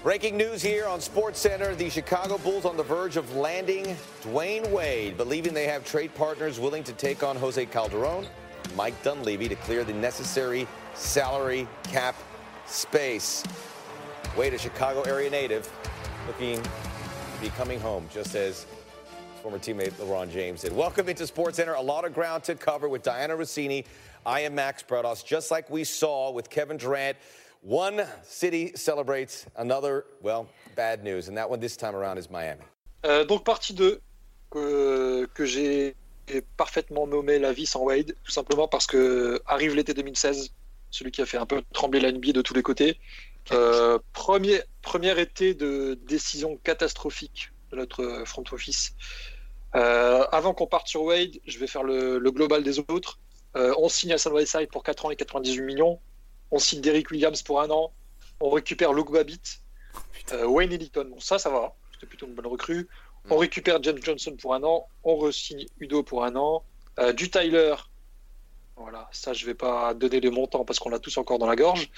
Breaking news here on SportsCenter. The Chicago Bulls on the verge of landing Dwayne Wade, believing they have trade partners willing to take on Jose Calderon, Mike Dunleavy to clear the necessary salary cap space. Wade, a Chicago area native, looking to be coming home, just as former teammate LeBron James did. Welcome into SportsCenter. A lot of ground to cover with Diana Rossini. I am Max Bredos, just like we saw with Kevin Durant. One city celebrates another, well, bad news, and that one this time around is Miami. Euh, donc partie 2, que, j'ai parfaitement nommé la vie sans Wade, tout simplement parce que arrive l'été 2016, celui qui a fait un peu trembler la NBA de tous les côtés. Euh, premier, premier été de décision catastrophique de notre front office. Euh, avant qu'on parte sur Wade, je vais faire le, le global des autres. Euh, on signe à Whiteside pour 4 ans et 98 millions. On signe Derrick Williams pour un an. On récupère Luke Babbitt. Euh, Wayne Ellington, bon ça, ça va. C'était plutôt une bonne recrue. On récupère James Johnson pour un an. On re-signe Udo pour un an. Euh, du Tyler. Voilà, ça je vais pas donner les montants parce qu'on l'a tous encore dans la gorge.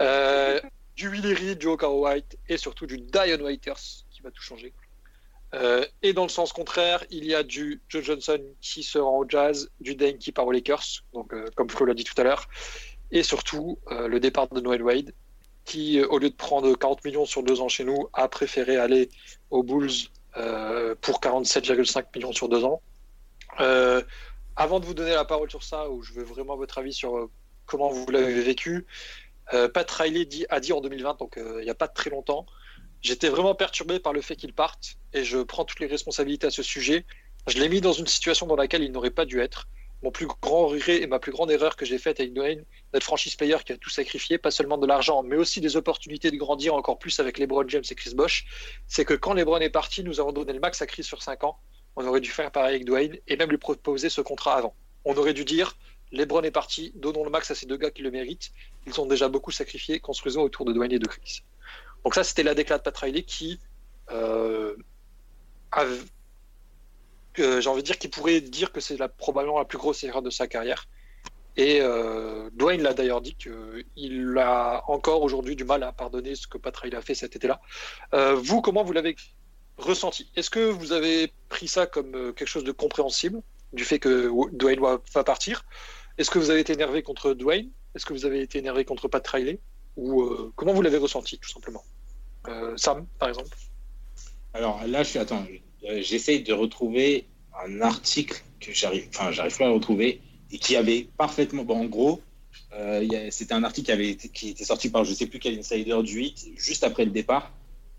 Euh, du Willie Reed, du Okaro White et surtout du Dion Waiters qui va tout changer. Euh, et dans le sens contraire, il y a du Joe Johnson qui se rend au Jazz, du Dane qui part aux Lakers, donc comme Flo l'a dit tout à l'heure, et surtout euh, le départ de Noel Wade qui, euh, au lieu de prendre 40 millions sur deux ans chez nous, a préféré aller aux Bulls euh, pour 47,5 millions sur deux ans. Avant de vous donner la parole sur ça, où je veux vraiment votre avis sur comment vous l'avez vécu, Pat Riley a dit en 2020, donc il n'y a pas très longtemps, j'étais vraiment perturbé par le fait qu'il parte et je prends toutes les responsabilités à ce sujet. Je l'ai mis dans une situation dans laquelle il n'aurait pas dû être. Mon plus grand regret et ma plus grande erreur que j'ai faite avec Dwayne, d'être franchise player qui a tout sacrifié, pas seulement de l'argent, mais aussi des opportunités de grandir encore plus avec LeBron James et Chris Bosh, c'est que quand LeBron est parti, nous avons donné le max à Chris sur 5 ans. On aurait dû faire pareil avec Dwayne et même lui proposer ce contrat avant. On aurait dû dire LeBron est parti, donnons le max à ces deux gars qui le méritent. Ils ont déjà beaucoup sacrifié, construisons autour de Dwayne et de Chris. Donc ça, c'était la déclaration de Pat Riley qui, euh, j'ai envie de dire, qui pourrait dire que c'est probablement la plus grosse erreur de sa carrière. Et euh, Dwayne l'a d'ailleurs dit qu'il a encore aujourd'hui du mal à pardonner ce que Pat Riley a fait cet été-là. Euh, vous, comment vous l'avez ressenti? Est-ce que vous avez pris ça comme euh, quelque chose de compréhensible du fait que Dwayne va, partir? Est-ce que vous avez été énervé contre Dwayne? Est-ce que vous avez été énervé contre Pat Riley? Ou comment vous l'avez ressenti, tout simplement? Sam, par exemple? Alors là, je suis. Attends, j'essaye de retrouver un article que j'arrive. Enfin, j'arrive pas à retrouver et qui avait parfaitement. Bon, en gros, euh, c'était un article qui, avait été, qui était sorti par je sais plus quel insider du 8, juste après le départ,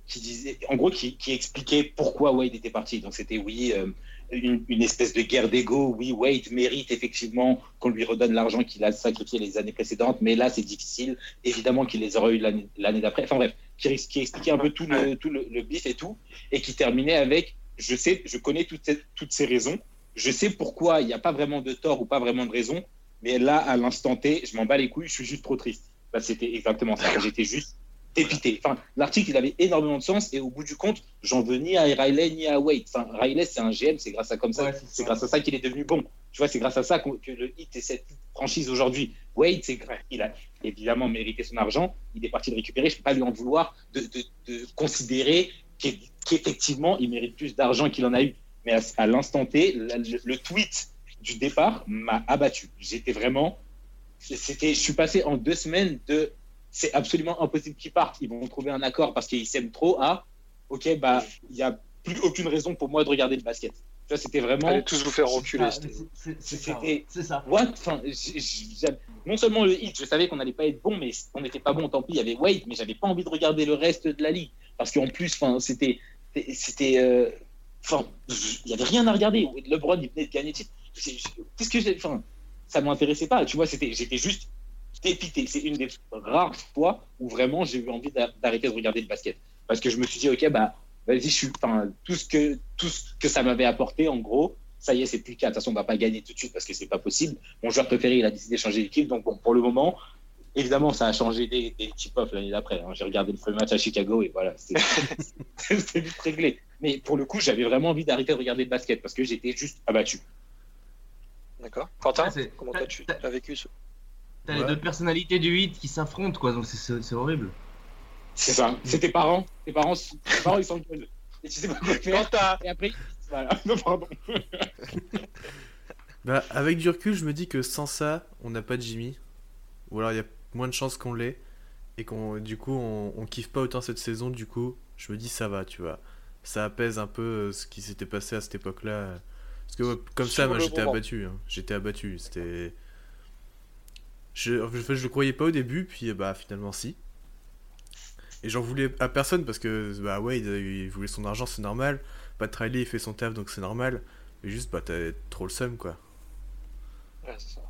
qui disait. En gros, qui, qui expliquait pourquoi Wade était parti. Donc, c'était oui. euh, une, une espèce de guerre d'ego. Oui, Wade mérite effectivement qu'on lui redonne l'argent qu'il a sacrifié les années précédentes, mais là, c'est difficile. Évidemment qu'il les aurait eu l'année l'année d'après. Enfin bref, qui, qui expliquait un peu tout le, tout le, le bif et tout, et qui terminait avec je sais, je connais toutes ces, toutes ces raisons, je sais pourquoi il n'y a pas vraiment de tort ou pas vraiment de raison, mais là, à l'instant T, je m'en bats les couilles, je suis juste trop triste. Bah, C'était exactement ça. J'étais juste dépité. Enfin, l'article, il avait énormément de sens, et au bout du compte, j'en veux ni à Riley ni à Wade. Enfin, Riley, c'est un GM, c'est grâce à comme ça, Ouais, c'est grâce à ça qu'il est devenu bon. Tu vois, c'est grâce à ça que le hit est cette franchise aujourd'hui. Wade, c'est il a évidemment mérité son argent. Il est parti le récupérer. Je ne peux pas lui en vouloir de, de- de considérer qu'effectivement, il mérite plus d'argent qu'il en a eu. Mais à, l'instant T, le tweet du départ m'a abattu. J'étais vraiment. C'était, je suis passé en deux semaines de. C'est absolument impossible qu'ils partent. Ils vont trouver un accord parce qu'ils s'aiment trop. À ok, bah, il n'y a plus aucune raison pour moi de regarder le basket. Tu vois, c'était vraiment. Allez tous vous faire reculer. Ah, c'était- c'est- ça. What enfin, Non seulement le hit, je savais qu'on n'allait pas être bon, mais on n'était pas bon, tant pis, il y avait Wade, mais j'avais pas envie de regarder le reste de la ligue. Parce qu'en plus, enfin, c'était. c'était euh, Enfin, il n'y avait rien à regarder. LeBron, il venait de gagner le titre. C'est- Qu'est-ce que j'ai. Enfin, ça ne m'intéressait pas. Tu vois, c'était- j'étais juste dépité. C'est une des rares fois où vraiment j'ai eu envie d'a- d'arrêter de regarder le basket. Parce que je me suis dit, ok, bah, vas-y, je suis. Enfin, tout ce que, tout ce que ça m'avait apporté, en gros, ça y est, c'est plus le cas. De toute façon, on va pas gagner tout de suite parce que c'est pas possible. Mon joueur préféré, il a décidé de changer d'équipe. Donc, bon, pour le moment, évidemment, ça a changé des, des tip-off l'année d'après. hein. J'ai regardé le premier match à Chicago et voilà, c'était vite réglé. Mais pour le coup, j'avais vraiment envie d'arrêter de regarder le basket parce que j'étais juste abattu. D'accord. Quentin, c'est- comment toi tu as vécu ce T'as les deux personnalités du 8 qui s'affrontent, quoi, donc c'est horrible. C'est ça. C'est tes parents. Tes parents, tes parents ils s'engueulent. Et tu sais pas quoi faire. Et après, voilà. Non, pardon. Bah, avec du recul, je me dis que sans ça, on n'a pas de Jimmy. Ou alors il y a moins de chances qu'on l'ait. Et qu'on, du coup, on, on kiffe pas autant cette saison. Du coup, je me dis ça va, tu vois. Ça apaise un peu euh, ce qui s'était passé à cette époque-là. Parce que ouais, comme ça, moi j'étais abattu. hein. J'étais abattu. C'était. Je, en fait, je le croyais pas au début, puis bah finalement si. Et j'en voulais à personne parce que bah Wade il voulait son argent, c'est normal. Pat Riley il fait son taf donc c'est normal. Mais juste bah t'as trop le seum quoi. Ouais, c'est ça.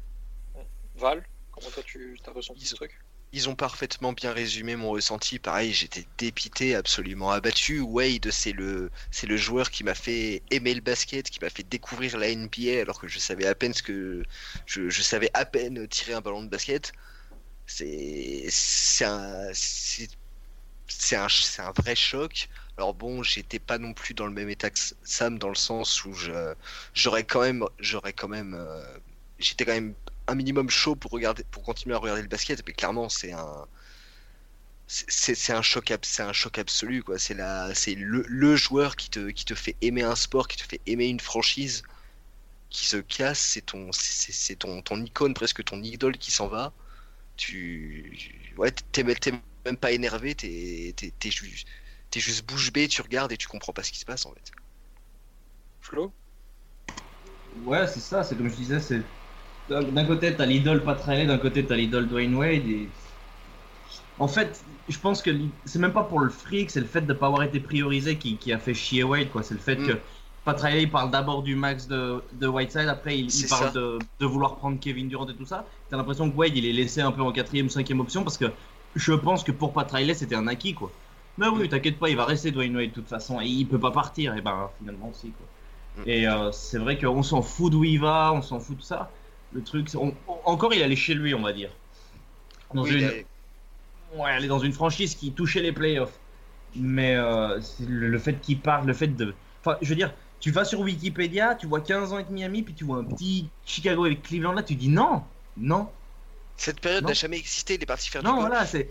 Val, comment toi tu as ressenti ce truc? Ils ont parfaitement bien résumé mon ressenti. Pareil, j'étais dépité, absolument abattu. Wade, c'est le, c'est le joueur qui m'a fait aimer le basket, qui m'a fait découvrir la NBA, alors que je savais à peine ce que, je, je savais à peine tirer un ballon de basket. C'est, c'est un, c'est, c'est un, un vrai choc. Alors bon, j'étais pas non plus dans le même état que Sam dans le sens où j'aurais quand même, j'aurais quand même, euh, j'étais quand même un minimum chaud pour regarder, pour continuer à regarder le basket, mais clairement c'est un, c'est un choc, c'est un choc absolu quoi. C'est la, c'est le, le joueur qui te, qui te fait aimer un sport, qui te fait aimer une franchise, qui se casse, c'est ton, c'est ton, ton icône presque ton idole qui s'en va. Tu, ouais, t'es même- pas énervé, t'es, t'es, t'es juste, t'es juste bouche bée, tu regardes et tu comprends pas ce qui se passe en fait. Flo? Ouais, c'est ça, c'est comme je disais, c'est. D'un côté, t'as l'idole Pat Riley, d'un côté, t'as l'idole Dwayne Wade, et En fait, je pense que c'est même pas pour le fric, c'est le fait de pas avoir été priorisé qui, qui a fait chier Wade, quoi. C'est le fait Mm. que Pat Riley il parle d'abord du max de, de Whiteside, après il, il parle de, de vouloir prendre Kevin Durant et tout ça. T'as l'impression que Wade il est laissé un peu en quatrième ou cinquième option parce que je pense que pour Pat Riley c'était un acquis, quoi. Mais oui, t'inquiète pas, il va rester Dwayne Wade de toute façon et il peut pas partir, et ben finalement si, quoi. Mm. Et euh, c'est vrai qu'on s'en fout d'où il va, on s'en fout de ça. Le truc, on- encore il allait chez lui, on va dire. Dans Oui, une, il est- Ouais, elle est dans une franchise qui touchait les playoffs. Mais euh, le, le fait qu'il parle, le fait de. Enfin, je veux dire, tu vas sur Wikipédia, tu vois 15 ans avec Miami, puis tu vois un petit Chicago avec Cleveland là, tu dis non, non, Cette période Non. n'a jamais existé, il est parti faire du non, voilà, c'est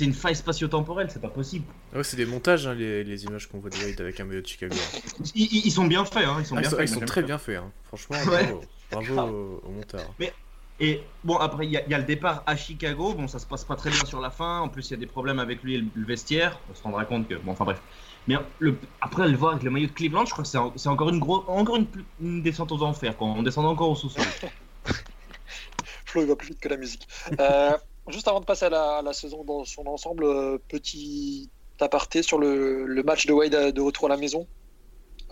une faille spatio-temporelle, c'est pas possible. Ah ouais, c'est des montages, hein, les, les images qu'on voit de Wade avec un maillot de Chicago. Ils, sont bien faits, hein, ils sont Ah, ils bien sont, faits. ils sont moi, très bien faits, hein. franchement, Ouais. bravo, bravo aux, aux monteurs. ça. Et bon, après, il y, a- il y a le départ à Chicago, bon, ça se passe pas très bien sur la fin, en plus, il y a des problèmes avec lui et le, le vestiaire, on se rendra compte que. Bon, enfin bref. Mais le, après, le voir avec le maillot de Cleveland, je crois que c'est en- c'est encore une, gros, encore une, une descente aux enfers, quoi. On descend encore au sous-sol. Flo, il va plus vite que la musique. Euh, juste avant de passer à la, à la saison dans son ensemble, euh, petit aparté sur le, le match de Wade à- de retour à la maison.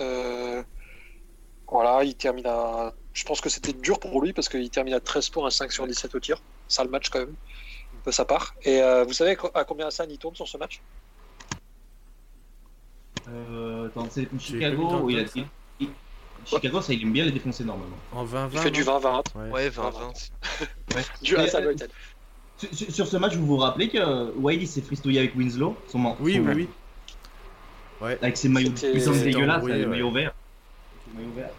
Euh, voilà, il termine à. Je pense que c'était dur pour lui parce qu'il termine à 13 points, à 5 sur 17 au tir. Sale match quand même, de sa part. Et euh, vous savez à combien Hassan il tourne sur ce match? Euh, Chicago le où il a top, ça. il- il- Chicago, ça, il aime bien les défoncer normalement. En 20-20 Il fait du non 20-20. Ouais. Ouais, 20-20. Du Hassan euh. Sur, sur- ce match, vous vous rappelez que Wade il s'est fristouillé avec Winslow, son, man- Oui, son- oui, oui. avec ses maillots puissants dégueulasses, les ouais. maillots verts. Les maillots verts.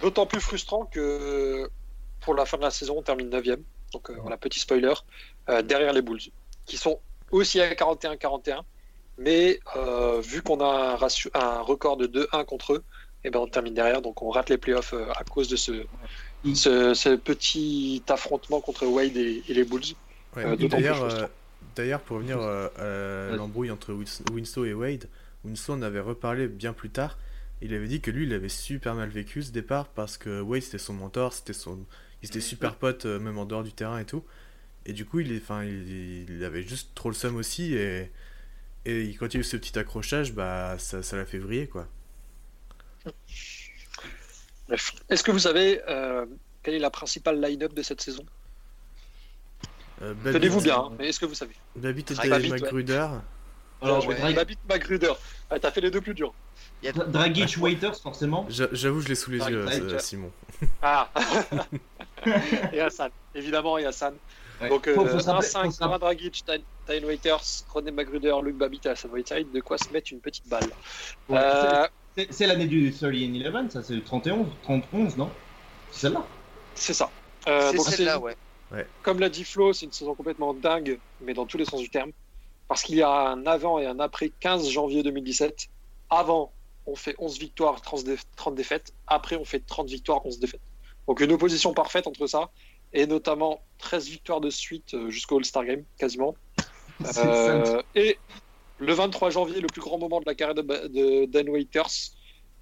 D'autant plus frustrant que pour la fin de la saison, on termine 9ème. Donc euh, voilà, petit spoiler, euh, derrière les Bulls, qui sont aussi à 41-41. Mais euh, vu qu'on a un, ratio- un record de 2-1 contre eux, et ben on termine derrière. Donc on rate les playoffs euh, à cause de ce, ce, ce petit affrontement contre Wade et, et les Bulls. Ouais, Euh, D'ailleurs, euh, d'ailleurs, pour revenir à l'embrouille entre Wins- Winslow et Wade, Winslow en avait reparlé bien plus tard. Il avait dit que lui, il avait super mal vécu ce départ parce que Wade c'était son mentor, c'était son, ils étaient super potes euh, même en dehors du terrain et tout. Et du coup, il, est, enfin, il, il avait juste trop le seum aussi et, et quand il y a eu ce petit accrochage, bah ça, ça l'a fait vriller quoi. Bref. Est-ce que vous savez euh, quelle est la principale line-up de cette saison? Euh, Tenez-vous bien, hein, mais est-ce que vous savez? Babbitt et Dave ouais. Magruder. Alors, Bien joué. Drag- Babbitt Magruder. Ah, T'as fait les deux plus durs. Dra- Dragic Waiters, forcément. J'a- J'avoue, je l'ai sous les Drag- yeux, Drag- euh, Simon. Ah Et Hassan, évidemment, et Hassan. Ouais. Donc, euh, Faut- 1-5, faut se rappeler- Brad Dragic, Ty- Tyne Waiters, René Magruder, Luke Babbitt et Hassan Whiteside, de quoi se mettre une petite balle. Ouais, Euh, c'est- l'année du 30 and 11, ça, c'est le 31, 31, non? C'est celle-là c'est ça. Euh, C'est celle-là, c'est- ouais. Comme l'a dit Flo, c'est une saison complètement dingue, mais dans tous les sens du terme. Parce qu'il y a un avant et un après 15 janvier 2017. Avant, on fait 11 victoires, 30 dé- 30 défaites. Après, on fait 30 victoires, 11 défaites. Donc une opposition parfaite entre ça. Et notamment 13 victoires de suite euh, jusqu'au All-Star Game, quasiment. C'est Euh, ça. et le 23 janvier, le plus grand moment de la carrière de, de Dan Waiters,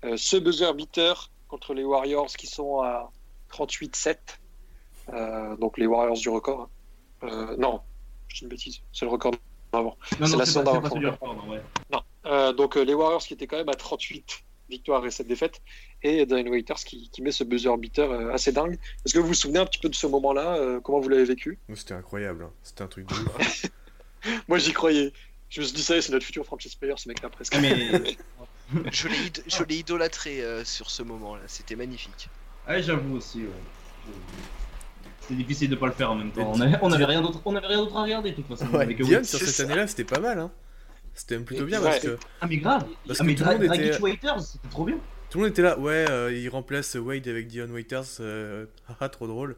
euh, ce buzzer beater contre les Warriors qui sont à 38-7. Euh, donc les Warriors du record. hein. Euh, non, je dis une bêtise, c'est le record d'avant. Non, c'est non, la record, non, ouais. Non. Euh, donc euh, les Warriors qui étaient quand même à 38 victoires et 7 défaites. Et Dan Waiters qui, qui met ce buzzer beater euh, assez dingue. Est-ce que vous vous souvenez un petit peu de ce moment-là euh, Comment vous l'avez vécu? C'était incroyable, hein. c'était un truc de. Moi j'y croyais. Je me suis dit ça, c'est notre futur franchise player, ce mec-là presque. Ah, mais... Je l'ai id- je l'ai idolâtré euh, sur ce moment-là, c'était magnifique. ah, j'avoue aussi, ouais. C'est difficile de pas le faire en même temps. On avait, on avait rien d'autre, on avait rien d'autre à regarder de toute façon. Ouais, Avec Dion, sur cette année-là, c'était pas mal. Hein. C'était même plutôt bien Ouais. parce que Ah mais grave. Parce ah que mais tout le monde Dragic était- Waiters, c'était trop bien. tout le monde était là. Ouais, euh, il remplace Wade avec Dion Waiters. euh, haha, trop drôle.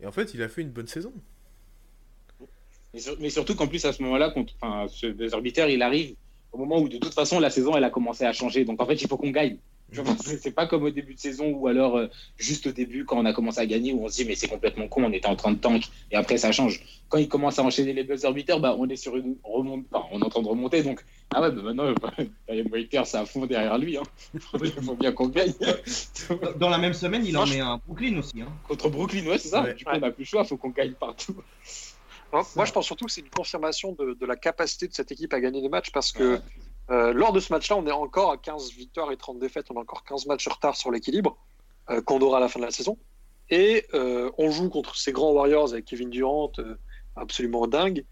Et en fait, il a fait une bonne saison. Mais, sur- mais surtout qu'en plus, à ce moment-là, enfin, ce buzzer beater, il arrive au moment où, de toute façon, la saison, elle a commencé à changer. Donc, en fait, il faut qu'on gagne. Je pense que c'est pas comme au début de saison ou alors euh, juste au début quand on a commencé à gagner où on se dit mais c'est complètement con, on était en train de tank et après ça change. Quand il commence à enchaîner les buzzer beaters, bah on est sur une remonte, enfin, on est en train de remonter donc ah ouais bah maintenant Waiters c'est à fond derrière lui, hein. il faut bien qu'on gagne Dans la même semaine, il en met un Brooklyn aussi. Hein. contre Brooklyn, ouais c'est ça. Ouais. Du coup on n'a plus le choix, faut qu'on gagne partout. Moi, moi, je pense surtout que c'est une confirmation de, de la capacité de cette équipe à gagner des matchs parce que euh, lors de ce match-là, on est encore à 15 victoires et 30 défaites. On a encore 15 matchs en retard sur l'équilibre euh, qu'on aura à la fin de la saison. Et euh, on joue contre ces grands Warriors avec Kevin Durant, euh, absolument dingue.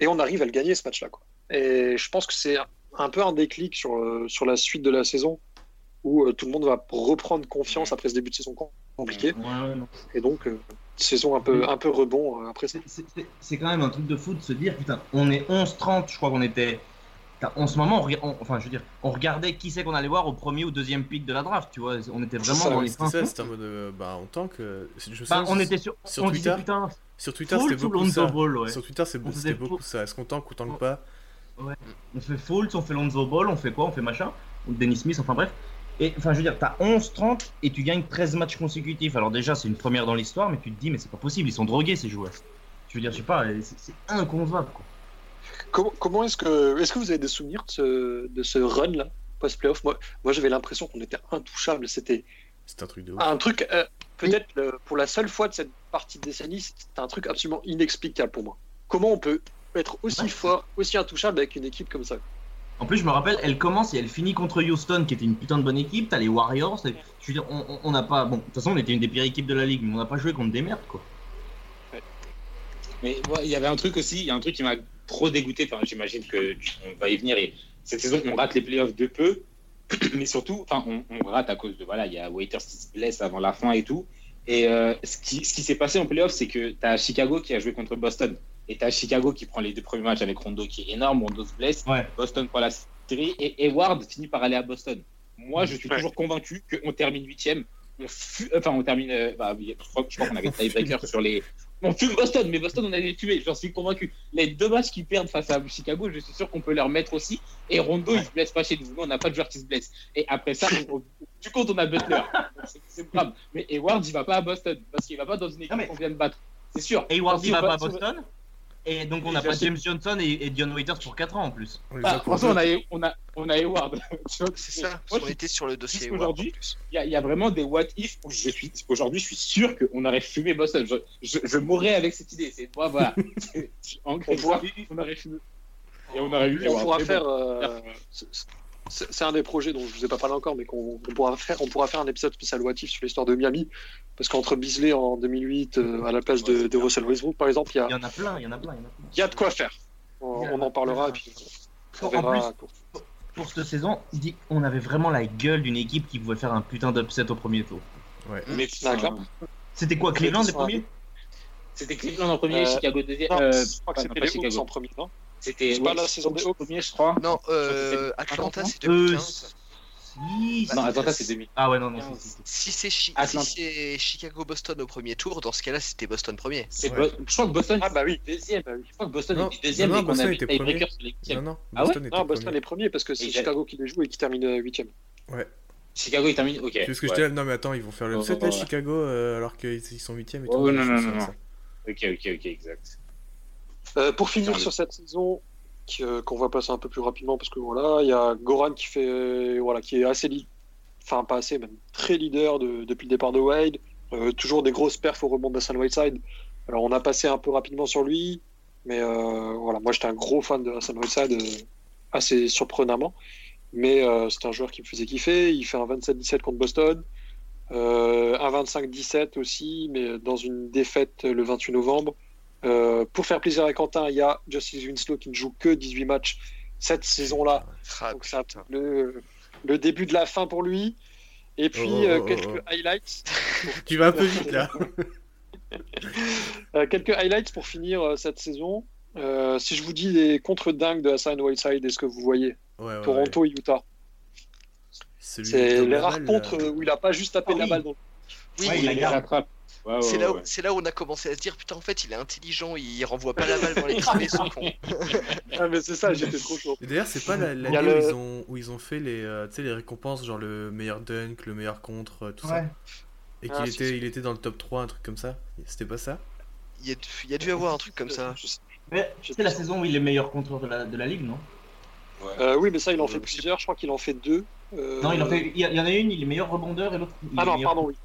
Et on arrive à le gagner ce match-là. quoi. Et je pense que c'est un peu un déclic sur, euh, sur la suite de la saison où euh, tout le monde va reprendre confiance après ce début de saison com- compliqué. Ouais, ouais, non. Et donc, euh, saison un peu, un peu rebond euh, après ça. C'est- quand même un truc de fou de se dire, putain, on est 11-30, je crois qu'on était. En ce moment, on, enfin, je veux dire, on regardait qui c'est qu'on allait voir au premier ou deuxième pick de la draft, tu vois. On était vraiment ça, dans les C'était ça, en mode. euh, bah, en tant que. Je Bah, souviens, on était sur. sur on Twitter. disait, putain, Sur Twitter, c'était beaucoup ça. Ball, ouais. Sur Twitter, c'est- beaucoup ça. Est-ce qu'on tank ou tank pas? On fait Fultz, on fait Lonzo Ball, on fait quoi? On fait machin Ou Dennis Smith, enfin bref. Et enfin, je veux dire, t'as 11-30 et tu gagnes 13 matchs consécutifs. Alors, déjà, c'est une première dans l'histoire, mais tu te dis, mais c'est pas possible, ils sont drogués ces joueurs. Je veux dire, je sais pas, c'est inconcevable quoi. Comment, comment est-ce que, est-ce que vous avez des souvenirs de ce, de ce run-là, post-playoff? Moi, moi j'avais l'impression qu'on était intouchable. C'était un truc de ouf. un truc, euh, peut-être pour la seule fois de cette partie de décennie, c'était un truc absolument inexplicable pour moi. Comment on peut être aussi Ouais. fort, aussi intouchable avec une équipe comme ça? En plus, je me rappelle, elle commence et elle finit contre Houston, qui était une putain de bonne équipe. T'as les Warriors. on- n'a pas. Bon, de toute façon, on était une des pires équipes de la ligue, mais on n'a pas joué contre des merdes, quoi. Mais il y avait un truc aussi, il y a un truc qui m'a trop dégoûté. Enfin, j'imagine que on va y venir. Et cette saison, on rate les playoffs de peu, mais surtout, on, rate à cause de voilà, il y a Waiters qui se blesse avant la fin et tout. Et euh, ce qui, s'est passé en playoffs, c'est que tu as Chicago qui a joué contre Boston. Et tu as Chicago qui prend les deux premiers matchs avec Rondo qui est énorme. Rondo se blesse. Ouais. Boston prend la série. Et Hayward finit par aller à Boston. Moi, je suis Ouais. toujours convaincu qu'on termine huitième. On fu- Enfin, on termine. euh, bah, je crois, je crois qu'on avait le tiebreaker sur les. On fume Boston, mais Boston, on allait les tuer. J'en suis convaincu. Les deux matchs qu'ils perdent face à Chicago, je suis sûr qu'on peut leur mettre aussi. Et Rondo, il se blesse pas chez nous. Nous, on n'a pas de joueur qui se blesse. Et après ça, on- du compte, on a Butler. C'est- grave. Mais Hayward, il va pas à Boston parce qu'il va pas dans une équipe qu'on vient de battre. C'est sûr. Hayward, il va pas à Boston. Et donc, on n'a pas James Johnson et, et Dion Waiters pour 4 ans en plus. On Ah, pour franchement, on a, on a, on a Hayward. C'est ça, Moi, on était sur le dossier. aujourd'hui. Il y, a- il y a vraiment des what if où je suis aujourd'hui je suis sûr qu'on aurait fumé Boston. Je, je, je mourrais avec cette idée. C'est moi voilà. En On aurait fumé. Et on aurait eu. On pourra Mais bon. faire. euh, c'est- un des projets dont je vous ai pas parlé encore, mais qu'on pourra faire. On pourra faire un épisode spécial What If sur l'histoire de Miami, parce qu'entre Beasley en 2008 euh, à la place de, de Russell Westbrook, par exemple, il y a, Il y en a plein, il y en a plein, il y a de quoi faire. On, en parlera et puis on En verra. Pour cette saison, on avait vraiment la gueule d'une équipe qui pouvait faire un putain d'upset au premier tour. Ouais. Mais. C'était quoi, Cleveland les premiers? C'était Cleveland en premier, Euh, Chicago deuxième. Euh, je crois que c'était Chicago. en premier, non? C'était ouais, la saison des Hawks. premier, je crois. Non, euh, C'était- Atlanta, c'est Euh, 2015. si, Non, Atlanta c'est 2000. Ah ouais, non, non. Si c'est Chi- si Chicago-Boston au premier tour, dans ce cas-là, c'était Boston premier. Ouais. Bo- Je crois que Boston. Ah bah oui. Deuxième. Bah oui. Je crois que Boston Non, était deuxième non, non, Boston était premier. les Non, non, Ah ouais Boston était Non, Boston premier. est premier parce que c'est Chicago qui les joue et qui termine euh, huitième. Chicago il termine. Ok. Tu vois ce que je ouais. dit Non, mais attends, ils vont faire le Oh, 7 oh, là, ouais. Chicago, euh, alors qu'ils ils sont 8ème et Oh, tout. non, Je non, non, non. ça. Ok, ok, ok, exact. Euh, pour finir sur cette saison, qu'on va passer un peu plus rapidement parce que voilà, il y a Goran qui fait, voilà, qui est assez, enfin pas assez, même très leader de- depuis le départ de Wade. Euh, toujours des grosses perfs au rebond d'Hassan Whiteside. Alors on a passé un peu rapidement sur lui, mais euh, voilà, moi j'étais un gros fan de Hassan Whiteside, euh, assez surprenamment. Mais c'est un joueur qui me faisait kiffer. Il fait un 27-17 contre Boston, un 25-17 aussi, mais dans une défaite le 28 novembre. Euh, pour faire plaisir à Quentin, il y a Justice Winslow qui ne joue que 18 matchs cette saison-là. Ah, Donc c'est le, le début de la fin pour lui. Et puis Oh, oh, euh, oh, quelques oh. highlights. Tu vas un peu vite là. Euh, quelques highlights pour finir cette saison. Euh, si je vous dis les contre-dingues de Hassan Whiteside, est-ce que vous voyez? Ouais, ouais, ouais. Toronto et Utah. C'est les rares contre où il a pas juste tapé Ah la oui. balle. dans- Oui, Ouais, Il il. Ouais, ouais, c'est là, où- ouais. c'est là où on a commencé à se dire putain en fait il est intelligent, il renvoie pas la balle dans les triplés, son con. Ah, mais c'est ça, j'étais trop chaud. Et d'ailleurs, c'est pas la- l'année le- où, ils ont, où ils ont fait les, euh, tu sais, les récompenses, genre le meilleur dunk, le meilleur contre, euh, tout ça. Et qu'il Ah, si, était, si. il était dans le top 3, un truc comme ça. C'était pas ça? Il y a, il y a dû avoir un truc comme ça. Je sais- Mais c'est la saison où il est meilleur contreur de la, de la ligue, non? Euh, oui, mais ça, il en fait plusieurs. Je crois qu'il en fait deux. Euh, Non, il en, fait, il y, en a une, il est meilleur rebondeur et l'autre. Ah non, meilleur- pardon, oui.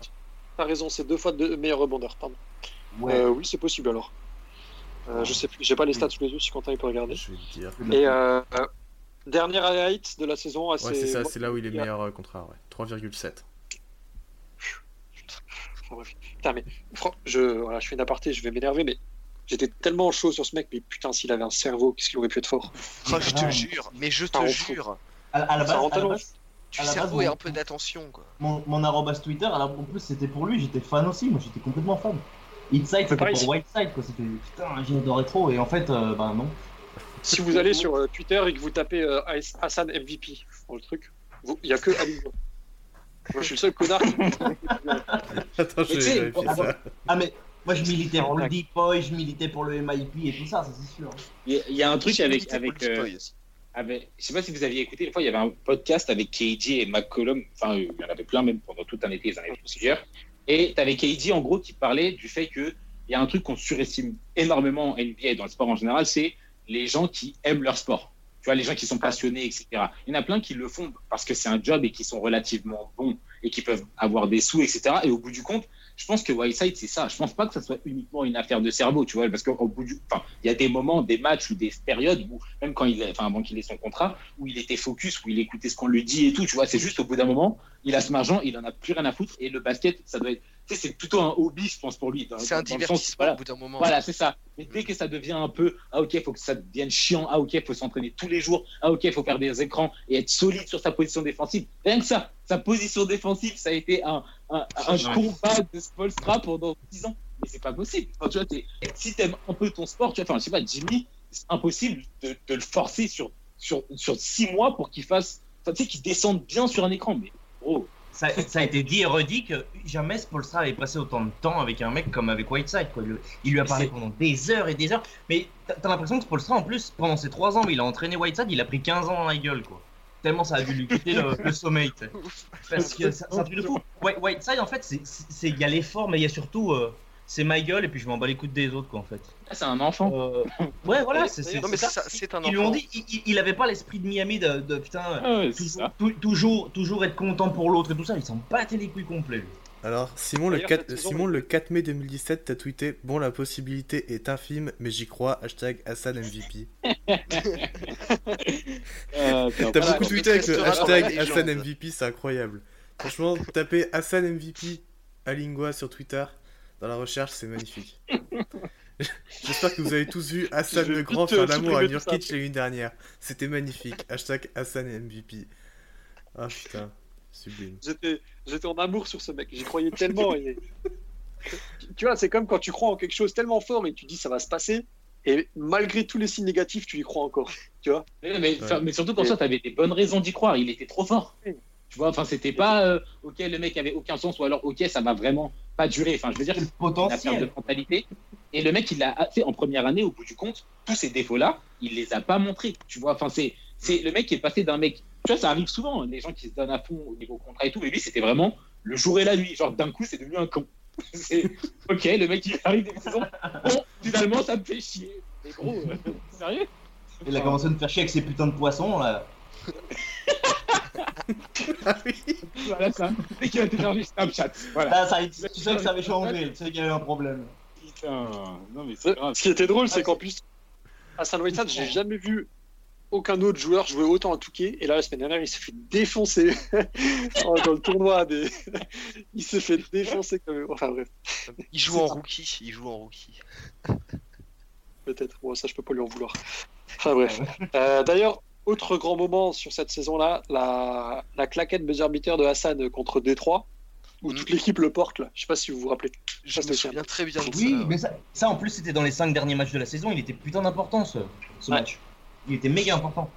T'as raison, c'est deux fois de meilleur rebondeur. Pardon. Ouais. Euh, oui, c'est possible alors. Euh, je sais plus, j'ai pas les stats sous les yeux si Quentin il peut regarder. Je vais te dire. Et euh, dernière highlight de la saison, Ouais, assez. c'est ça, c'est là où il est meilleur euh, contraire, ouais. 3,7. Enfin, bref. Putain, mais je, voilà, je fais une aparté, je vais m'énerver, mais j'étais tellement chaud sur ce mec, mais putain, s'il avait un cerveau, qu'est-ce qu'il aurait pu être fort? Oh, je te Ouais. jure, mais je te jure. À, à la Ça base, rend à la tellement base, Du À cerveau base, et un peu d'attention, quoi. mon, mon arrobas Twitter, alors, en plus c'était pour lui, j'étais fan aussi, moi j'étais complètement fan. Inside c'était pour Whiteside quoi, c'était putain j'adorais trop et en fait euh, bah non. Si vous allez sur euh, Twitter et que vous tapez euh, Hassan MVP dans le truc, il y a que Ali. Moi, je suis le seul connard qui. Attends, je vais ah, ça. Ah mais moi je militais pour le Deep Boy, je militais pour le MIP et tout ça, ça c'est sûr. Il y a- un truc avec. Euh, Avec- je sais pas si vous aviez écouté, une fois, il y avait un podcast avec KG et McCollum. Enfin, il y en avait plein, même pendant tout un été, ils en avaient plusieurs. Et tu avais KG, en gros, qui parlait du fait qu'il y a un truc qu'on surestime énormément en NBA et dans le sport en général, c'est les gens qui aiment leur sport. Tu vois, les gens qui sont passionnés, etc. Il y en a plein qui le font parce que c'est un job et qui sont relativement bons et qui peuvent avoir des sous, etc. Et au bout du compte, je pense que Whiteside, c'est ça. Je pense pas que ça soit uniquement une affaire de cerveau, tu vois, parce qu'au bout du, enfin, il y a des moments, des matchs ou des périodes où, même quand il, est- enfin, avant qu'il ait son contrat, où il était focus, où il écoutait ce qu'on lui dit et tout, tu vois, c'est juste au bout d'un moment, il a ce argent, il en a plus rien à foutre et le basket, ça doit être, tu sais, c'est plutôt un hobby, je pense, pour lui. dans- C'est dans un sens, divertissement voilà, au bout d'un moment. voilà, c'est ça. Mais dès que ça devient un peu, ah ok, il faut que ça devienne chiant, ah ok, il faut s'entraîner tous les jours, ah ok, il faut faire des écrans et être solide sur sa position défensive. Rien que ça, sa position défensive, ça a été un, un, combat de Spolstra pendant 10 ans. Mais c'est pas possible. Enfin, tu vois, t'es- si t'aimes un peu ton sport, tu vois, enfin, je sais pas, Jimmy, c'est impossible de, de le forcer sur, sur, sur 6 mois pour qu'il fasse, enfin, tu sais, qu'il descende bien sur un écran. Mais gros, Ça, ça a été dit et redit que jamais Spolstra avait passé autant de temps avec un mec comme avec Whiteside. Quoi. Il, il lui a parlé pendant des heures et des heures. Mais t'as t'as l'impression que Spolstra, en plus, pendant ces 3 ans où il a entraîné Whiteside, il a pris 15 ans dans la gueule. Quoi. Tellement ça a dû lui quitter le, le sommeil. Parce que c'est c'est un truc de fou. White- Whiteside, en fait, c'est- il y a l'effort, mais il y a surtout. euh, c'est ma gueule et puis je m'en bats les coups des autres, quoi, en fait. là, c'est un enfant. Euh, ouais, voilà, c'est Non, mais ça. ça, un Ils lui ont enfant. dit, il- il, avait pas l'esprit de Miami de, de putain. Ah ouais, c'est Toujours, ça. tou- toujours, toujours être content pour l'autre et tout ça, il s'en battait les couilles complets. lui. Alors, Simon le, D'ailleurs, 4, cette saison- Simon, le 4 mai 2017, t'as tweeté Bon, la possibilité est infime, mais j'y crois. Hashtag Hassan MVP. Euh, T'as Voilà, beaucoup tweeté avec le la hashtag Hassan. MVP, c'est incroyable. Franchement, taper Hassan MVP à Lingua sur Twitter dans la recherche, c'est magnifique. J'espère que vous avez tous vu Hassan le Grand faire l'amour à. Nurkic l'année dernière. C'était magnifique. Hashtag Hassan MVP. Ah putain, sublime. J'étais, j'étais en amour sur ce mec. J'y croyais tellement. et- Tu vois, c'est comme quand tu crois en quelque chose tellement fort et tu dis ça va se passer. Et malgré tous les signes négatifs, tu y crois encore. Tu vois? Mais, mais- Ouais. mais surtout quand Et- ça, t'avais des bonnes raisons d'y croire. Il était trop fort. Tu vois, enfin, c'était pas euh, ok, le mec avait aucun sens, ou alors ok, ça va vraiment pas durer. Enfin, je veux dire, une affaire de mentalité. Et le mec, il l'a fait en première année, au bout du compte, tous ces défauts-là, il les a pas montrés. Tu vois, enfin, c'est, c'est le mec qui est passé d'un mec. Tu vois, ça arrive souvent, les gens qui se donnent à fond au niveau contrat et tout, mais lui, c'était vraiment le jour et la nuit. Genre, d'un coup, c'est devenu un con. C'est ok, le mec, il arrive des saisons. Bon, finalement, ça me fait chier. Mais gros, euh, sérieux? Il a commencé à nous faire chier avec ses putains de poissons là. Ah oui Voilà ça. Dès qu'il a téléchargé Snapchat. Voilà. Là, ça, tu sais que ça avait changé, tu sais qu'il y avait un problème. Putain. Non, mais c'est grave. Ce qui était drôle, c'est qu'en plus, à Whiteside, j'ai jamais vu aucun autre joueur jouer autant à Touquet. Et là, la semaine dernière, il s'est fait défoncer dans le tournoi. Des... il s'est fait défoncer quand même. Enfin bref, Il joue en rookie. Il joue en rookie. peut-être. Bon, ça, je peux pas lui en vouloir. Enfin bref. Euh, D'ailleurs, autre grand moment sur cette saison-là, la, la claquette buzzer beater de Hassan contre Détroit, où Mm. toute l'équipe le porte. Là. Je sais pas si vous vous rappelez. Je Ça, me souviens très bien de Oui, ça. mais ça, ça en plus c'était dans les 5 derniers matchs de la saison, il était putain d'important ce, ce Ouais. match. Il était méga important.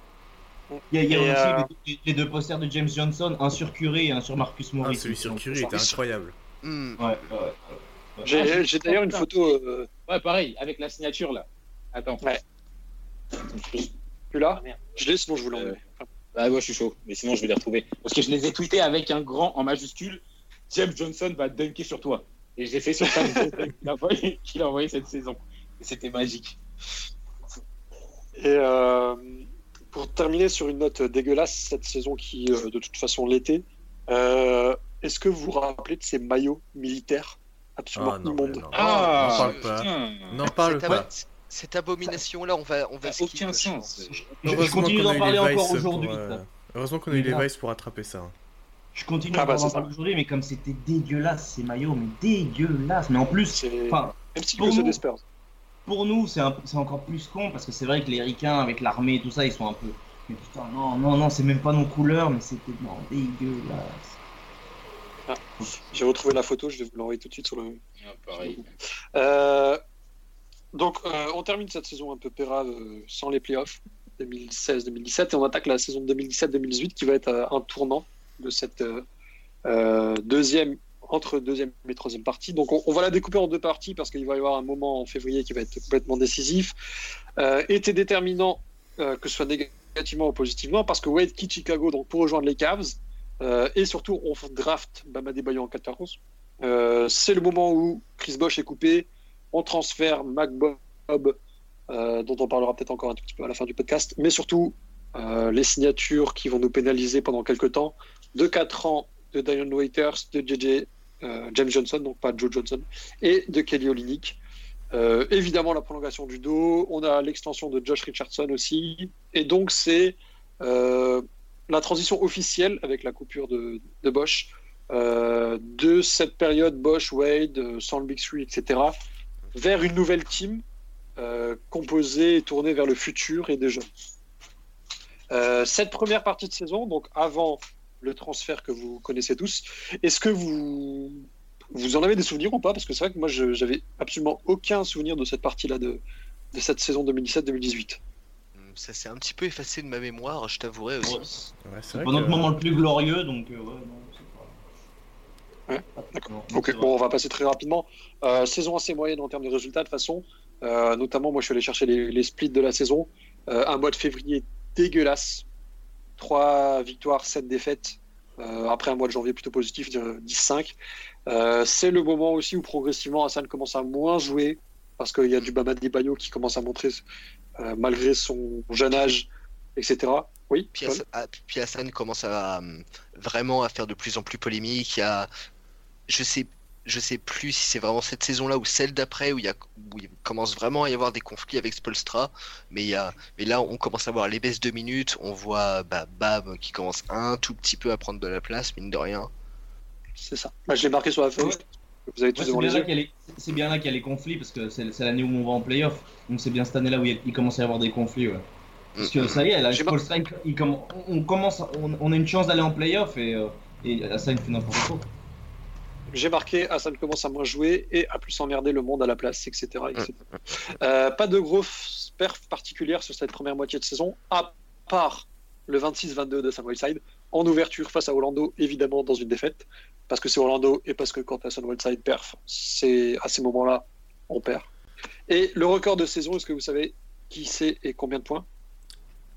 Il y a, il y a aussi euh, les, les deux posters de James Johnson, un sur Curry et un sur Marcus Ah, Morris. celui sur Curie Donc, était incroyable. Hmm. Ouais, ouais, ouais. J'ai j'ai d'ailleurs une photo. euh, Ouais, pareil, avec la signature là. Attends. Ouais. plus là. Je l'ai, sinon je vous l'envoie. Ah ouais, je suis chaud. Mais sinon, je vais les retrouver. Parce que je les ai tweetés avec un grand en majuscule. James Johnson va dunker sur toi. Et je l'ai fait sur sa vidéo qu'il a envoyé- qu'il a envoyé cette saison. Et c'était magique. Et euh, pour terminer sur une note dégueulasse, cette saison qui euh, de toute façon l'était, euh, est-ce que vous vous rappelez de ces maillots militaires absolument Ah non, immondes? non. Ah, N'en parle pas. N'en parle Cette pas. Cette abomination-là, on va, on va Ça n'a skip, aucun je sens. Je, je continue d'en parler encore aujourd'hui. euh. Heureusement qu'on a eu les Ah. Vice pour attraper ça. hein. Je continue Ah à bah, en parler aujourd'hui, mais comme c'était dégueulasse ces maillots, mais dégueulasse. Mais en plus, C'est enfin, même style pour nous- des Spurs. Pour nous, c'est c'est encore plus con parce que c'est vrai que les ricains avec l'armée et tout ça, ils sont un peu. Mais putain, non, non, non, c'est même pas nos couleurs, mais c'était non, dégueulasse. J'ai retrouvé la photo, je vais vous l'envoyer tout de suite sur le. Ah, pareil. Euh, donc, euh, on termine cette saison un peu pérave euh, sans les playoffs 2016-2017 et on attaque la saison 2017-2018 qui va être un tournant de cette deuxième entre deuxième et troisième partie. Donc, on, va la découper en deux parties parce qu'il va y avoir un moment en février qui va être complètement décisif. Euh, déterminant euh, que ce soit négativement ou positivement parce que Wade quitte Chicago donc pour rejoindre les Cavs euh, et surtout on draft Bama Debayo en 14. Euh, c'est le moment où Chris Bosch est coupé, on transfère Mac Bob, euh, dont on parlera peut-être encore un tout petit peu à la fin du podcast, mais surtout les signatures qui vont nous pénaliser pendant quelques temps, de 4 ans de Dion Waiters, de JJ James Johnson, donc pas Joe Johnson, et de Kelly Olynyk. Euh, évidemment la prolongation du dos, on a l'extension de Josh Richardson aussi, et donc c'est euh, la transition officielle avec la coupure de, de Bosch euh, de cette période Bosch, Wade, euh, sans le Big Three, etc., vers une nouvelle team euh, composée et tournée vers le futur et des jeunes. Euh, cette première partie de saison, donc avant le transfert que vous connaissez tous, est-ce que vous, vous en avez des souvenirs ou pas? Parce que c'est vrai que moi, je- j'avais absolument aucun souvenir de cette partie-là de, de cette saison 2017-2018. Hum, Ça s'est un petit peu effacé de ma mémoire, je t'avouerai aussi. Ouais, Ouais, c'est pas que- notre moment le plus glorieux, donc euh, ouais, non, c'est pas. Ouais, d'accord. Non, Ok, bon, on va passer très rapidement. Euh, saison assez moyenne en termes de résultats, de toute façon. Euh, notamment, moi, je suis allé chercher les, les splits de la saison. Euh, un mois de février dégueulasse. 3 victoires, 7 défaites. Euh, après un mois de janvier plutôt positif, de 10-5. Euh, c'est le moment aussi où progressivement Hassan commence à moins jouer parce qu'il y a du Bama Bayo qui commence à montrer, euh, malgré son jeune âge, etc. Oui, Puis, ah, puis Hassan commence à vraiment à faire de plus en plus polémique. A, je sais, je sais plus si c'est vraiment cette saison-là ou celle d'après où il, y a, où il commence vraiment à y avoir des conflits avec Spolstra. Mais, il y a, mais là, on commence à voir les baisses de minutes. On voit bah, Bab qui commence un tout petit peu à prendre de la place, mine de rien. c'est ça. Bah, je l'ai marqué sur la feuille. Vous avez tous Ouais, c'est devant bien, les là yeux. qu'il y a les- c'est bien là qu'il y a les conflits parce que c'est l'année où on va en playoff. Donc c'est bien cette année-là où il, y a- il commence à y avoir des conflits. Ouais. Parce que Mm, ça y est, là, J'ai Spolstra, il, il comm- on, commence, on, on a une chance d'aller en playoff et, euh, et ça il fait n'importe quoi. J'ai marqué Hassan commence à moins jouer et à plus emmerder le monde à la place, etc. etc. Euh, pas de grosses perfs particulières sur cette première moitié de saison, à part le 26-22 de Sam Whiteside, en ouverture face à Orlando, évidemment dans une défaite, parce que c'est Orlando et parce que quand Hassan Whiteside perf, c'est à ces moments-là, on perd. Et le record de saison, est-ce que vous savez qui c'est et combien de points?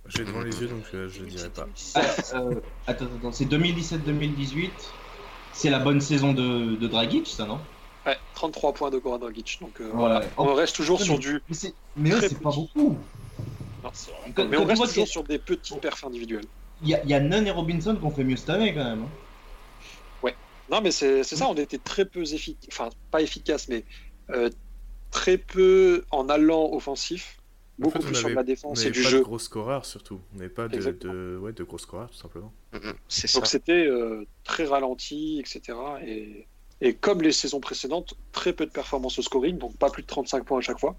J'ai devant les yeux donc euh, je le dirai pas. Ah, euh, attends, attends, c'est 2017-2018. C'est la bonne saison de, de Dragic, ça, non? Ouais, 33 points de Goran Dragic. Donc euh, Voilà. on reste toujours Ouais, sur du. Mais, c'est- mais ouais, c'est pas beaucoup. Non, Quand- mais on reste toujours sur des petites perfs individuelles. Il y y a Nunn et Robinson qui ont fait mieux cette année quand même. hein. Non, mais c'est c'est ça, on était très peu efficaces, enfin pas efficaces, mais euh, très peu en allant offensif, En beaucoup fait, on plus sur de la On défense et n'avait du pas jeu. de gros scoreurs surtout. On n'avait pas de, Exactement. de, ouais, de gros scoreurs tout simplement. Mm, mm, C'est ça. Donc c'était euh, très ralenti, etc. Et, et comme les saisons précédentes, très peu de performances au scoring, donc pas plus de 35 points à chaque fois.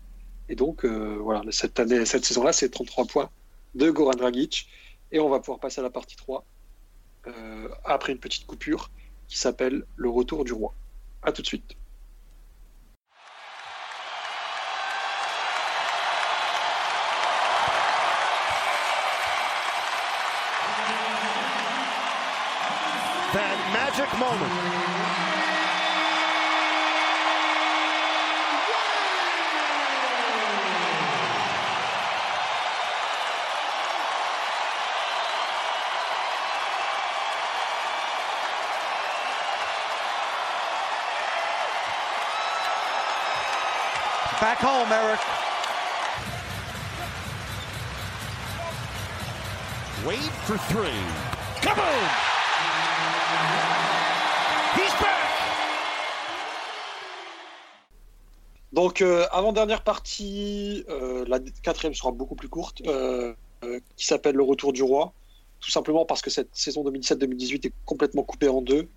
Et donc euh, voilà, cette année, cette saison-là, c'est 33 points de Goran Dragic. Et on va pouvoir passer à la partie 3 euh, après une petite coupure qui s'appelle le retour du roi. À tout de suite. That magic moment. Back home, Eric. Wade for three. Kaboom! Donc, euh, avant-dernière partie, euh, la quatrième sera beaucoup plus courte, euh, qui s'appelle Le Retour du Roi. Tout simplement parce que cette saison 2017-2018 est complètement coupée en deux.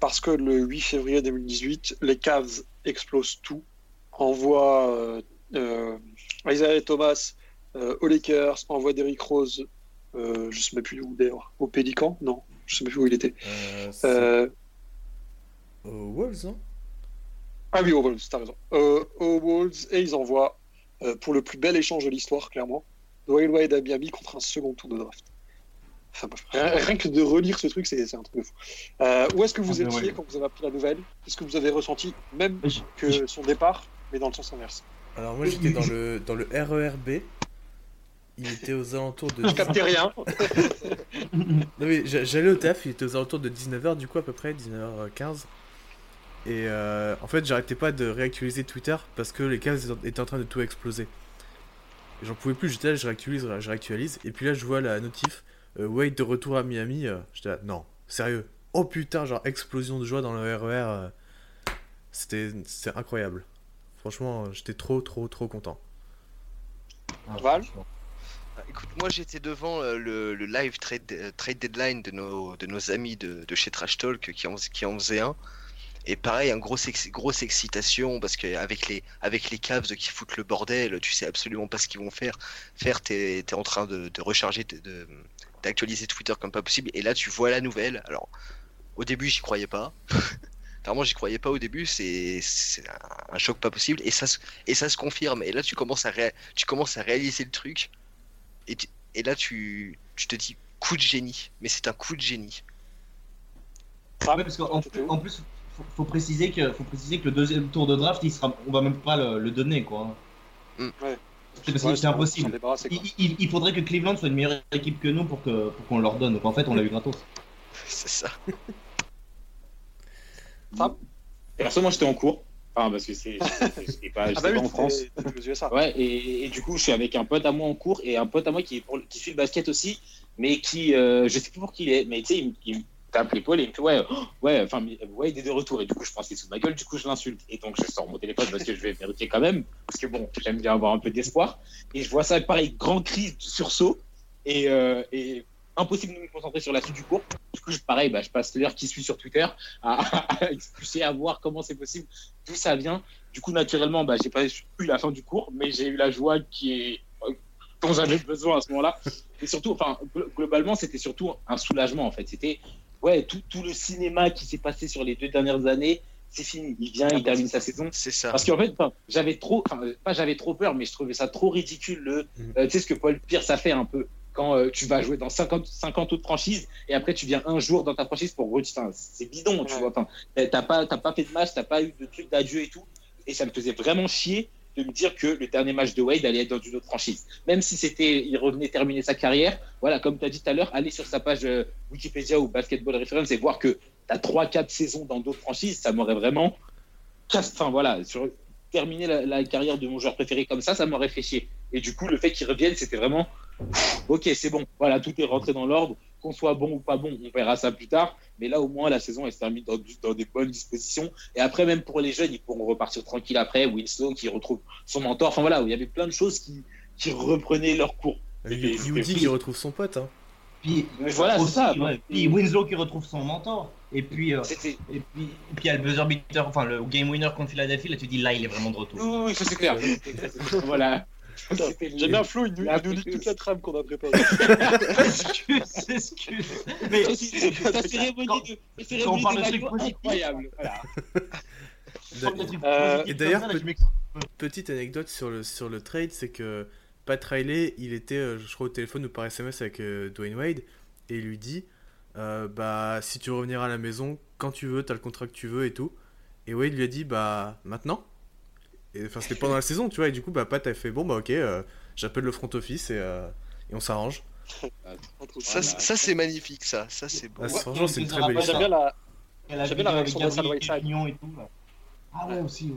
parce que le 8 février 2018, les Cavs explosent tout, envoient Isaiah Thomas aux Lakers, envoient Derrick Rose, je sais même plus où d'ailleurs, au Pélican Non, je sais même plus où il était. Euh, Euh, aux Wolves, non? Ah oui, aux Wolves, t'as raison. Euh, aux Wolves, et ils envoient, euh, pour le plus bel échange de l'histoire, clairement, Dwayne Wade à Miami contre un second tour de draft. Enfin, rien, rien que de relire ce truc, c'est un truc de fou. Euh, où est-ce que vous Ah, étiez ouais. quand vous avez appris la nouvelle? Qu'est-ce que vous avez ressenti, même que son départ, mais dans le sens inverse? Alors moi j'étais dans le, dans le RERB. Il était aux alentours de... Je captais rien. Non mais j'a- j'allais au taf, il était aux alentours de 19h du coup à peu près, 19h15. Et euh, en fait j'arrêtais pas de réactualiser Twitter parce que les Cavs étaient en train de tout exploser. J'en pouvais plus, j'étais là, je réactualise, je réactualise. Et puis là je vois la notif, euh, Wade de retour à Miami. euh, j'étais là, non, sérieux. Oh putain, genre explosion de joie dans le RER. euh, C'était c'était incroyable. Franchement, j'étais trop trop trop content. Ah, Val Écoute, moi j'étais devant euh, le, live trade, euh, trade deadline de nos, de nos amis de, de chez Trash Talk qui en, qui en faisaient un. Et pareil, un gros ex- grosse excitation parce qu'avec les, avec les Cavs qui foutent le bordel, tu sais absolument pas ce qu'ils vont faire. Faire, t'es es en train de, de recharger, d'actualiser Twitter comme pas possible. Et là, tu vois la nouvelle. Alors, au début, j'y croyais pas. Clairement, j'y croyais pas au début. C'est un, choc pas possible. Et ça, et ça se confirme. Et là, tu commences à, tu commences à réaliser le truc. Et, tu- et là, tu, tu te dis coup de génie. Mais c'est un coup de génie. Ah, Ouais, parce qu'en en plus, faut, faut préciser que, faut préciser que le deuxième tour de draft, il sera, on va même pas le, le donner, quoi. Mm. Ouais. C'est impossible. Il, il- il faudrait que Cleveland soit une meilleure équipe que nous pour que pour qu'on leur donne. Donc en fait, on l'a eu gratos. C'est ça. Perso, moi, j'étais en cours. Enfin, parce que c'est, pas, Ah bah pas en France. Ouais, et, et du coup, je suis avec un pote à moi en cours et un pote à moi qui, est pour, qui suit le basket aussi, mais qui, euh, je sais plus pour qui il est, mais tu sais, il, me- il me tape l'épaule et il me fait Ouais, oh, ouais, enfin, ouais, il est de retour. Et du coup, je pense qu'il est sous ma gueule, du coup, je l'insulte. Et donc, je sors mon téléphone parce que je vais vérifier quand même, parce que bon, j'aime bien avoir un peu d'espoir. Et je vois ça, pareil, grand cri, sursaut, et, euh, et impossible de me concentrer sur la suite du cours. Du coup, je, pareil, bah, je passe l'heure qui suit sur Twitter à, à expulser, à voir comment c'est possible, d'où ça vient. Du coup, naturellement, bah, j'ai pas eu la fin du cours, mais j'ai eu la joie qui est euh, dont j'avais besoin à ce moment-là. Et surtout, enfin, glo- globalement, c'était surtout un soulagement en fait. C'était ouais, tout, tout le cinéma qui s'est passé sur les deux dernières années, c'est fini. Il vient, il termine sa saison. C'est ça. Parce qu'en fait, j'avais trop, pas j'avais trop peur, mais je trouvais ça trop ridicule. Le, Mhm. euh, tu sais ce que Paul Pierce a fait un peu quand euh, tu vas jouer dans 50, 50 autres franchises et après tu viens un jour dans ta franchise pour enfin, c'est bidon, tu Ouais. vois. Enfin, t'as pas, t'as pas fait de match, t'as pas eu de truc d'adieu et tout. Et ça me faisait vraiment chier de me dire que le dernier match de Wade allait être dans une autre franchise. Même si c'était, il revenait terminer sa carrière, voilà, comme tu as dit tout à l'heure, aller sur sa page euh, Wikipédia ou Basketball Reference et voir que tu as 3-4 saisons dans d'autres franchises, ça m'aurait vraiment. Enfin voilà, sur terminer la, la carrière de mon joueur préféré comme ça, ça m'aurait fait chier. Et du coup, le fait qu'il revienne, c'était vraiment ok, c'est bon, voilà, tout est rentré dans l'ordre. Qu'on soit bon ou pas bon, on verra ça plus tard. Mais là, au moins, la saison elle se termine dans, des bonnes dispositions. Et après, même pour les jeunes, ils pourront repartir tranquille après. Winslow qui retrouve son mentor. Enfin voilà, il y avait plein de choses qui, qui reprenaient leur cours. C'était qui retrouve son pote. Hein. Puis Mais voilà, aussi, ça. ouais. Puis Winslow qui retrouve son mentor. Et puis euh, et puis et puis il y a le buzzer beater, enfin le game winner contre Philadelphie. Là, tu dis là, il est vraiment de retour. Oui, oui, oui, ça c'est clair. voilà. J'aime bien Flo, il nous, il nous lit toute la trame qu'on a préparée. excuse, excuse. Mais Ta cérémonie quand- de, quand on parle trucs incroyable. Voilà. Euh, et d'ailleurs. Petite anecdote sur le, sur le trade, c'est que Pat Riley, il était, euh, je crois, au téléphone ou par SMS avec euh, Dwayne Wade, et il lui dit euh, Bah, si tu veux revenir à la maison, quand tu veux, t'as le contrat que tu veux et tout. Et Wade lui a dit Bah, maintenant Et enfin, c'était pendant la saison, tu vois, et du coup, bah, Pat a fait Bon, bah, ok, euh, j'appelle le front office et, euh, et on s'arrange. Ça, c'est- ça, c'est magnifique, ça. Ça, c'est beau. Ah, Ouais, franchement, c'est une très belle histoire. bien la, J'aime bien la réaction. Union et tout. là. Ah ouais, aussi, ouais.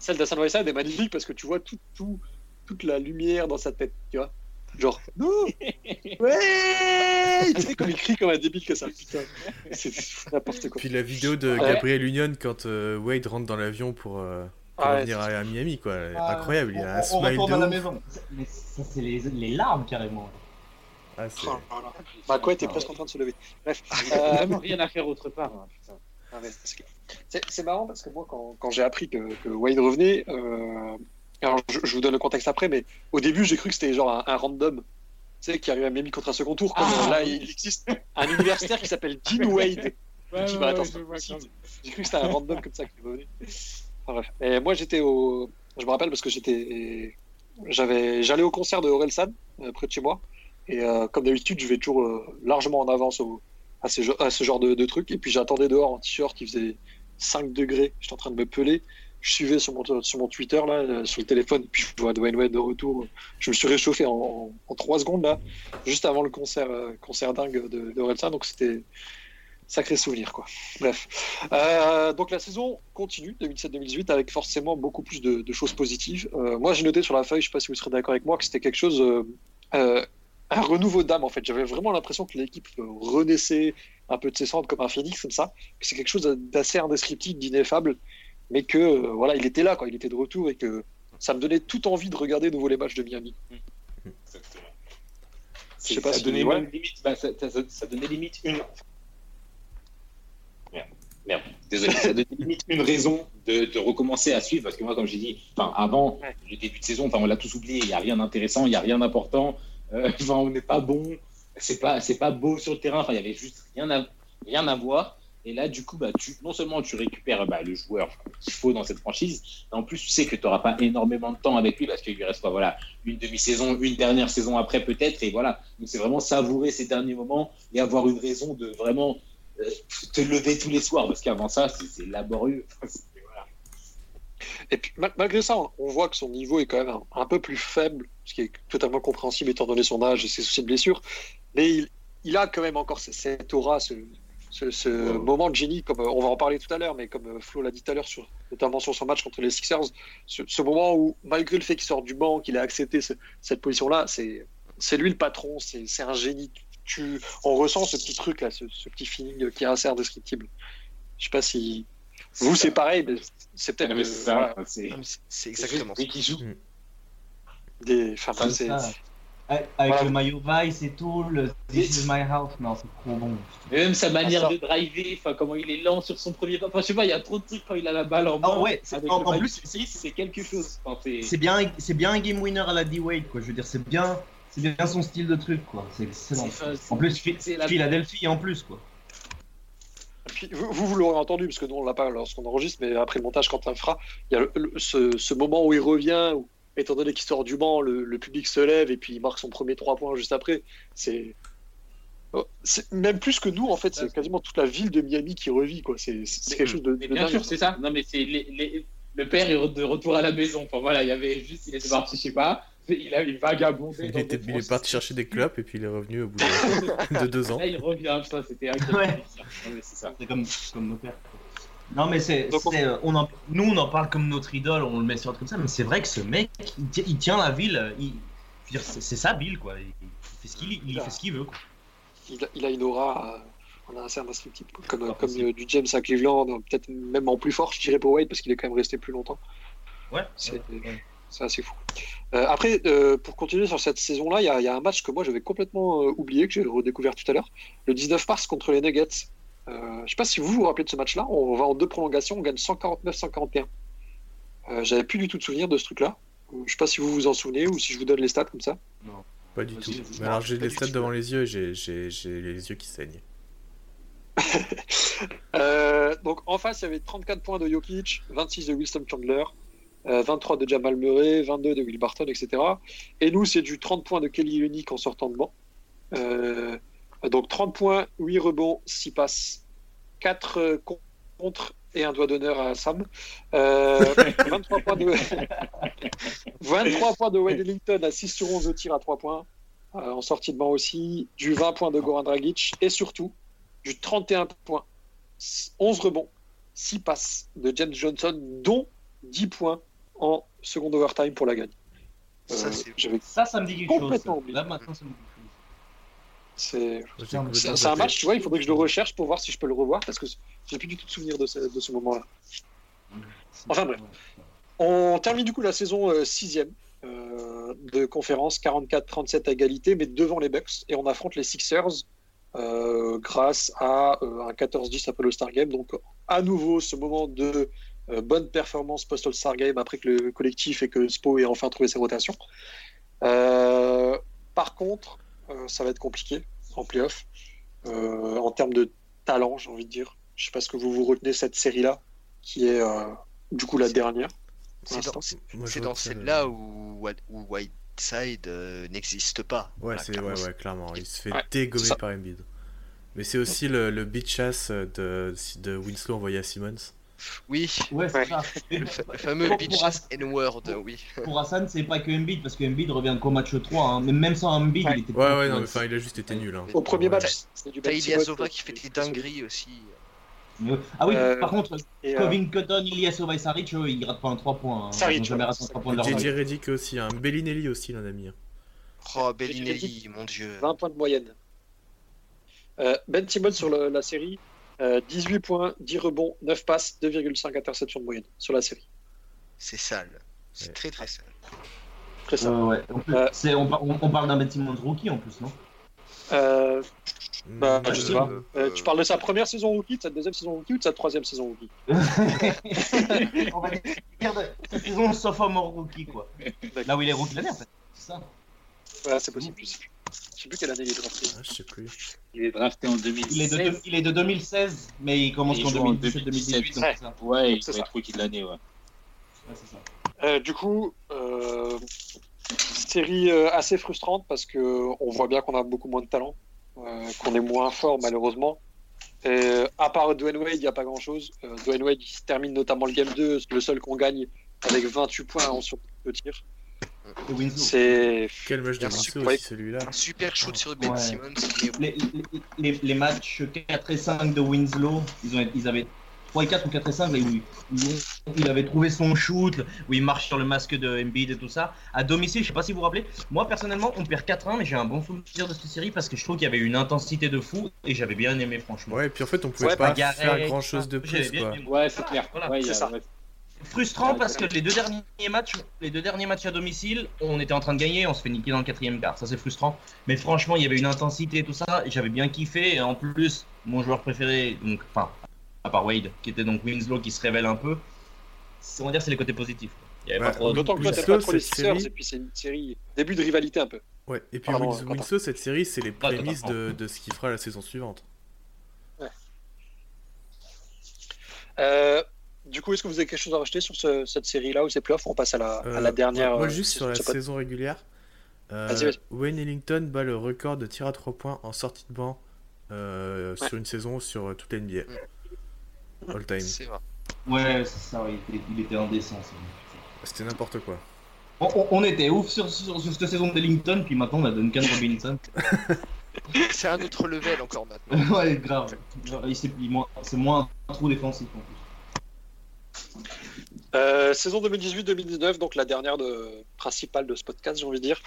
celle d'Hassan Whiteside est magnifique parce que tu vois tout, tout, toute la lumière dans sa tête, tu vois. Genre, non Ouais Tu sais, comme il crie comme un débile que ça, putain. C'est n'importe quoi. Puis la vidéo de Ouais. Gabriel Union quand euh, Wade rentre dans l'avion pour, pour Ah ouais, à, à Miami, quoi. Ah, Incroyable, il on- a un on smile retourne de à la ouf. maison. Mais ça, c'est les, les larmes carrément. Ah, c'est- Oh là. McCoy était presque en train de se lever. Bref. Y Euh, vraiment rien à faire autre part. hein, putain. Ah c'est marrant parce que moi, quand, quand j'ai appris que, que Wade revenait, euh, alors je, je vous donne le contexte après, mais au début, j'ai cru que c'était genre un, un random, tu sais, qui arrive à Miami contre un second tour. Comme Ah, euh, là, oui. il existe un universitaire qui s'appelle Dean Wade. Ouais, qui ouais, va ouais. J'ai cru que c'était un random comme ça qui revenait. Bref. Et moi, j'étais au. Je me rappelle parce que j'étais. J'avais. J'allais au concert de Orelsan, euh, près de chez moi. Et euh, comme d'habitude, je vais toujours euh, largement en avance à, ce... genre de, de. Et puis j'attendais dehors en t-shirt, il faisait 5 degrés. J'étais en train de me peler. Je suivais sur mon, Twitter, là, sur le téléphone. Puis je vois Dwayne Wade de retour. Je me suis réchauffé en, en, 3 secondes, là, juste avant le concert, concert dingue de, de Orelsan. Donc c'était sacré souvenir, quoi. Bref. Euh, donc la saison continue, 2007-2018, avec forcément beaucoup plus de, de choses positives. Euh, moi, j'ai noté sur la feuille, je sais pas si vous serez d'accord avec moi, que c'était quelque chose, euh, un renouveau d'âme en fait. J'avais vraiment l'impression que l'équipe renaissait un peu de ses cendres comme un phénix, comme ça. Que c'est quelque chose d'assez indescriptible, d'ineffable, mais que voilà, il était là, quoi. Il était de retour et que ça me donnait toute envie de regarder de nouveau les matchs de Miami. Exactement. Je sais pas ça si- donnait ouais. limite, bah, ça, ça- ça donnait limite une. Merde, désolé, ça donnait limite une raison de, de recommencer à suivre parce que moi, comme j'ai dit, avant Ouais. le début de saison, on l'a tous oublié, il n'y a rien d'intéressant, il n'y a rien d'important, euh, on n'est pas bon, c'est pas, c'est pas beau sur le terrain, enfin, il y avait juste rien à, rien à voir. Et là, du coup, bah, tu, non seulement tu récupères bah, le joueur qu'il faut dans cette franchise, mais en plus, tu sais que tu n'auras pas énormément de temps avec lui parce qu'il lui reste quoi, voilà, une demi-saison, une dernière saison après peut-être. Et voilà, donc c'est vraiment savourer ces derniers moments et avoir une raison de vraiment te lever tous les soirs parce qu'avant ça, c'est laborieux. Voilà. Et puis mal- malgré ça, on- voit que son niveau est quand même un, un peu plus faible, ce qui est totalement compréhensible étant donné son âge et ses soucis de blessure. Mais il, il a quand même encore ce- cette aura, ce, ce, ce Ouais. moment de génie, comme euh, on va en parler tout à l'heure, mais comme euh, Flo l'a dit tout à l'heure, sur- notamment sur son match contre les Sixers, ce, ce moment où, malgré le fait qu'il sort du banc, qu'il a accepté ce- cette position-là, c'est lui le patron, c'est un génie. Tu, on ressent ce petit truc là, ce, ce petit feeling qui est assez indescriptible. Je sais pas si vous c'est pareil, mais c'est peut-être Ah, c'est ça, voilà, c'est- Ah, exactement juste lui qui joue. des. Enfin, Ça, c'est- Ah. Avec avec Voilà. le maillot Vice et tout, le This is my house, non, c'est trop bon. Et même sa manière Ah, de driver, enfin comment il est lent sur son premier pas. Enfin, je sais pas, il y a trop de trucs quand il a la balle en main. Ah ouais, en- plus, c'est quelque chose. Enfin, c'est- C'est bien, c'est bien un game winner à la D-Wade, quoi. Je veux dire, c'est bien, c'est bien son style de truc, quoi. C'est excellent. En plus, Phi- c'est la- Philadelphie en plus, quoi. Puis, vous, vous, vous l'aurez entendu, parce que nous, on l'a pas lorsqu'on enregistre, mais après le montage, quand on le fera, il y a le- le- ce, ce moment où il revient, où, étant donné qu'il sort du banc, le, le public se lève et puis il marque son premier trois points juste après. C'est. oh, c'est Même plus que nous, en fait, c'est quasiment toute la ville de Miami qui revit, quoi. C'est quelque chose de. Bien dingue. sûr, c'est ça. Non, mais c'est les, les- le père est de retour à la maison. Enfin voilà, il y avait juste, il était parti, je sais pas. Il a il vagabondé. Il, était, il est parti chercher des clopes et puis il est revenu au bout de, de deux ans. Là, il revient, putain, c'était incroyable. Ouais. Non, mais c'est ça. C'est comme, comme nos pères. Non, mais c'est, on- euh, on en, nous, on en parle comme notre idole, on le met sur un truc comme ça, mais c'est vrai que ce mec, il, tient- il tient la ville, il, veux dire, c'est, sa ville, quoi. Il, il fait ce qu'il, il fait ce qu'il veut, quoi. Il a, il a une aura. euh, On a un certain indescriptible, quoi. comme, comme euh, du James à Cleveland, euh, peut-être même en plus fort, je dirais pour Wade, parce qu'il est quand même resté plus longtemps. Ouais. C'est- ouais, ouais. C'est assez fou. Euh, après, euh, pour continuer sur cette saison-là, il y, a- il y a un match que moi j'avais complètement euh, oublié, que j'ai redécouvert tout à l'heure. Le 19 mars contre les Nuggets. Euh, je sais pas si vous vous rappelez de ce match-là. On va en deux prolongations, on gagne 149-141. Euh, J'avais plus du tout de souvenir de ce truc-là. Je sais pas si vous vous en souvenez ou si je vous donne les stats comme ça. Pas du tout. Mais alors j'ai les stats devant les yeux et j'ai- j'ai j'ai les yeux qui saignent. Euh, donc en face, il y avait 34 points de Jokic, 26 de Wilson Chandler, euh, 23 de Jamal Murray, 22 de Will Barton, etc. Et nous, c'est du 30 points de Kelly Olynyk en sortant de banc. Euh, donc 30 points, 8 rebonds, 6 passes, 4 euh, con- contre et un doigt d'honneur à Sam. Euh, 23 points de 23 points de Wade Ellington à 6 sur 11 au tir à 3 points. Euh, en sortie de banc aussi, du 20 points de Goran Dragic et surtout du 31 points 11 rebonds, 6 passes de James Johnson, dont 10 points en second overtime pour la gagne. Ça, Euh, Ça, ça me dit quelque chose. Complètement ça. oublié. Là, maintenant, ça me dit quelque chose. C'est un- match, tu vois, il faudrait que je le recherche pour voir si je peux le revoir parce que j'ai plus du tout de souvenir de ce, de ce moment-là. Enfin, bref. On termine du coup la saison 6 euh, de conférence, 44-37 à égalité, mais devant les Bucks. Et on affronte les Sixers euh, grâce à euh, un 14-10 après le Star Game. Donc, à nouveau, ce moment de bonne performance post-All-Star Game après que le collectif et que Spo ait enfin trouvé ses rotations. par contre, ça va être compliqué en playoff. en termes de talent, j'ai envie de dire. Je sais pas ce que vous vous retenez cette série-là, qui est du coup la dernière. C'est dans, celle-là où, où Whiteside euh, n'existe pas. Ouais, c'est ouais, ouais, clairement. Il se fait dégommer par Embiid. Mais c'est aussi le, le beat chasse de, de Winslow envoyé à Simmons. Oui, ouais, c'est ça. le, fameux beat chasse N-word, oui. Pour Hassan, c'est pas que Embiid, parce que Embiid revient qu'au match 3. Hein. Mais même sans Embiid, il était. Ouais, ouais, non, enfin, il a juste été nul. Hein. Au premier match, c'était du Ilyasova qui fait des dingueries aussi. Ah oui, euh, par contre, Covington, euh... Ilyasova et Saric, eux, ils grattent pas un 3 points. Hein. Saric, jamais raté un 3 points de leur JJ Redick aussi, hein. Bellinelli aussi, l'un ami. Oh, Bellinelli, mon dieu. 20 points de moyenne. Euh, ben Simmons sur le, la série, euh, 18 points, 10 rebonds, 9 passes, 2,5 interceptions de moyenne sur la série. C'est sale. C'est ouais. très très sale. Très sale. ouais. on, on, on, parle d'un Ben Simmons rookie en plus, non? Euh, bah, je sais pas. Euh, tu parles de sa première saison rookie, de sa deuxième saison rookie ou de sa troisième saison rookie? On va dire de sa saison sophomore rookie, quoi. Là où il est rookie l'année, en fait. C'est ça Ouais, c'est possible. Je sais plus quelle année il est drafté. Ah, je sais plus. Il est drafté en 2016. Il est de, il est de 2016, mais il commence en 2017-2018. Ouais, ouais, il va être rookie de l'année, ouais. Ouais, c'est ça. Euh, du coup, euh, série euh, assez frustrante parce que on voit bien qu'on a beaucoup moins de talent, euh, qu'on est moins fort malheureusement. Et, à part Dwayne Wade, il n'y a pas grand chose. Euh, Dwayne Wade il termine notamment le game 2, le seul qu'on gagne avec 28 points en sur le tir. C'est. Quel match de Winslow aussi celui-là. Super shoot sur Ben Ouais. Simmons. Les, les, les, les matchs 4 et 5 de Winslow, ils, ont, ils avaient 3 et 4 ou 4 et 5, là, où il, où il avait trouvé son shoot, où il marche sur le masque de Embiid et tout ça. À domicile, je sais pas si vous vous rappelez, moi personnellement, on perd 4-1, mais j'ai un bon souvenir de cette série parce que je trouve qu'il y avait une intensité de fou et j'avais bien aimé, franchement. Ouais, et puis en fait, on pouvait Ouais, pas bagarre, faire grand chose de j'avais plus, quoi. Ouais, c'est clair. Voilà, ouais, c'est ça. ouais. Frustrant parce que les deux derniers matchs, les deux derniers matchs à domicile, on était en train de gagner, on se fait niquer dans le quatrième quart, ça c'est frustrant. Mais franchement, il y avait une intensité et tout ça, et j'avais bien kiffé. Et en plus, mon joueur préféré, donc, enfin, à part Wade, qui était donc Winslow, qui se révèle un peu, c'est- on va dire c'est les côtés positifs. trop. D'autant que toi, Winslow, pas trop les cette Sixers, série- et puis c'est une série début de rivalité un peu. Ouais, et puis Pardon. Winslow, cette série, c'est les prémices de ce qu'il fera la saison suivante. Euh, du coup, est-ce que vous avez quelque chose à rajouter sur ce- cette série-là ou ces playoffs? On passe à la, à Euh, la dernière. Moi, euh, juste sur la saison régulière, euh. Wayne Ellington bat le record de tir à 3 points en sortie de banc euh, Ouais. sur une saison sur euh, toute l'NBA. All time. C'est vrai. Ouais, c'est ça, il était, il était indécent. C'était n'importe quoi. On, on- on était ouf sur, sur, sur cette saison d'Ellington, puis maintenant on a Duncan Robinson. C'est un autre level encore maintenant. ouais, grave. Il moins- C'est moins un trou défensif en plus. Euh, saison 2018-2019, donc la dernière de, principale de ce podcast, j'ai envie de dire.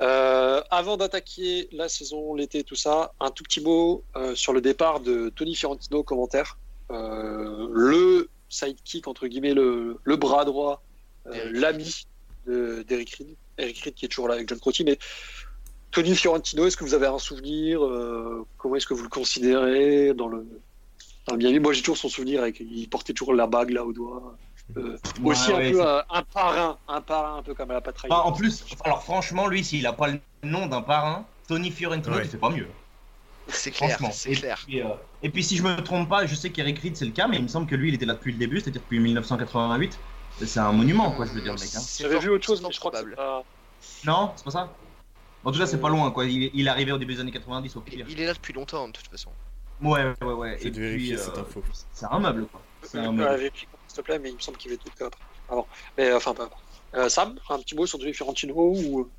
Euh, avant d'attaquer la saison, l'été, tout ça, un tout petit mot euh, sur le départ de Tony Fiorentino, commentaire. Le sidekick, entre guillemets, le, le bras droit, l'ami de- d'Eric Reed. Eric Reed qui est toujours là avec John Crotty, mais Tony Fiorentino, est-ce que vous avez un souvenir Comment est-ce que vous le considérez dans le, dans le Moi, j'ai toujours son souvenir, avec, il portait toujours la bague là au doigt. Euh, Ouais, aussi ouais, un peu c'est- un, un parrain, un parrain un peu comme à la Patraille. Enfin, en plus, alors franchement, lui, s'il a pas le nom d'un parrain, Tony Fiorentino, Ouais. fait pas mieux. C'est clair, Franchement. c'est Et clair. puis, euh, et puis, si je me trompe pas, je sais qu'Eric Reed c'est le cas, mais il me semble que lui il était là depuis le début, c'est-à-dire depuis 1988. C'est un monument, quoi, je veux dire, le mec. hein. C'est J'avais vu autre chose, mais je crois que c'est probable. pas. Non, c'est pas ça? En tout cas, c'est pas loin, quoi. Il est, il est arrivé au début des années 90 au pire. Il est là depuis longtemps, de toute façon. Ouais, ouais, ouais. J'ai Et puis, vérifier euh, cette info. c'est un meuble, quoi. C'est un Euh, meuble. vérifie, s'il te plaît, mais il me semble qu'il va être tout. Avant. Mais euh, enfin, pas. Euh, Sam, un petit mot sur Tony Fiorentino ou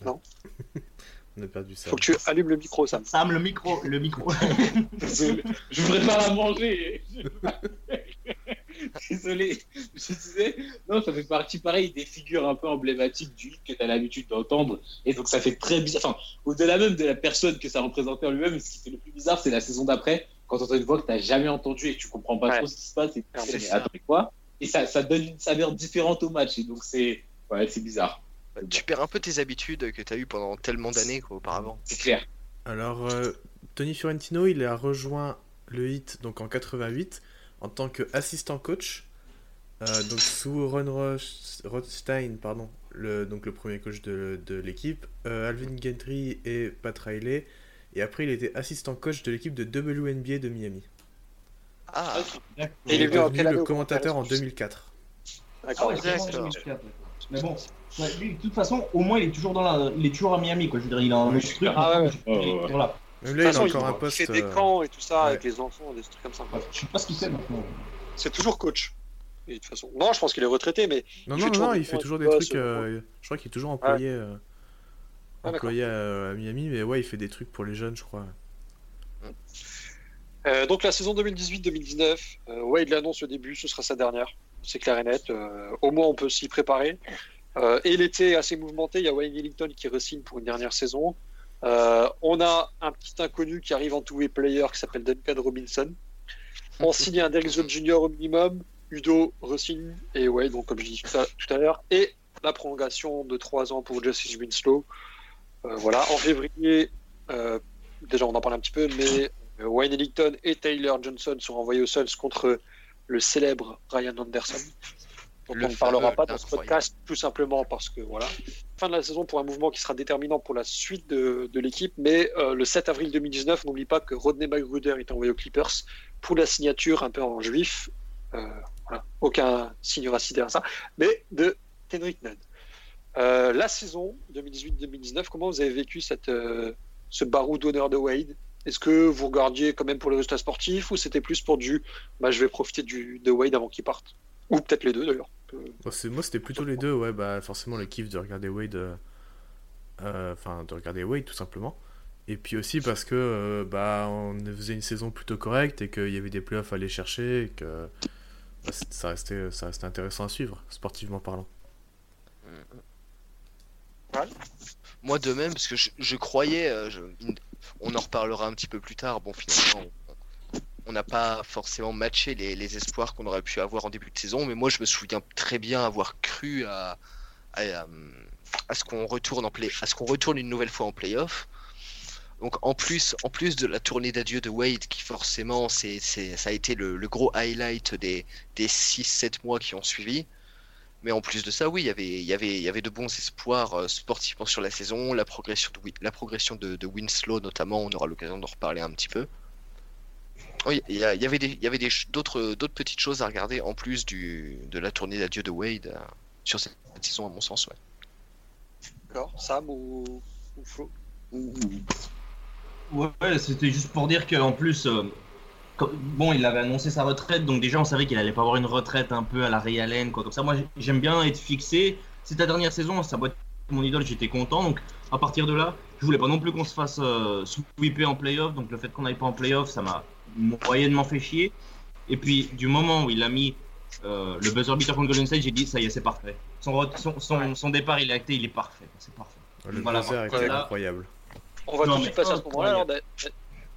On a perdu ça. faut que tu allumes le micro, Sam. Sam, le micro, le micro. Je voudrais pas la manger. Désolé. Je disais, non, ça fait partie pareil des figures un peu emblématiques du hit que tu as l'habitude d'entendre. Et donc ça fait très bizarre. Enfin, au-delà même de la personne que ça représentait en lui-même, ce qui fait le plus bizarre, c'est la saison d'après, quand tu entends une voix que tu n'as jamais entendue et que tu comprends pas Ouais. trop ce qui se passe, et tu Ah, sais, c'est ça. après quoi Et ça, ça donne une saveur différente au match. Et donc, c'est ouais, c'est bizarre. Tu perds un peu tes habitudes que tu as eues pendant tellement d'années auparavant. C'est clair. Alors, euh, Tony Fiorentino, il a rejoint le Heat donc en 88 en tant qu'assistant coach. euh, donc sous Ron Roth- Rothstein, pardon, le, donc le premier coach de, de l'équipe, euh, Alvin Gentry et Pat Riley. Et après, il était assistant coach de l'équipe de WNBA de Miami. Ah, Et il est est venu en devenu le commentateur en conférence 2004. Ah D'accord. ouais. 2004, d'accord. Mais bon, ouais, lui, de toute façon, au moins il est toujours dans la, il est toujours à Miami, quoi. Je veux dire, il a un truc. Ah ouais, ouais. Ouais, ouais, ouais. Voilà. Même De là, toute il a façon, encore un il poste. fait des euh, camps et tout ça ouais. avec les enfants, des trucs comme ça. Ouais, Je sais pas ce qu'il fait maintenant. C'est toujours coach. Et de toute façon. Non, je pense qu'il est retraité, mais Non, Il non, fait non, il fait toujours des trucs. euh, je crois qu'il est toujours employé, euh, Ah, employé à, à Miami, mais ouais, il fait des trucs pour les jeunes, je crois. Euh, donc la saison 2018-2019, euh, Wade l'annonce au début, ce sera sa dernière. C'est clair et net. Euh, au moins on peut s'y préparer. Euh, et l'été assez mouvementé, il y a Wayne Ellington qui resigne pour une dernière saison. Euh, on a un petit inconnu qui arrive en two-way player qui s'appelle Duncan Robinson. On signe un Derrick Jr. au minimum. Udo resigne et Wade, donc comme je dis tout à, tout à l'heure. Et la prolongation de trois ans pour Justice Winslow. Euh, voilà. En février, euh, déjà on en parle un petit peu, mais Wayne Ellington et Taylor Johnson sont envoyés aux Suns contre le célèbre Ryan Anderson. Dont Le on ne parlera pas dans ce podcast, tout simplement parce que voilà. Fin de la saison pour un mouvement qui sera déterminant pour la suite de, de l'équipe, mais euh, le 7 avril 2019, n'oublie pas que Rodney McGruder est envoyé aux Clippers pour la signature un peu en juif. Euh, voilà. Aucun signe raciste derrière ça, mais de Kendrick Nunn. Euh, la saison 2018-2019, comment vous avez vécu cette, ce barou d'honneur de Wade? Est-ce que vous regardiez quand même pour les résultats sportifs ou c'était plus pour du bah, je vais profiter du, de Wade avant qu'il parte? Ou peut-être les deux d'ailleurs. C'est- moi, c'était plutôt les deux, ouais, bah forcément le kiff de regarder Wade, euh, euh, enfin de regarder Wade tout simplement. Et puis aussi parce que euh, bah on faisait une saison plutôt correcte et qu'il y avait des playoffs à aller chercher et que bah, ça restait, ça restait intéressant à suivre, sportivement parlant. Moi de même, parce que je, croyais, on en reparlera un petit peu plus tard, bon finalement on- n'a pas forcément matché les, espoirs qu'on aurait pu avoir en début de saison, mais moi je me souviens très bien avoir cru euh, à ce qu'on retourne une nouvelle fois en playoff. Donc en plus, en plus de la tournée d'adieu de Wade, qui forcément c'est, ça a été le, gros highlight des, des 6-7 mois qui ont suivi. Mais en plus de ça, oui, il y avait, il y avait, de bons espoirs euh, sportivement sur la saison, la progression de, Wi- la progression de, de Winslow notamment, on aura l'occasion d'en reparler un petit peu. Oui, il y, y avait des, il y avait des ch- d'autres, d'autres petites choses à regarder en plus du, de la tournée d'adieu de Wade euh, sur cette saison à mon sens, ouais. D'accord Sam ou, ou Flo Ouais, ouais, c'était juste pour dire qu'en plus, euh, bon, il avait annoncé sa retraite, donc déjà on savait qu'il allait pas avoir une retraite un peu à la Ray Allen, quoi. Comme ça, moi j'ai- j'aime bien être fixé. C'est ta dernière saison, ça doit être mon idole, j'étais content. Donc à partir de là, je voulais pas non plus qu'on se fasse euh, sweeper en playoff, donc le fait qu'on n'aille pas en playoff, ça m'a moyennement fait chier. Et puis du moment où il a mis euh, le buzzer beater contre Golden State, j'ai dit ça y est, c'est parfait. Son, re- son, son, son départ, il est acté, il est parfait, c'est parfait. Le Voilà, buzzer voilà. était incroyable. On va Non, tout de suite passer à ce moment-là. alors, incroyable. d'a-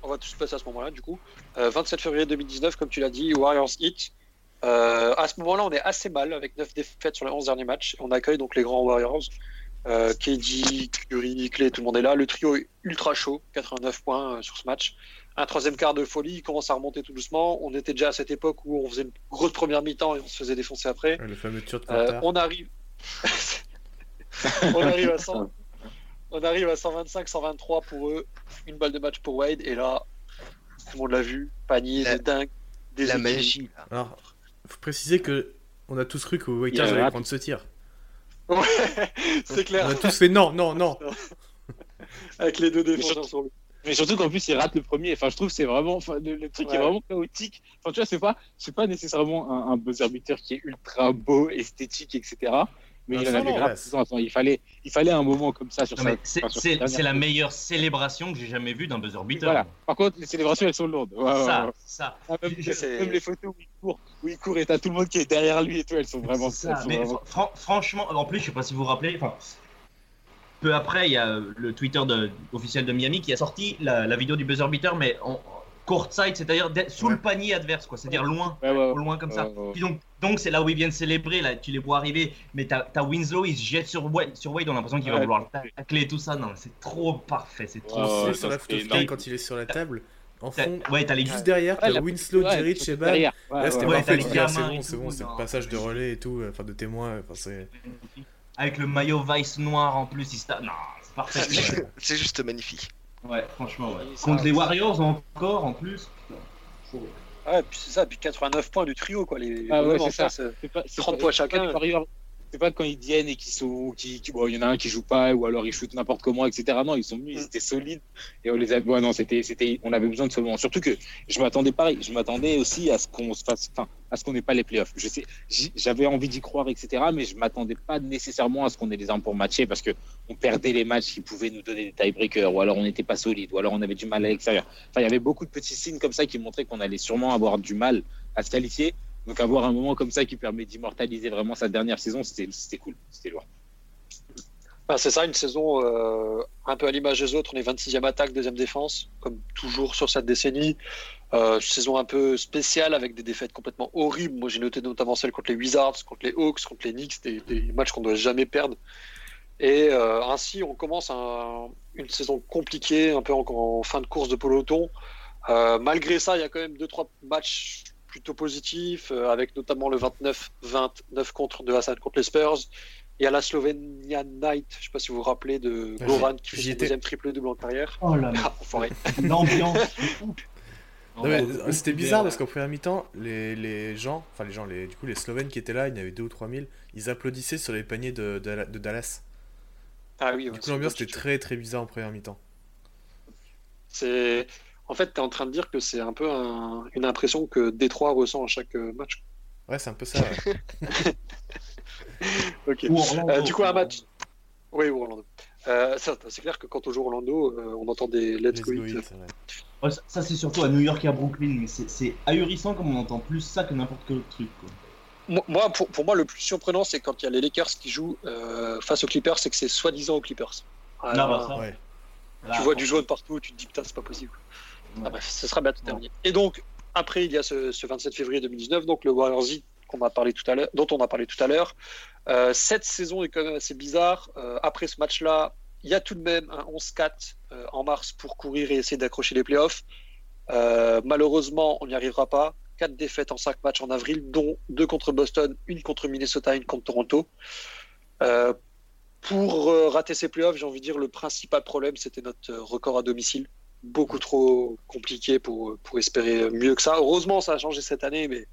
On va tout de suite passer à ce moment-là, du coup. Euh, 27 février 2019, comme tu l'as dit, Warriors Heat. Euh, à ce moment-là, on est assez mal avec 9 défaites sur les 11 derniers matchs. On accueille donc les grands Warriors. Euh, KD, Curry, Clay, tout le monde est là. Le trio est ultra chaud, 89 points euh, sur ce match. Un troisième quart de folie, il commence à remonter tout doucement. On était déjà à cette époque où on faisait une grosse première mi-temps et on se faisait défoncer après. Le fameux tir de Euh, on arrive. on arrive à 100. On arrive à 125, 123 pour eux. Une balle de match pour Wade. Et là, tout le monde l'a vu. Panier La- de dingue. Des La magie, là. Alors, faut préciser que on a tous cru que a allait prendre ce tir. Ouais, c'est On clair. a tous fait non, non, non. Avec les deux défenseurs surtout- sur lui. Mais surtout qu'en plus, il rate le premier. Enfin, je trouve que c'est vraiment. Enfin, le, le truc Ouais. est vraiment chaotique. Enfin, tu vois, c'est pas, c'est pas nécessairement un, un buzzer beater qui est ultra beau, esthétique, etc. Mais il en ça, avait grave. Attends, il fallait, il fallait un moment comme ça sur Non, sa- mais c'est enfin, la meilleure célébration que j'ai jamais vue d'un buzzer beater. Voilà. Par contre, les célébrations, elles sont lourdes. Ouais, Ça, ouais. ça. Ah, même, Je- c'est- même les photos où il court, où il court et t'as tout le monde qui est derrière lui et tout, elles sont vraiment. Ça. sont Mais vraiment- fran- franchement, en plus, je sais pas si vous vous rappelez, enfin, peu après, il y a le Twitter de- officiel de Miami qui a sorti la, la vidéo du buzzer beater, mais court side, c'est-à-dire sous Ouais. le panier adverse, quoi. C'est-à-dire loin, Ouais, ouais, ouais. au loin comme ça. Ouais, ouais, ouais. Puis donc, donc c'est là où ils viennent célébrer, là, tu les vois arriver, mais t'as Winslow, il se jette sur Wade, sur Wade on a l'impression qu'il va vouloir le tacler et tout ça. Non, c'est trop parfait, c'est trop. Sais, ouais, sur ça, la photo énorme. quand il est sur la table, en fond, Ouais, t'as les juste derrière, Ouais, t'as Winslow, Jerry, c'est Sheba. Là, c'était parfait, les c'est bon, et c'est bon, c'est le passage de relais et tout, enfin de témoin, enfin c'est... Avec le maillot Vice noir en plus, il se. Non, c'est parfait. C'est juste magnifique. Ouais, franchement, ouais. Ça, Contre les Warriors encore, en plus. Ouais, puis c'est ça, puis 89 points du trio, quoi. Les, Ah ouais, c'est ça. C'est pas- c'est 30 pas- points chacun. les Warriors- C'est pas quand ils viennent et qu'ils sont, qui, bon, il y en a un qui joue pas ou alors ils shootent n'importe comment, etc. Non, ils sont venus, ils étaient solides et on les a. Ouais, non, c'était, c'était, on avait besoin de ce moment. Surtout que je m'attendais pareil, je m'attendais aussi à ce qu'on se fasse, enfin, à ce qu'on n'ait pas les playoffs. Je sais, j'avais envie d'y croire, etc. Mais je m'attendais pas nécessairement à ce qu'on ait les armes pour matcher parce que on perdait les matchs qui pouvaient nous donner des tiebreakers ou alors on n'était pas solide ou alors on avait du mal à l'extérieur. Enfin, il y avait beaucoup de petits signes comme ça qui montraient qu'on allait sûrement avoir du mal à se qualifier. Donc avoir un moment comme ça qui permet d'immortaliser vraiment sa dernière saison, c'était cool, c'était lourd. Enfin, c'est ça, une saison euh, un peu à l'image des autres. On est 26e attaque, deuxième défense, comme toujours sur cette décennie. Euh, saison un peu spéciale avec des défaites complètement horribles. Moi, j'ai noté notamment celle contre les Wizards, contre les Hawks, contre les Knicks, des, matchs qu'on doit jamais perdre. Et euh, ainsi, on commence un- une saison compliquée, un peu en, fin de course de peloton. Malgré ça, il y a quand même deux trois matchs plutôt positifs, euh, avec notamment le 29-29 contre de Hassan contre les Spurs. Il y a la Slovenia Night, je ne sais pas si vous vous rappelez de Goran qui fait son deuxième triple double en carrière. Oh là là, Ah, l'ambiance. C'était bizarre parce qu'en première mi-temps, les, les gens, enfin les gens, les, du coup les Slovènes qui étaient là, il y en avait 2 ou 3 000, ils applaudissaient sur les paniers de, de, de Dallas. Ah oui, ouais, Du coup c'est l'ambiance était très très bizarre en première mi-temps. C'est en fait, tu es en train de dire que c'est un peu un- une impression que Détroit ressent à chaque euh, match. Ouais, c'est un peu ça. ouais. Ok. Ou Orlando, Euh, du coup, un match. Oui, ou Orlando. Euh, ça, c'est clair que quand on joue Orlando, euh, on entend des Let's, Let's Go. Ouais, ça, ça, c'est surtout à New York et à Brooklyn, mais c'est- ahurissant comme on entend plus ça que n'importe quel autre truc. Quoi. Moi, pour, pour moi, le plus surprenant, c'est quand il y a les Lakers qui jouent euh, face aux Clippers, c'est que c'est soi-disant aux Clippers. Ah, Non, bah, ça. Ouais. Là, tu vois du jaune partout, tu te dis putain, c'est pas possible. Ah, bref, ce sera bientôt terminé. Et donc, après, il y a ce, ce 27 février 2019, donc le Warriors parlé tout à dont on a parlé tout à l'heure. Euh, cette saison est quand même assez bizarre. Euh, après ce match-là, il y a tout de même un 11-4 euh, en mars pour courir et essayer d'accrocher les playoffs. Malheureusement, on n'y arrivera pas. Quatre défaites en cinq matchs en avril, dont deux contre Boston, une contre Minnesota, une contre Toronto. Pour rater ces playoffs, j'ai envie de dire le principal problème, c'était notre record à domicile. Beaucoup trop compliqué pour, pour espérer mieux que ça. Heureusement, ça a changé cette année, mais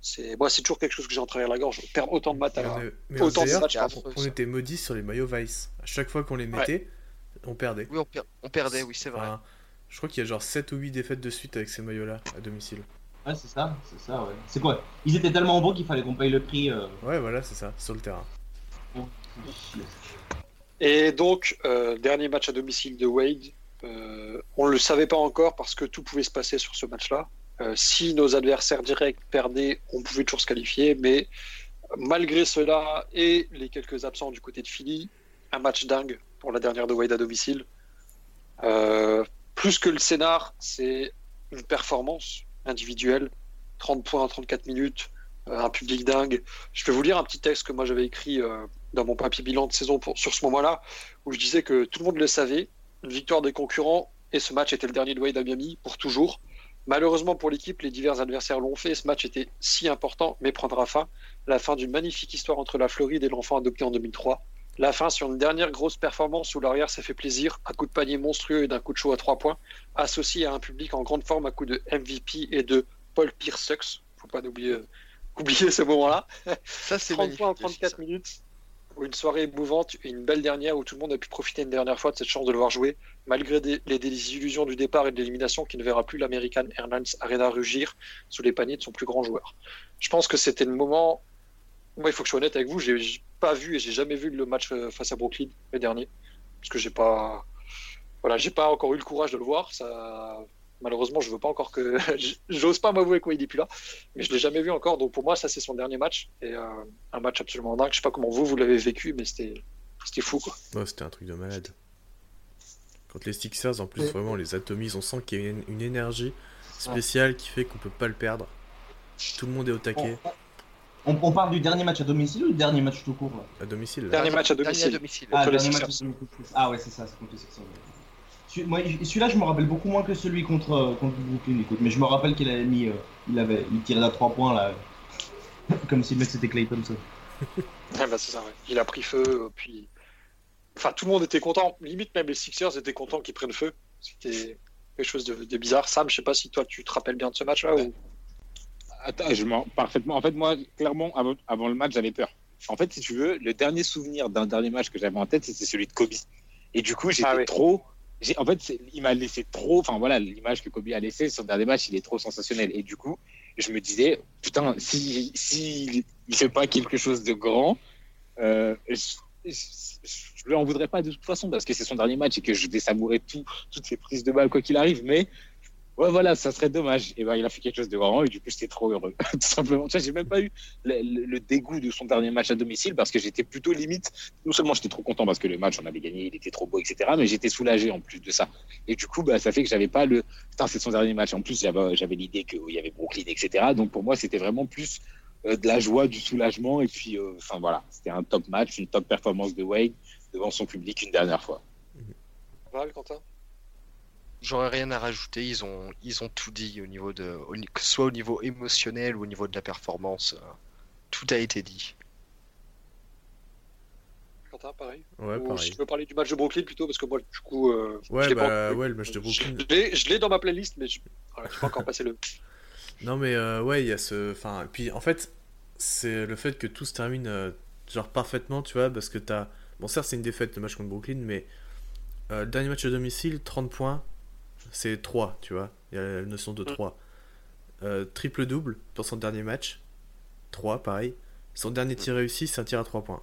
c'est moi, c'est toujours quelque chose que j'ai en travers la gorge. Perdre autant de matchs à Mais la- on mais autant de matchs par- on était maudits sur les maillots Vice. À chaque fois qu'on les mettait, on perdait. Oui, on, per- on perdait, oui, c'est vrai. Enfin, je crois qu'il y a genre 7 ou 8 défaites de suite avec ces maillots-là à domicile. Ouais, c'est ça, c'est ça, ouais. C'est quoi? Ils étaient tellement bons qu'il fallait qu'on paye le prix. euh, Ouais, voilà, c'est ça, sur le terrain. Et donc, euh, dernier match à domicile de Wade. Euh, on ne le savait pas encore parce que tout pouvait se passer sur ce match-là. Euh, si nos adversaires directs perdaient, on pouvait toujours se qualifier. Mais malgré cela et les quelques absents du côté de Philly, un match dingue pour la dernière de Wade à domicile. Euh, plus que le scénar, c'est une performance individuelle. 30 points en 34 minutes, un public dingue. Je vais vous lire un petit texte que moi j'avais écrit dans mon papier bilan de saison sur ce moment-là, où je disais que tout le monde le savait, une victoire des concurrents, et ce match était le dernier de Wade à Miami pour toujours. Malheureusement pour l'équipe, les divers adversaires l'ont fait, ce match était si important, mais prendra fin. La fin d'une magnifique histoire entre la Floride et l'enfant adopté en 2003. La fin sur une dernière grosse performance où l'arrière s'est fait plaisir, un coup de panier monstrueux et d'un coup de chaud à trois points, associé à un public en grande forme à coup de MVP et de Paul Pierce Faut pas oublier, euh, oublier ce moment-là. Ça, c'est 30 magnifique. points en aussi, 34 ça. Une soirée émouvante et une belle dernière où tout le monde a pu profiter une dernière fois de cette chance de le voir jouer, malgré les désillusions du départ et de l'élimination qui ne verra plus l'American Airlines Arena rugir sous les paniers de son plus grand joueur. Je pense que c'était le moment. Moi, il faut que je sois honnête avec vous, j'ai pas vu et j'ai jamais vu le match euh, face à Brooklyn le dernier, parce que j'ai pas, voilà, j'ai pas encore eu le courage de le voir. Ça, malheureusement, je veux pas encore que, j'ose pas m'avouer quoi il est plus là, mais je l'ai jamais vu encore. Donc pour moi, ça c'est son dernier match et euh, un match absolument dingue. Je sais pas comment vous vous l'avez vécu, mais c'était, c'était fou quoi. Ouais, c'était un truc de malade. Quand les Sixers, en plus, Ouais. vraiment, les atomisent, on sent qu'il y a une, une énergie. spécial qui fait qu'on peut pas le perdre. Tout le monde est au taquet. On, on parle du dernier match à domicile ou du dernier match tout court là? À domicile. là. Dernier match à Dernier domicile. Ah, match Sixers. à domicile. Ah ouais, c'est ça, c'est contre les Sixers. Celui-là, je me rappelle beaucoup moins que celui contre, euh, contre Brooklyn, écoute. Mais je me rappelle qu'il avait mis. euh, il avait il tirait à 3 points là. Comme si le mec c'était Clay Thompson. Ouais, bah, c'est ça, ouais. Il a pris feu, euh, puis. Enfin, tout le monde était content. Limite, même les Sixers étaient contents qu'ils prennent feu. C'était quelque chose de, de bizarre. Sam, je sais pas si toi tu te rappelles bien de ce match-là ou? Attends, je m'en parfaitement. En fait, moi, clairement, avant, avant le match, j'avais peur. En fait, si tu veux, le dernier souvenir d'un dernier match que j'avais en tête, c'était celui de Kobe. Et du coup, j'étais Ah trop. En fait, il m'a laissé trop. Enfin, voilà, l'image que Kobe a laissée, son dernier match, il est trop sensationnel. Et du coup, je me disais, putain, si, si il fait pas quelque chose de grand, euh, je, je lui en voudrais pas de toute façon parce que c'est son dernier match et que je vais savourer tout, toutes ses prises de balles quoi qu'il arrive. Mais ouais, voilà, ça serait dommage. Et ben, il a fait quelque chose de grand et du coup, j'étais trop heureux. Tout simplement. Tu vois, j'ai même pas eu le, dégoût de son dernier match à domicile parce que j'étais plutôt limite. Non seulement j'étais trop content parce que le match, on avait gagné, il était trop beau, etc. Mais j'étais soulagé en plus de ça. Et du coup, bah, ça fait que j'avais pas le. Putain, c'est son dernier match. En plus, j'avais l'idée qu'il y avait Brooklyn, etc. Donc pour moi, c'était vraiment plus euh, de la joie, du soulagement. Et puis, euh, enfin voilà, c'était un top match, une top performance de Wade devant son public une dernière fois. Val, Quentin? J'aurais rien à rajouter, ils ont, ils ont tout dit au niveau de, au ni- que ce soit au niveau émotionnel ou au niveau de la performance, euh, tout a été dit. Quentin, pareil Ouais, Ou si pareil. tu veux parler du match de Brooklyn plutôt, parce que moi, du coup. euh, je Ouais, l'ai pas bah ouais, le match de Brooklyn. Je l'ai- je l'ai dans ma playlist, mais je voilà, je peux encore passer le. Non mais euh, ouais, il y a ce... Enfin, puis en fait, c'est le fait que tout se termine euh, genre parfaitement, tu vois, parce que t'as... Bon, certes, c'est une défaite, le match contre Brooklyn, mais euh, le dernier match à domicile, 30 points, c'est 3, tu vois. Il y a la notion de 3. Euh, Triple-double pour son dernier match, 3, pareil. Son dernier tir réussi, c'est un tir à 3 points.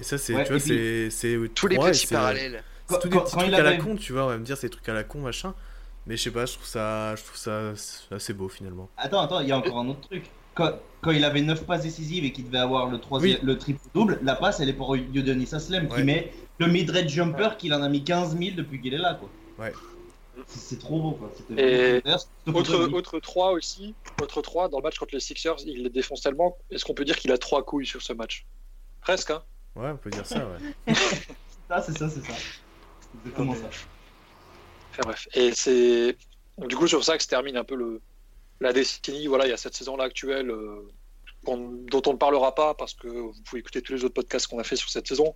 Et ça, c'est, Ouais, tu vois, c'est... c'est Tous les petits parallèles. C'est tous des petits trucs à la con, tu vois, on va me dire c'est des trucs à la con, machin. Mais je sais pas, je trouve ça, je trouve ça assez beau finalement. Attends, attends, il y a encore un autre truc. Quand, quand il avait 9 passes décisives et qu'il devait avoir le, troisième, le triple double, la passe elle est pour Yodonis Aslem Ouais. qui met le mid-range jumper qu'il en a mis 15 000 depuis qu'il est là quoi. Ouais. C'est- trop beau quoi. C'était Et Autre, autre 3 aussi, autre 3 dans le match contre les Sixers, il les défonce tellement. Est-ce qu'on peut dire qu'il a 3 couilles sur ce match? Presque, hein Ouais, on peut dire ça, ouais. C'est ça, c'est ça. C'est exactement ça. Enfin bref. Et c'est. Du coup, sur ça que se termine un peu le... la décennie. Voilà, il y a cette saison-là actuelle euh, dont on ne parlera pas parce que vous pouvez écouter tous les autres podcasts qu'on a fait sur cette saison.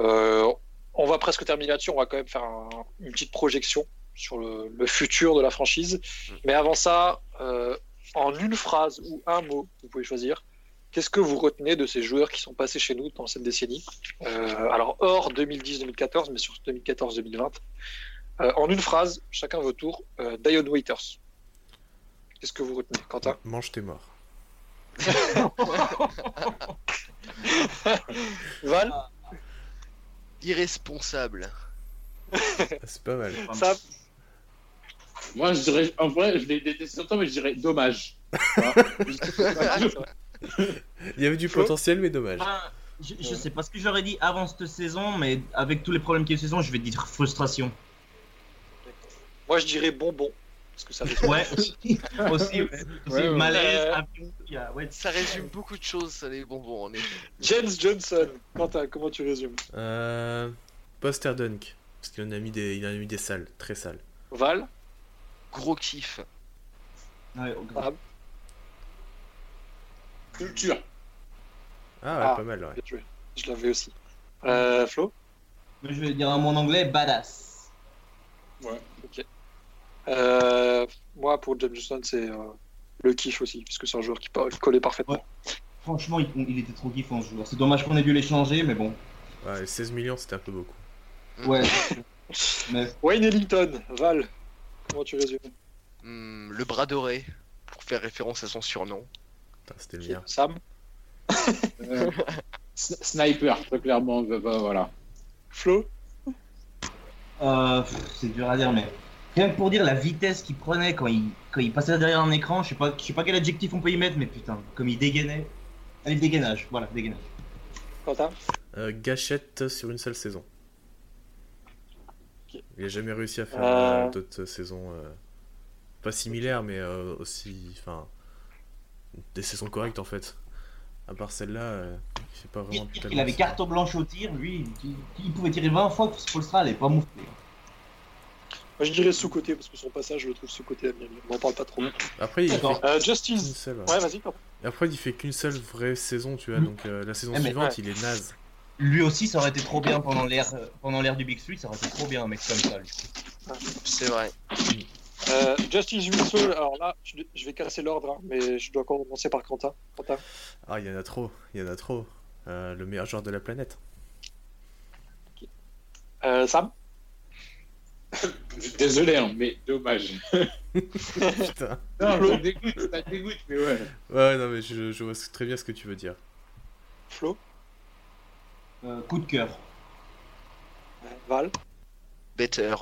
Euh, on va presque terminer là-dessus. On va quand même faire un- une petite projection sur le, le futur de la franchise. Mais avant ça, euh, en une phrase ou un mot, vous pouvez choisir. Qu'est-ce que vous retenez de ces joueurs qui sont passés chez nous dans cette décennie? Euh, Alors, hors 2010-2014, mais sur 2014-2020. Euh, en une phrase, chacun votre tour, euh, Dion Waiters. Qu'est-ce que vous retenez, Quentin? Mange tes morts. Val? Irresponsable. Ah, C'est pas mal. Moi, je dirais, en vrai, je l'ai détesté longtemps, mais je dirais dommage. Il y avait du potentiel, mais dommage. Ah, je, je sais pas ce que j'aurais dit avant cette saison, mais avec tous les problèmes qu'il y a cette saison, je vais dire frustration. Moi, je dirais bonbon. Parce que ça fait Ouais, aussi. aussi, ouais. Ouais, ouais. malaise, Euh, ouais, Ça résume beaucoup de choses, ça, les bonbons, en effet. James Johnson. Quentin, comment tu résumes Euh... Poster Dunk. Parce qu'il en a mis des, il en a mis des salles, très sales. Val Gros kiff. ouais, Ah, Culture. Ah ouais, Ah. pas mal, ouais. bien joué. Je l'avais aussi. Euh, Flo Je vais dire un mot en anglais, badass. Euh, Moi, pour James Johnson, c'est euh, le kiff aussi. Parce que c'est un joueur qui coller parfaitement. Franchement, il, il était trop kiffant ce joueur. C'est dommage qu'on ait dû l'échanger, mais bon. Ouais, 16 millions, c'était un peu beaucoup. Ouais. mais Wayne Ellington. Val, comment tu résumes? Hmm, le bras doré, pour faire référence à son surnom. C'était le mien. Sam? Euh, sniper, très clairement. bah, bah, voilà. Flo? Euh, c'est dur à dire, mais rien que pour dire la vitesse qu'il prenait quand il, quand il passait derrière un écran, je sais pas, je sais pas quel adjectif on peut y mettre, mais putain, comme il dégainait. Allez, dégainage, voilà, dégainage. Quentin? Euh, gâchette sur une seule saison. Il a jamais réussi à faire Euh. euh, d'autres saisons. euh, pas similaires, mais euh, aussi. Enfin. Des saisons correctes en fait. À part celle-là, euh, il fait pas Il, vraiment il tellement avait carte blanche au tir, lui, il, il pouvait tirer 20 fois que Spolstra allait pas moufler. Moi, je dirais sous-côté parce que son passage, je le trouve sous-côté à Miami. On n'en parle pas trop. Après, il fait. Euh, qu'une Justice. seule. Ouais, vas-y. pardon. Après, il fait qu'une seule vraie saison, tu vois. Mm. Donc euh, la saison Eh, mais- suivante, il est naze. Lui aussi, ça aurait été trop bien pendant l'ère euh, pendant l'ère du Big Three, ça aurait été trop bien un mec comme ça. lui. C'est vrai. Euh, Justice Winslow, alors là, je, je vais casser l'ordre, hein, mais je dois commencer par Quentin. Quentin. Ah, il y en a trop. Il y en a trop. Euh, le meilleur joueur de la planète. Euh, Sam. Désolé, hein, mais dommage. Putain. Non, ça dégoûte, ça dégoûte, mais ouais. Ouais, non, mais je, je vois très bien ce que tu veux dire. Flo. Euh, coup de cœur. Val. Better.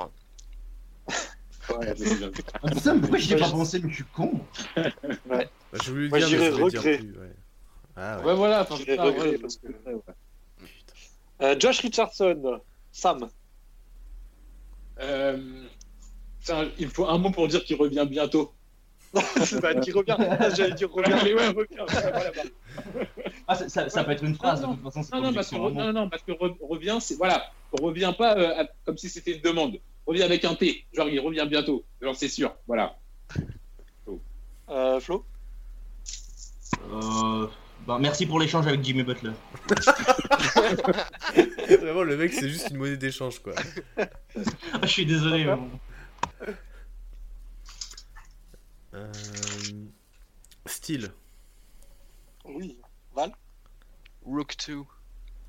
Ouais, bien. Ah, putain, pourquoi j'y ai pas pensé, mais je suis con. Bah, je voulais Moi, dire, mais je dire plus. Ouais. Ah ouais. Ouais, voilà. ouais, parce que- ouais, ouais. Putain. Euh, Josh Richardson. Sam. Euh, putain, il me faut un mot pour dire qu'il revient bientôt. bah, qui revient. J'allais dire revient. Allez, ouais, revient. Voilà, bah. Ah, ça, ça- ça peut être une phrase, Non, de toute façon, c'est Non, pas non, parce que, non, non, parce re- revient, c'est voilà, revient pas euh, à- comme si c'était une demande. Revient avec un T, genre il revient bientôt, genre c'est sûr, voilà. Euh, Flo? Euh, bah, merci pour l'échange avec Jimmy Butler. Vraiment, le mec, c'est juste une monnaie d'échange, quoi. Ah, je suis désolé. mais. Euh... Style. Oui. Val. Rook 2.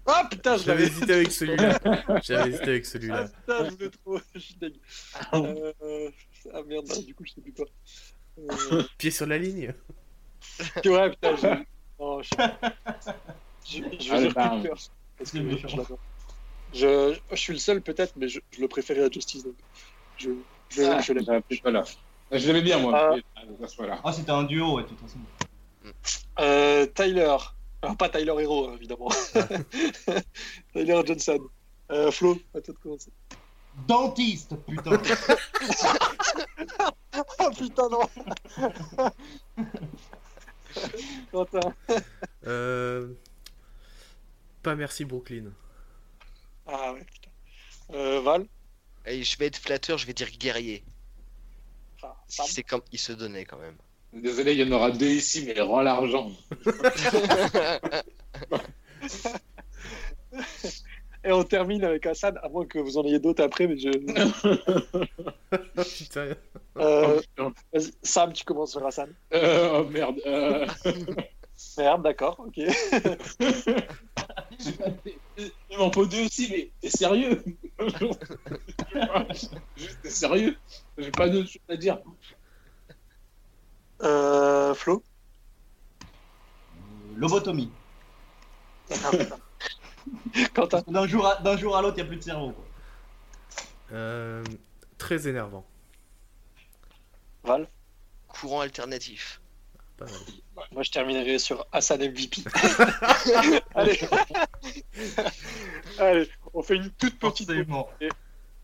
Ah putain, je J'avais l'avais. hésité avec celui-là. J'avais hésité avec Ah celui-là. putain, je. Je suis deg. Euh, ah merde, non, du coup, je sais plus quoi. Euh, Pied sur la ligne. ouais, putain, j'ai. Non, je... dire. Parce que suis le seul peut-être, mais je, je le préférais à Justice. Donc je, je, Ah, je l'aime. voilà. Je l'aimais bien moi. Ah. ah. Ah, c'était un duo, ouais, de toute façon. Euh, Tyler. Ah, pas Tyler Hero, évidemment. Tyler Johnson. Euh, Flo, à toi de commencer. Dentiste, putain. Oh putain, non Quentin. Euh... Pas merci Brooklyn. Ah ouais, putain. Euh, Val. Et je vais être flatteur, je vais dire guerrier. Ah. C'est comme il se donnait quand même. Désolé, il y en aura deux ici, mais rends l'argent. Et on termine avec Hassan, à moins que vous en ayez d'autres après, mais je. Putain. Euh, Oh, putain. Sam, tu commences sur Hassan. Euh, oh merde. euh. Merde, d'accord, ok. Il m'en faut deux aussi, mais t'es sérieux? Juste, T'es sérieux? J'ai pas d'autre chose à dire. Euh, Flo? Lobotomie. D'un jour à, d'un jour à l'autre, il n'y a plus de cerveau. Quoi. Euh... Très énervant. Val. Courant alternatif. Pas mal. Moi, je terminerai sur Hassan MVP. Allez. Allez, on fait une toute petite Forcément.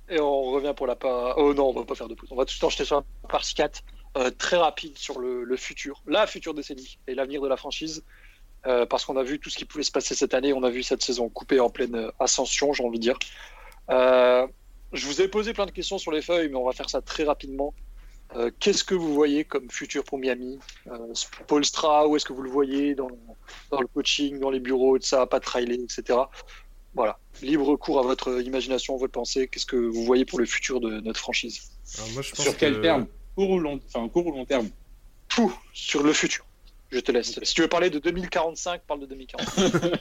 et on revient pour la part. Oh non, on va pas faire de pause. On va tout enchaîner sur la partie 4. euh, très rapide sur le, le futur, la future décennie et l'avenir de la franchise. Euh, parce qu'on a vu tout ce qui pouvait se passer cette année. On a vu cette saison coupée en pleine euh, ascension, j'ai envie de dire. Euh, je vous ai posé plein de questions sur les feuilles, mais on va faire ça très rapidement. Euh, Qu'est-ce que vous voyez comme futur pour Miami? Euh, Paul Stra, où est-ce que vous le voyez dans, dans le coaching, dans les bureaux, tout ça, pas de Riley, etc. Voilà, libre cours à votre imagination, votre pensée. Qu'est-ce que vous voyez pour le futur de notre franchise? Alors, moi, je pense Sur quel que- terme? Court ou long Enfin, court ou long terme? Tout sur le futur. Je te laisse. Si tu veux parler de 2045, parle de 2045.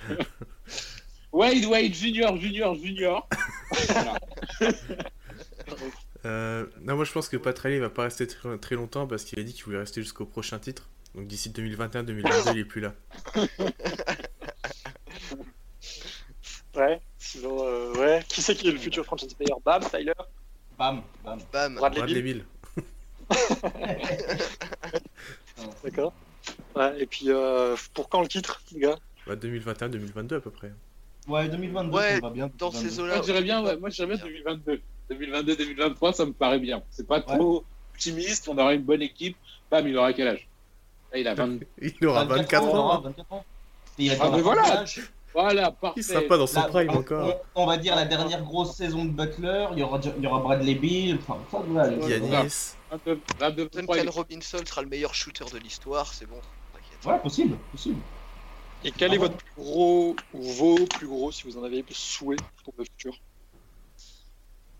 Wade, Wade, Junior, Junior, Junior. Euh, non, moi je pense que Pat Riley va pas rester très, très longtemps parce qu'il a dit qu'il voulait rester jusqu'au prochain titre. Donc d'ici 2021-2022, il est plus là. ouais, sinon, euh, ouais. Qui c'est qui est le futur franchise player? Bam, Tyler, Bam, bam. Bam. Bradley Bradley Beal. Bill. D'accord. Ouais, et puis euh, pour quand le titre, les gars? Bah, 2021-2022 à peu près. Ouais, 2022, Ouais, ça va bien. Dans ces 2022. eaux-là. Moi, je dirais bien, ouais, moi, bien 2022. 2022, 2023, ça me paraît bien. C'est pas trop, optimiste, on aura une bonne équipe. Bam, il aura quel âge? Là, il a 20... Il aura 24 ans. hein. 24 ans. Et il a Ah, mais voilà. Voilà, parfait. Il sera pas dans son prime on- encore. On, va dire la dernière grosse saison de Butler, il y aura, il y aura Bradley Bill, enfin, ça, voilà, les- Yanis. 22, 22, 23, il Duncan Robinson sera le meilleur shooter de l'histoire, c'est bon. t'inquiète. Voilà, possible, possible. Et quel est votre plus gros, ou vos plus gros, si vous en avez souhait pour le futur?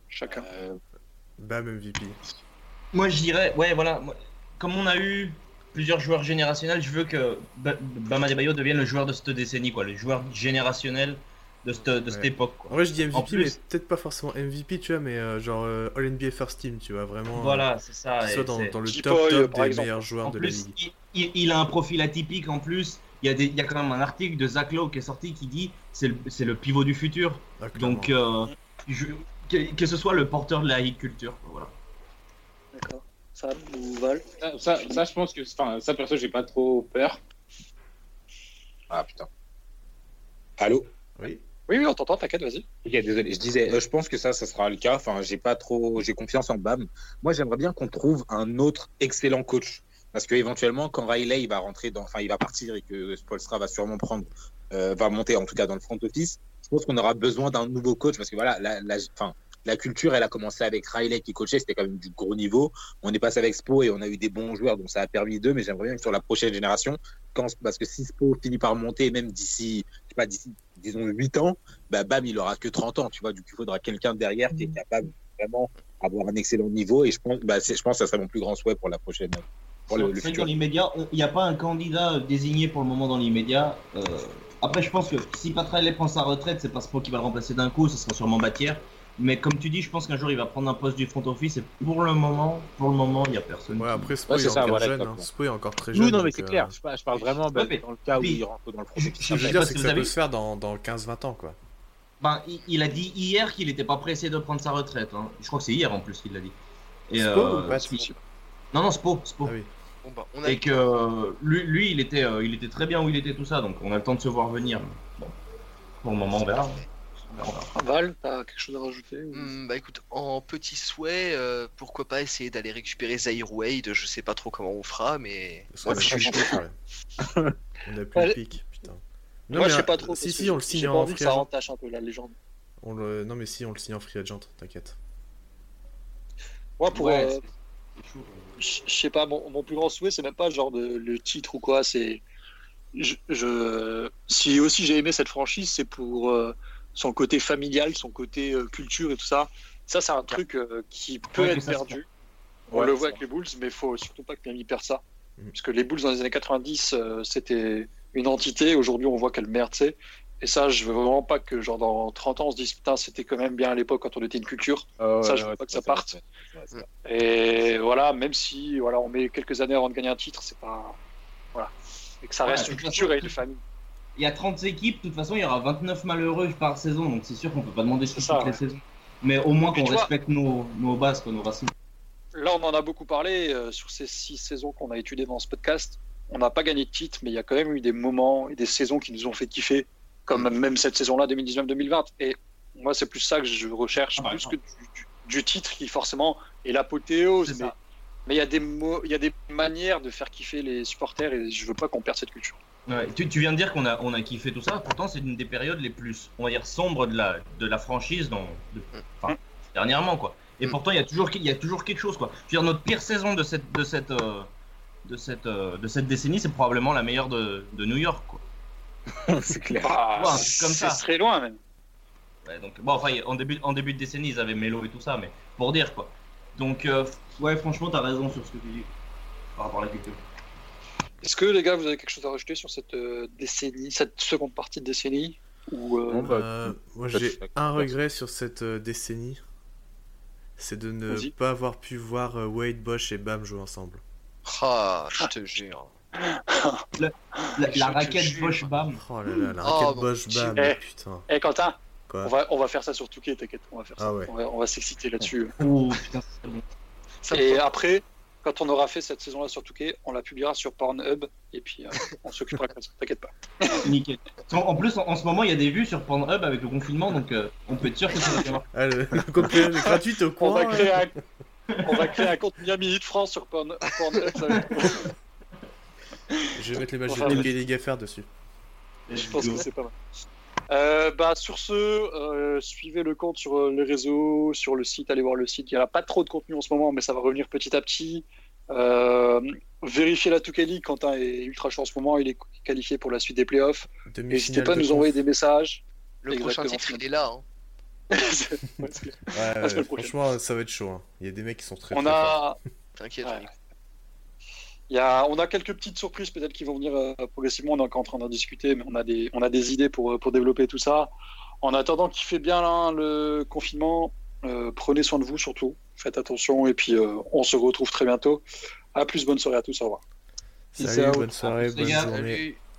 Chacun. Euh, Bam MVP. Moi, je dirais, ouais, voilà, moi, comme on a eu plusieurs joueurs générationnels, je veux que Ba- Bam Adebayo devienne le joueur de cette décennie, quoi, le joueur générationnel de cette, de cette Ouais. époque, quoi. En vrai, je dis MVP, En plus- mais peut-être pas forcément MVP, tu vois, mais euh, genre euh, All NBA First Team, tu vois, vraiment. euh, Voilà, c'est ça. et soit dans, le top, top des exemple. meilleurs joueurs En de la plus, ligue. il, il- il a un profil atypique en plus. Il y, a des, il y a quand même un article de Zach Lowe qui est sorti qui dit c'est le, c'est le pivot du futur. Ah. Donc, euh, je- que, que ce soit le porteur de la culture. Voilà. D'accord. Ça, ou Val Ça, ça, ça, je pense que. Enfin, ça, perso, j'ai pas trop peur. Ah putain. Allô? Oui. Oui, oui, on t'entend, t'inquiète, vas-y. Ok, désolé. Je disais, euh, je pense que ça, ça sera le cas. Enfin, j'ai pas trop. J'ai confiance en Bam. Moi, j'aimerais bien qu'on trouve un autre excellent coach. Parce que éventuellement, quand Riley il va rentrer dans. Enfin, il va partir et que Spolstra va sûrement prendre. euh, va monter en tout cas dans le front office. Je pense qu'on aura besoin d'un nouveau coach. Parce que voilà, la, la, enfin, la culture, elle a commencé avec Riley qui coachait. C'était quand même du gros niveau. On est passé avec Spo et on a eu des bons joueurs. Donc ça a permis d'eux. Mais j'aimerais bien que sur la prochaine génération, quand, parce que si Spo finit par monter, même d'ici, je sais pas, d'ici, disons 8 ans, bah, bam, il aura que 30 ans, tu vois. Du coup, il faudra quelqu'un derrière qui est capable de vraiment avoir un excellent niveau. Et je pense, bah, je pense que ça serait mon plus grand souhait pour la prochaine, pour le, futur. dans l'immédiat, on- il n'y a pas un candidat euh, désigné pour le moment dans l'immédiat. Euh, après, je pense que si Pat Riley prend sa retraite, c'est pas Spo qui va le remplacer d'un coup, ce sera sûrement Batière. Mais comme tu dis, je pense qu'un jour il va prendre un poste du front office et pour le moment, pour le moment, il n'y a personne. Ouais, après, Spo Ouais, il c'est est ça, encore voilà, jeune. Hein. Spo est encore très jeune. Oui, non, mais c'est euh, clair. Je, parle- je parle vraiment bah, Ouais, mais- dans le cas où il rentre dans le projet. je- Ce que je veux sais dire, pas c'est que ça avez- peut se faire dans, dans 15-20 ans, quoi. Ben, il, il a dit hier qu'il n'était pas pressé de prendre sa retraite. hein. Je crois que c'est hier en plus qu'il l'a dit. Et, Spo euh, ou pas si- Non, non, Spo. Spo. Ah oui. Bon, bah, on a Et que euh, lui, lui, il, était, euh, il était très bien où il était, tout ça, donc on a le temps de se voir venir. Bon, pour le moment, on verra. Val, t'as quelque chose à rajouter ou- Hmm, bah écoute, en petit souhait, euh, pourquoi pas essayer d'aller récupérer Zaire Wade, je sais pas trop comment on fera, mais je. On a plus Ouais. le pic, putain. Non, Moi, mais, je sais pas trop. Si, si, on le signe en envie que free ça agent. entache un peu la légende. On le... Non, mais si, on le signe en free agent, t'inquiète. Moi, pour. Ouais, euh, je je sais pas, mon, mon plus grand souhait, c'est même pas genre de, le titre ou quoi. C'est. Je, je- si aussi j'ai aimé cette franchise, c'est pour euh, son côté familial, son côté euh, culture et tout ça. Ça, c'est un truc euh, qui peut Ouais, être perdu. On Ouais, le voit avec les Bulls, mais il faut surtout pas que Miami perde ça. Mhm. Parce que les Bulls dans les années 90, euh, c'était une entité. Aujourd'hui, on voit quelle merde c'est. Et ça, je veux vraiment pas que, genre, dans 30 ans, on se dise, putain, c'était quand même bien à l'époque quand on était une culture. Euh, Ça, je ouais, veux pas que ça parte. Et voilà, même si voilà, on met quelques années avant de gagner un titre, c'est pas. Voilà. Et que ça reste une culture et une famille. Il y a 30 équipes, de toute façon, il y aura 29 malheureux par saison, donc c'est sûr qu'on peut pas demander C'est toutes les saisons. Mais au moins qu'on vois- respecte nos, nos bases, quoi, nos racines. Là, on en a beaucoup parlé euh, sur ces six saisons qu'on a étudiées dans ce podcast. On n'a pas gagné de titre, mais il y a quand même eu des moments et des saisons qui nous ont fait kiffer, comme même cette saison-là, 2019-2020. Et moi, c'est plus ça que je recherche, Ah bah, plus que du, du- du titre qui forcément est l'apothéose. Mais il y a des y a des manières de faire kiffer les supporters et je veux pas qu'on perde cette culture. Ouais, tu, tu viens de dire qu'on a, on a kiffé tout ça, pourtant c'est une des périodes les plus, on va dire, sombres de la, de la franchise dans, de- enfin, dernièrement, quoi. Et Mm. pourtant, il y, a toujours, il y a toujours quelque chose, quoi. Je veux dire, notre pire saison de cette, de cette, euh, de cette, euh, de cette décennie, c'est probablement la meilleure de, de New York, quoi. c'est clair. Ah, Ouais, comme ça. loin même. Ouais, donc, bon, enfin, en début, en début de décennie, ils avaient Melo et tout ça, mais pour dire, quoi. Donc, euh, ouais, franchement, t'as raison sur ce que tu dis par rapport à la culture. Est-ce que les gars, vous avez quelque chose à rajouter sur cette euh, décennie, cette seconde partie de décennie ou euh, bah, Euh, moi, j'ai un regret sur cette euh, décennie. C'est de ne pas avoir pu voir euh, Wade, Bosch et Bam jouer ensemble. Ah, je te jure. La, raquette. Bosch Bam. Oh là là, la Oh, raquette Bosch. Bam, Eh. putain. Eh Quentin, Quoi on va, on va faire ça sur Touquet, t'inquiète, on va faire ça. Ah ouais. On va, s'exciter là-dessus. Oh putain, c'est bon. Ça Et après, quand on aura fait cette saison-là sur Touquet, on la publiera sur Pornhub et puis euh, on s'occupera de ça, t'inquiète pas. Nickel. En en plus, en, en ce moment, il y a des vues sur Pornhub avec le confinement, donc euh, on peut être sûr que ça va bien. Ah, le, gratuite au On va créer un, On va créer un compte Miami Heat France sur Porn- Pornhub. ça va être- Je vais mettre les matchs de Gay Gaffer dessus. Je pense que c'est pas mal. Euh, bah, sur ce, euh, suivez le compte sur euh, les réseaux, sur le site, allez voir le site. Il n'y a pas trop de contenu en ce moment, mais ça va revenir petit à petit. Euh, vérifiez la 2K League. Quentin est ultra chaud en ce moment, il est qualifié pour la suite des playoffs. N'hésitez pas à nous conf. envoyer des messages. Le prochain titre, il est là. hein. Ouais, Ouais, franchement, ça va être chaud. hein. Il y a des mecs qui sont très on très forts. a, T'inquiète. Ouais. Nick. Il y a, on a quelques petites surprises peut-être qui vont venir euh, progressivement. On est encore en train d'en discuter, mais on a des, on a des idées pour, euh, pour développer tout ça. En attendant qu'il fait bien là, le confinement, euh, prenez soin de vous surtout. Faites attention et puis euh, on se retrouve très bientôt. À plus, bonne soirée à tous. Au revoir. Salut, bonne soirée, bonne journée. Salut.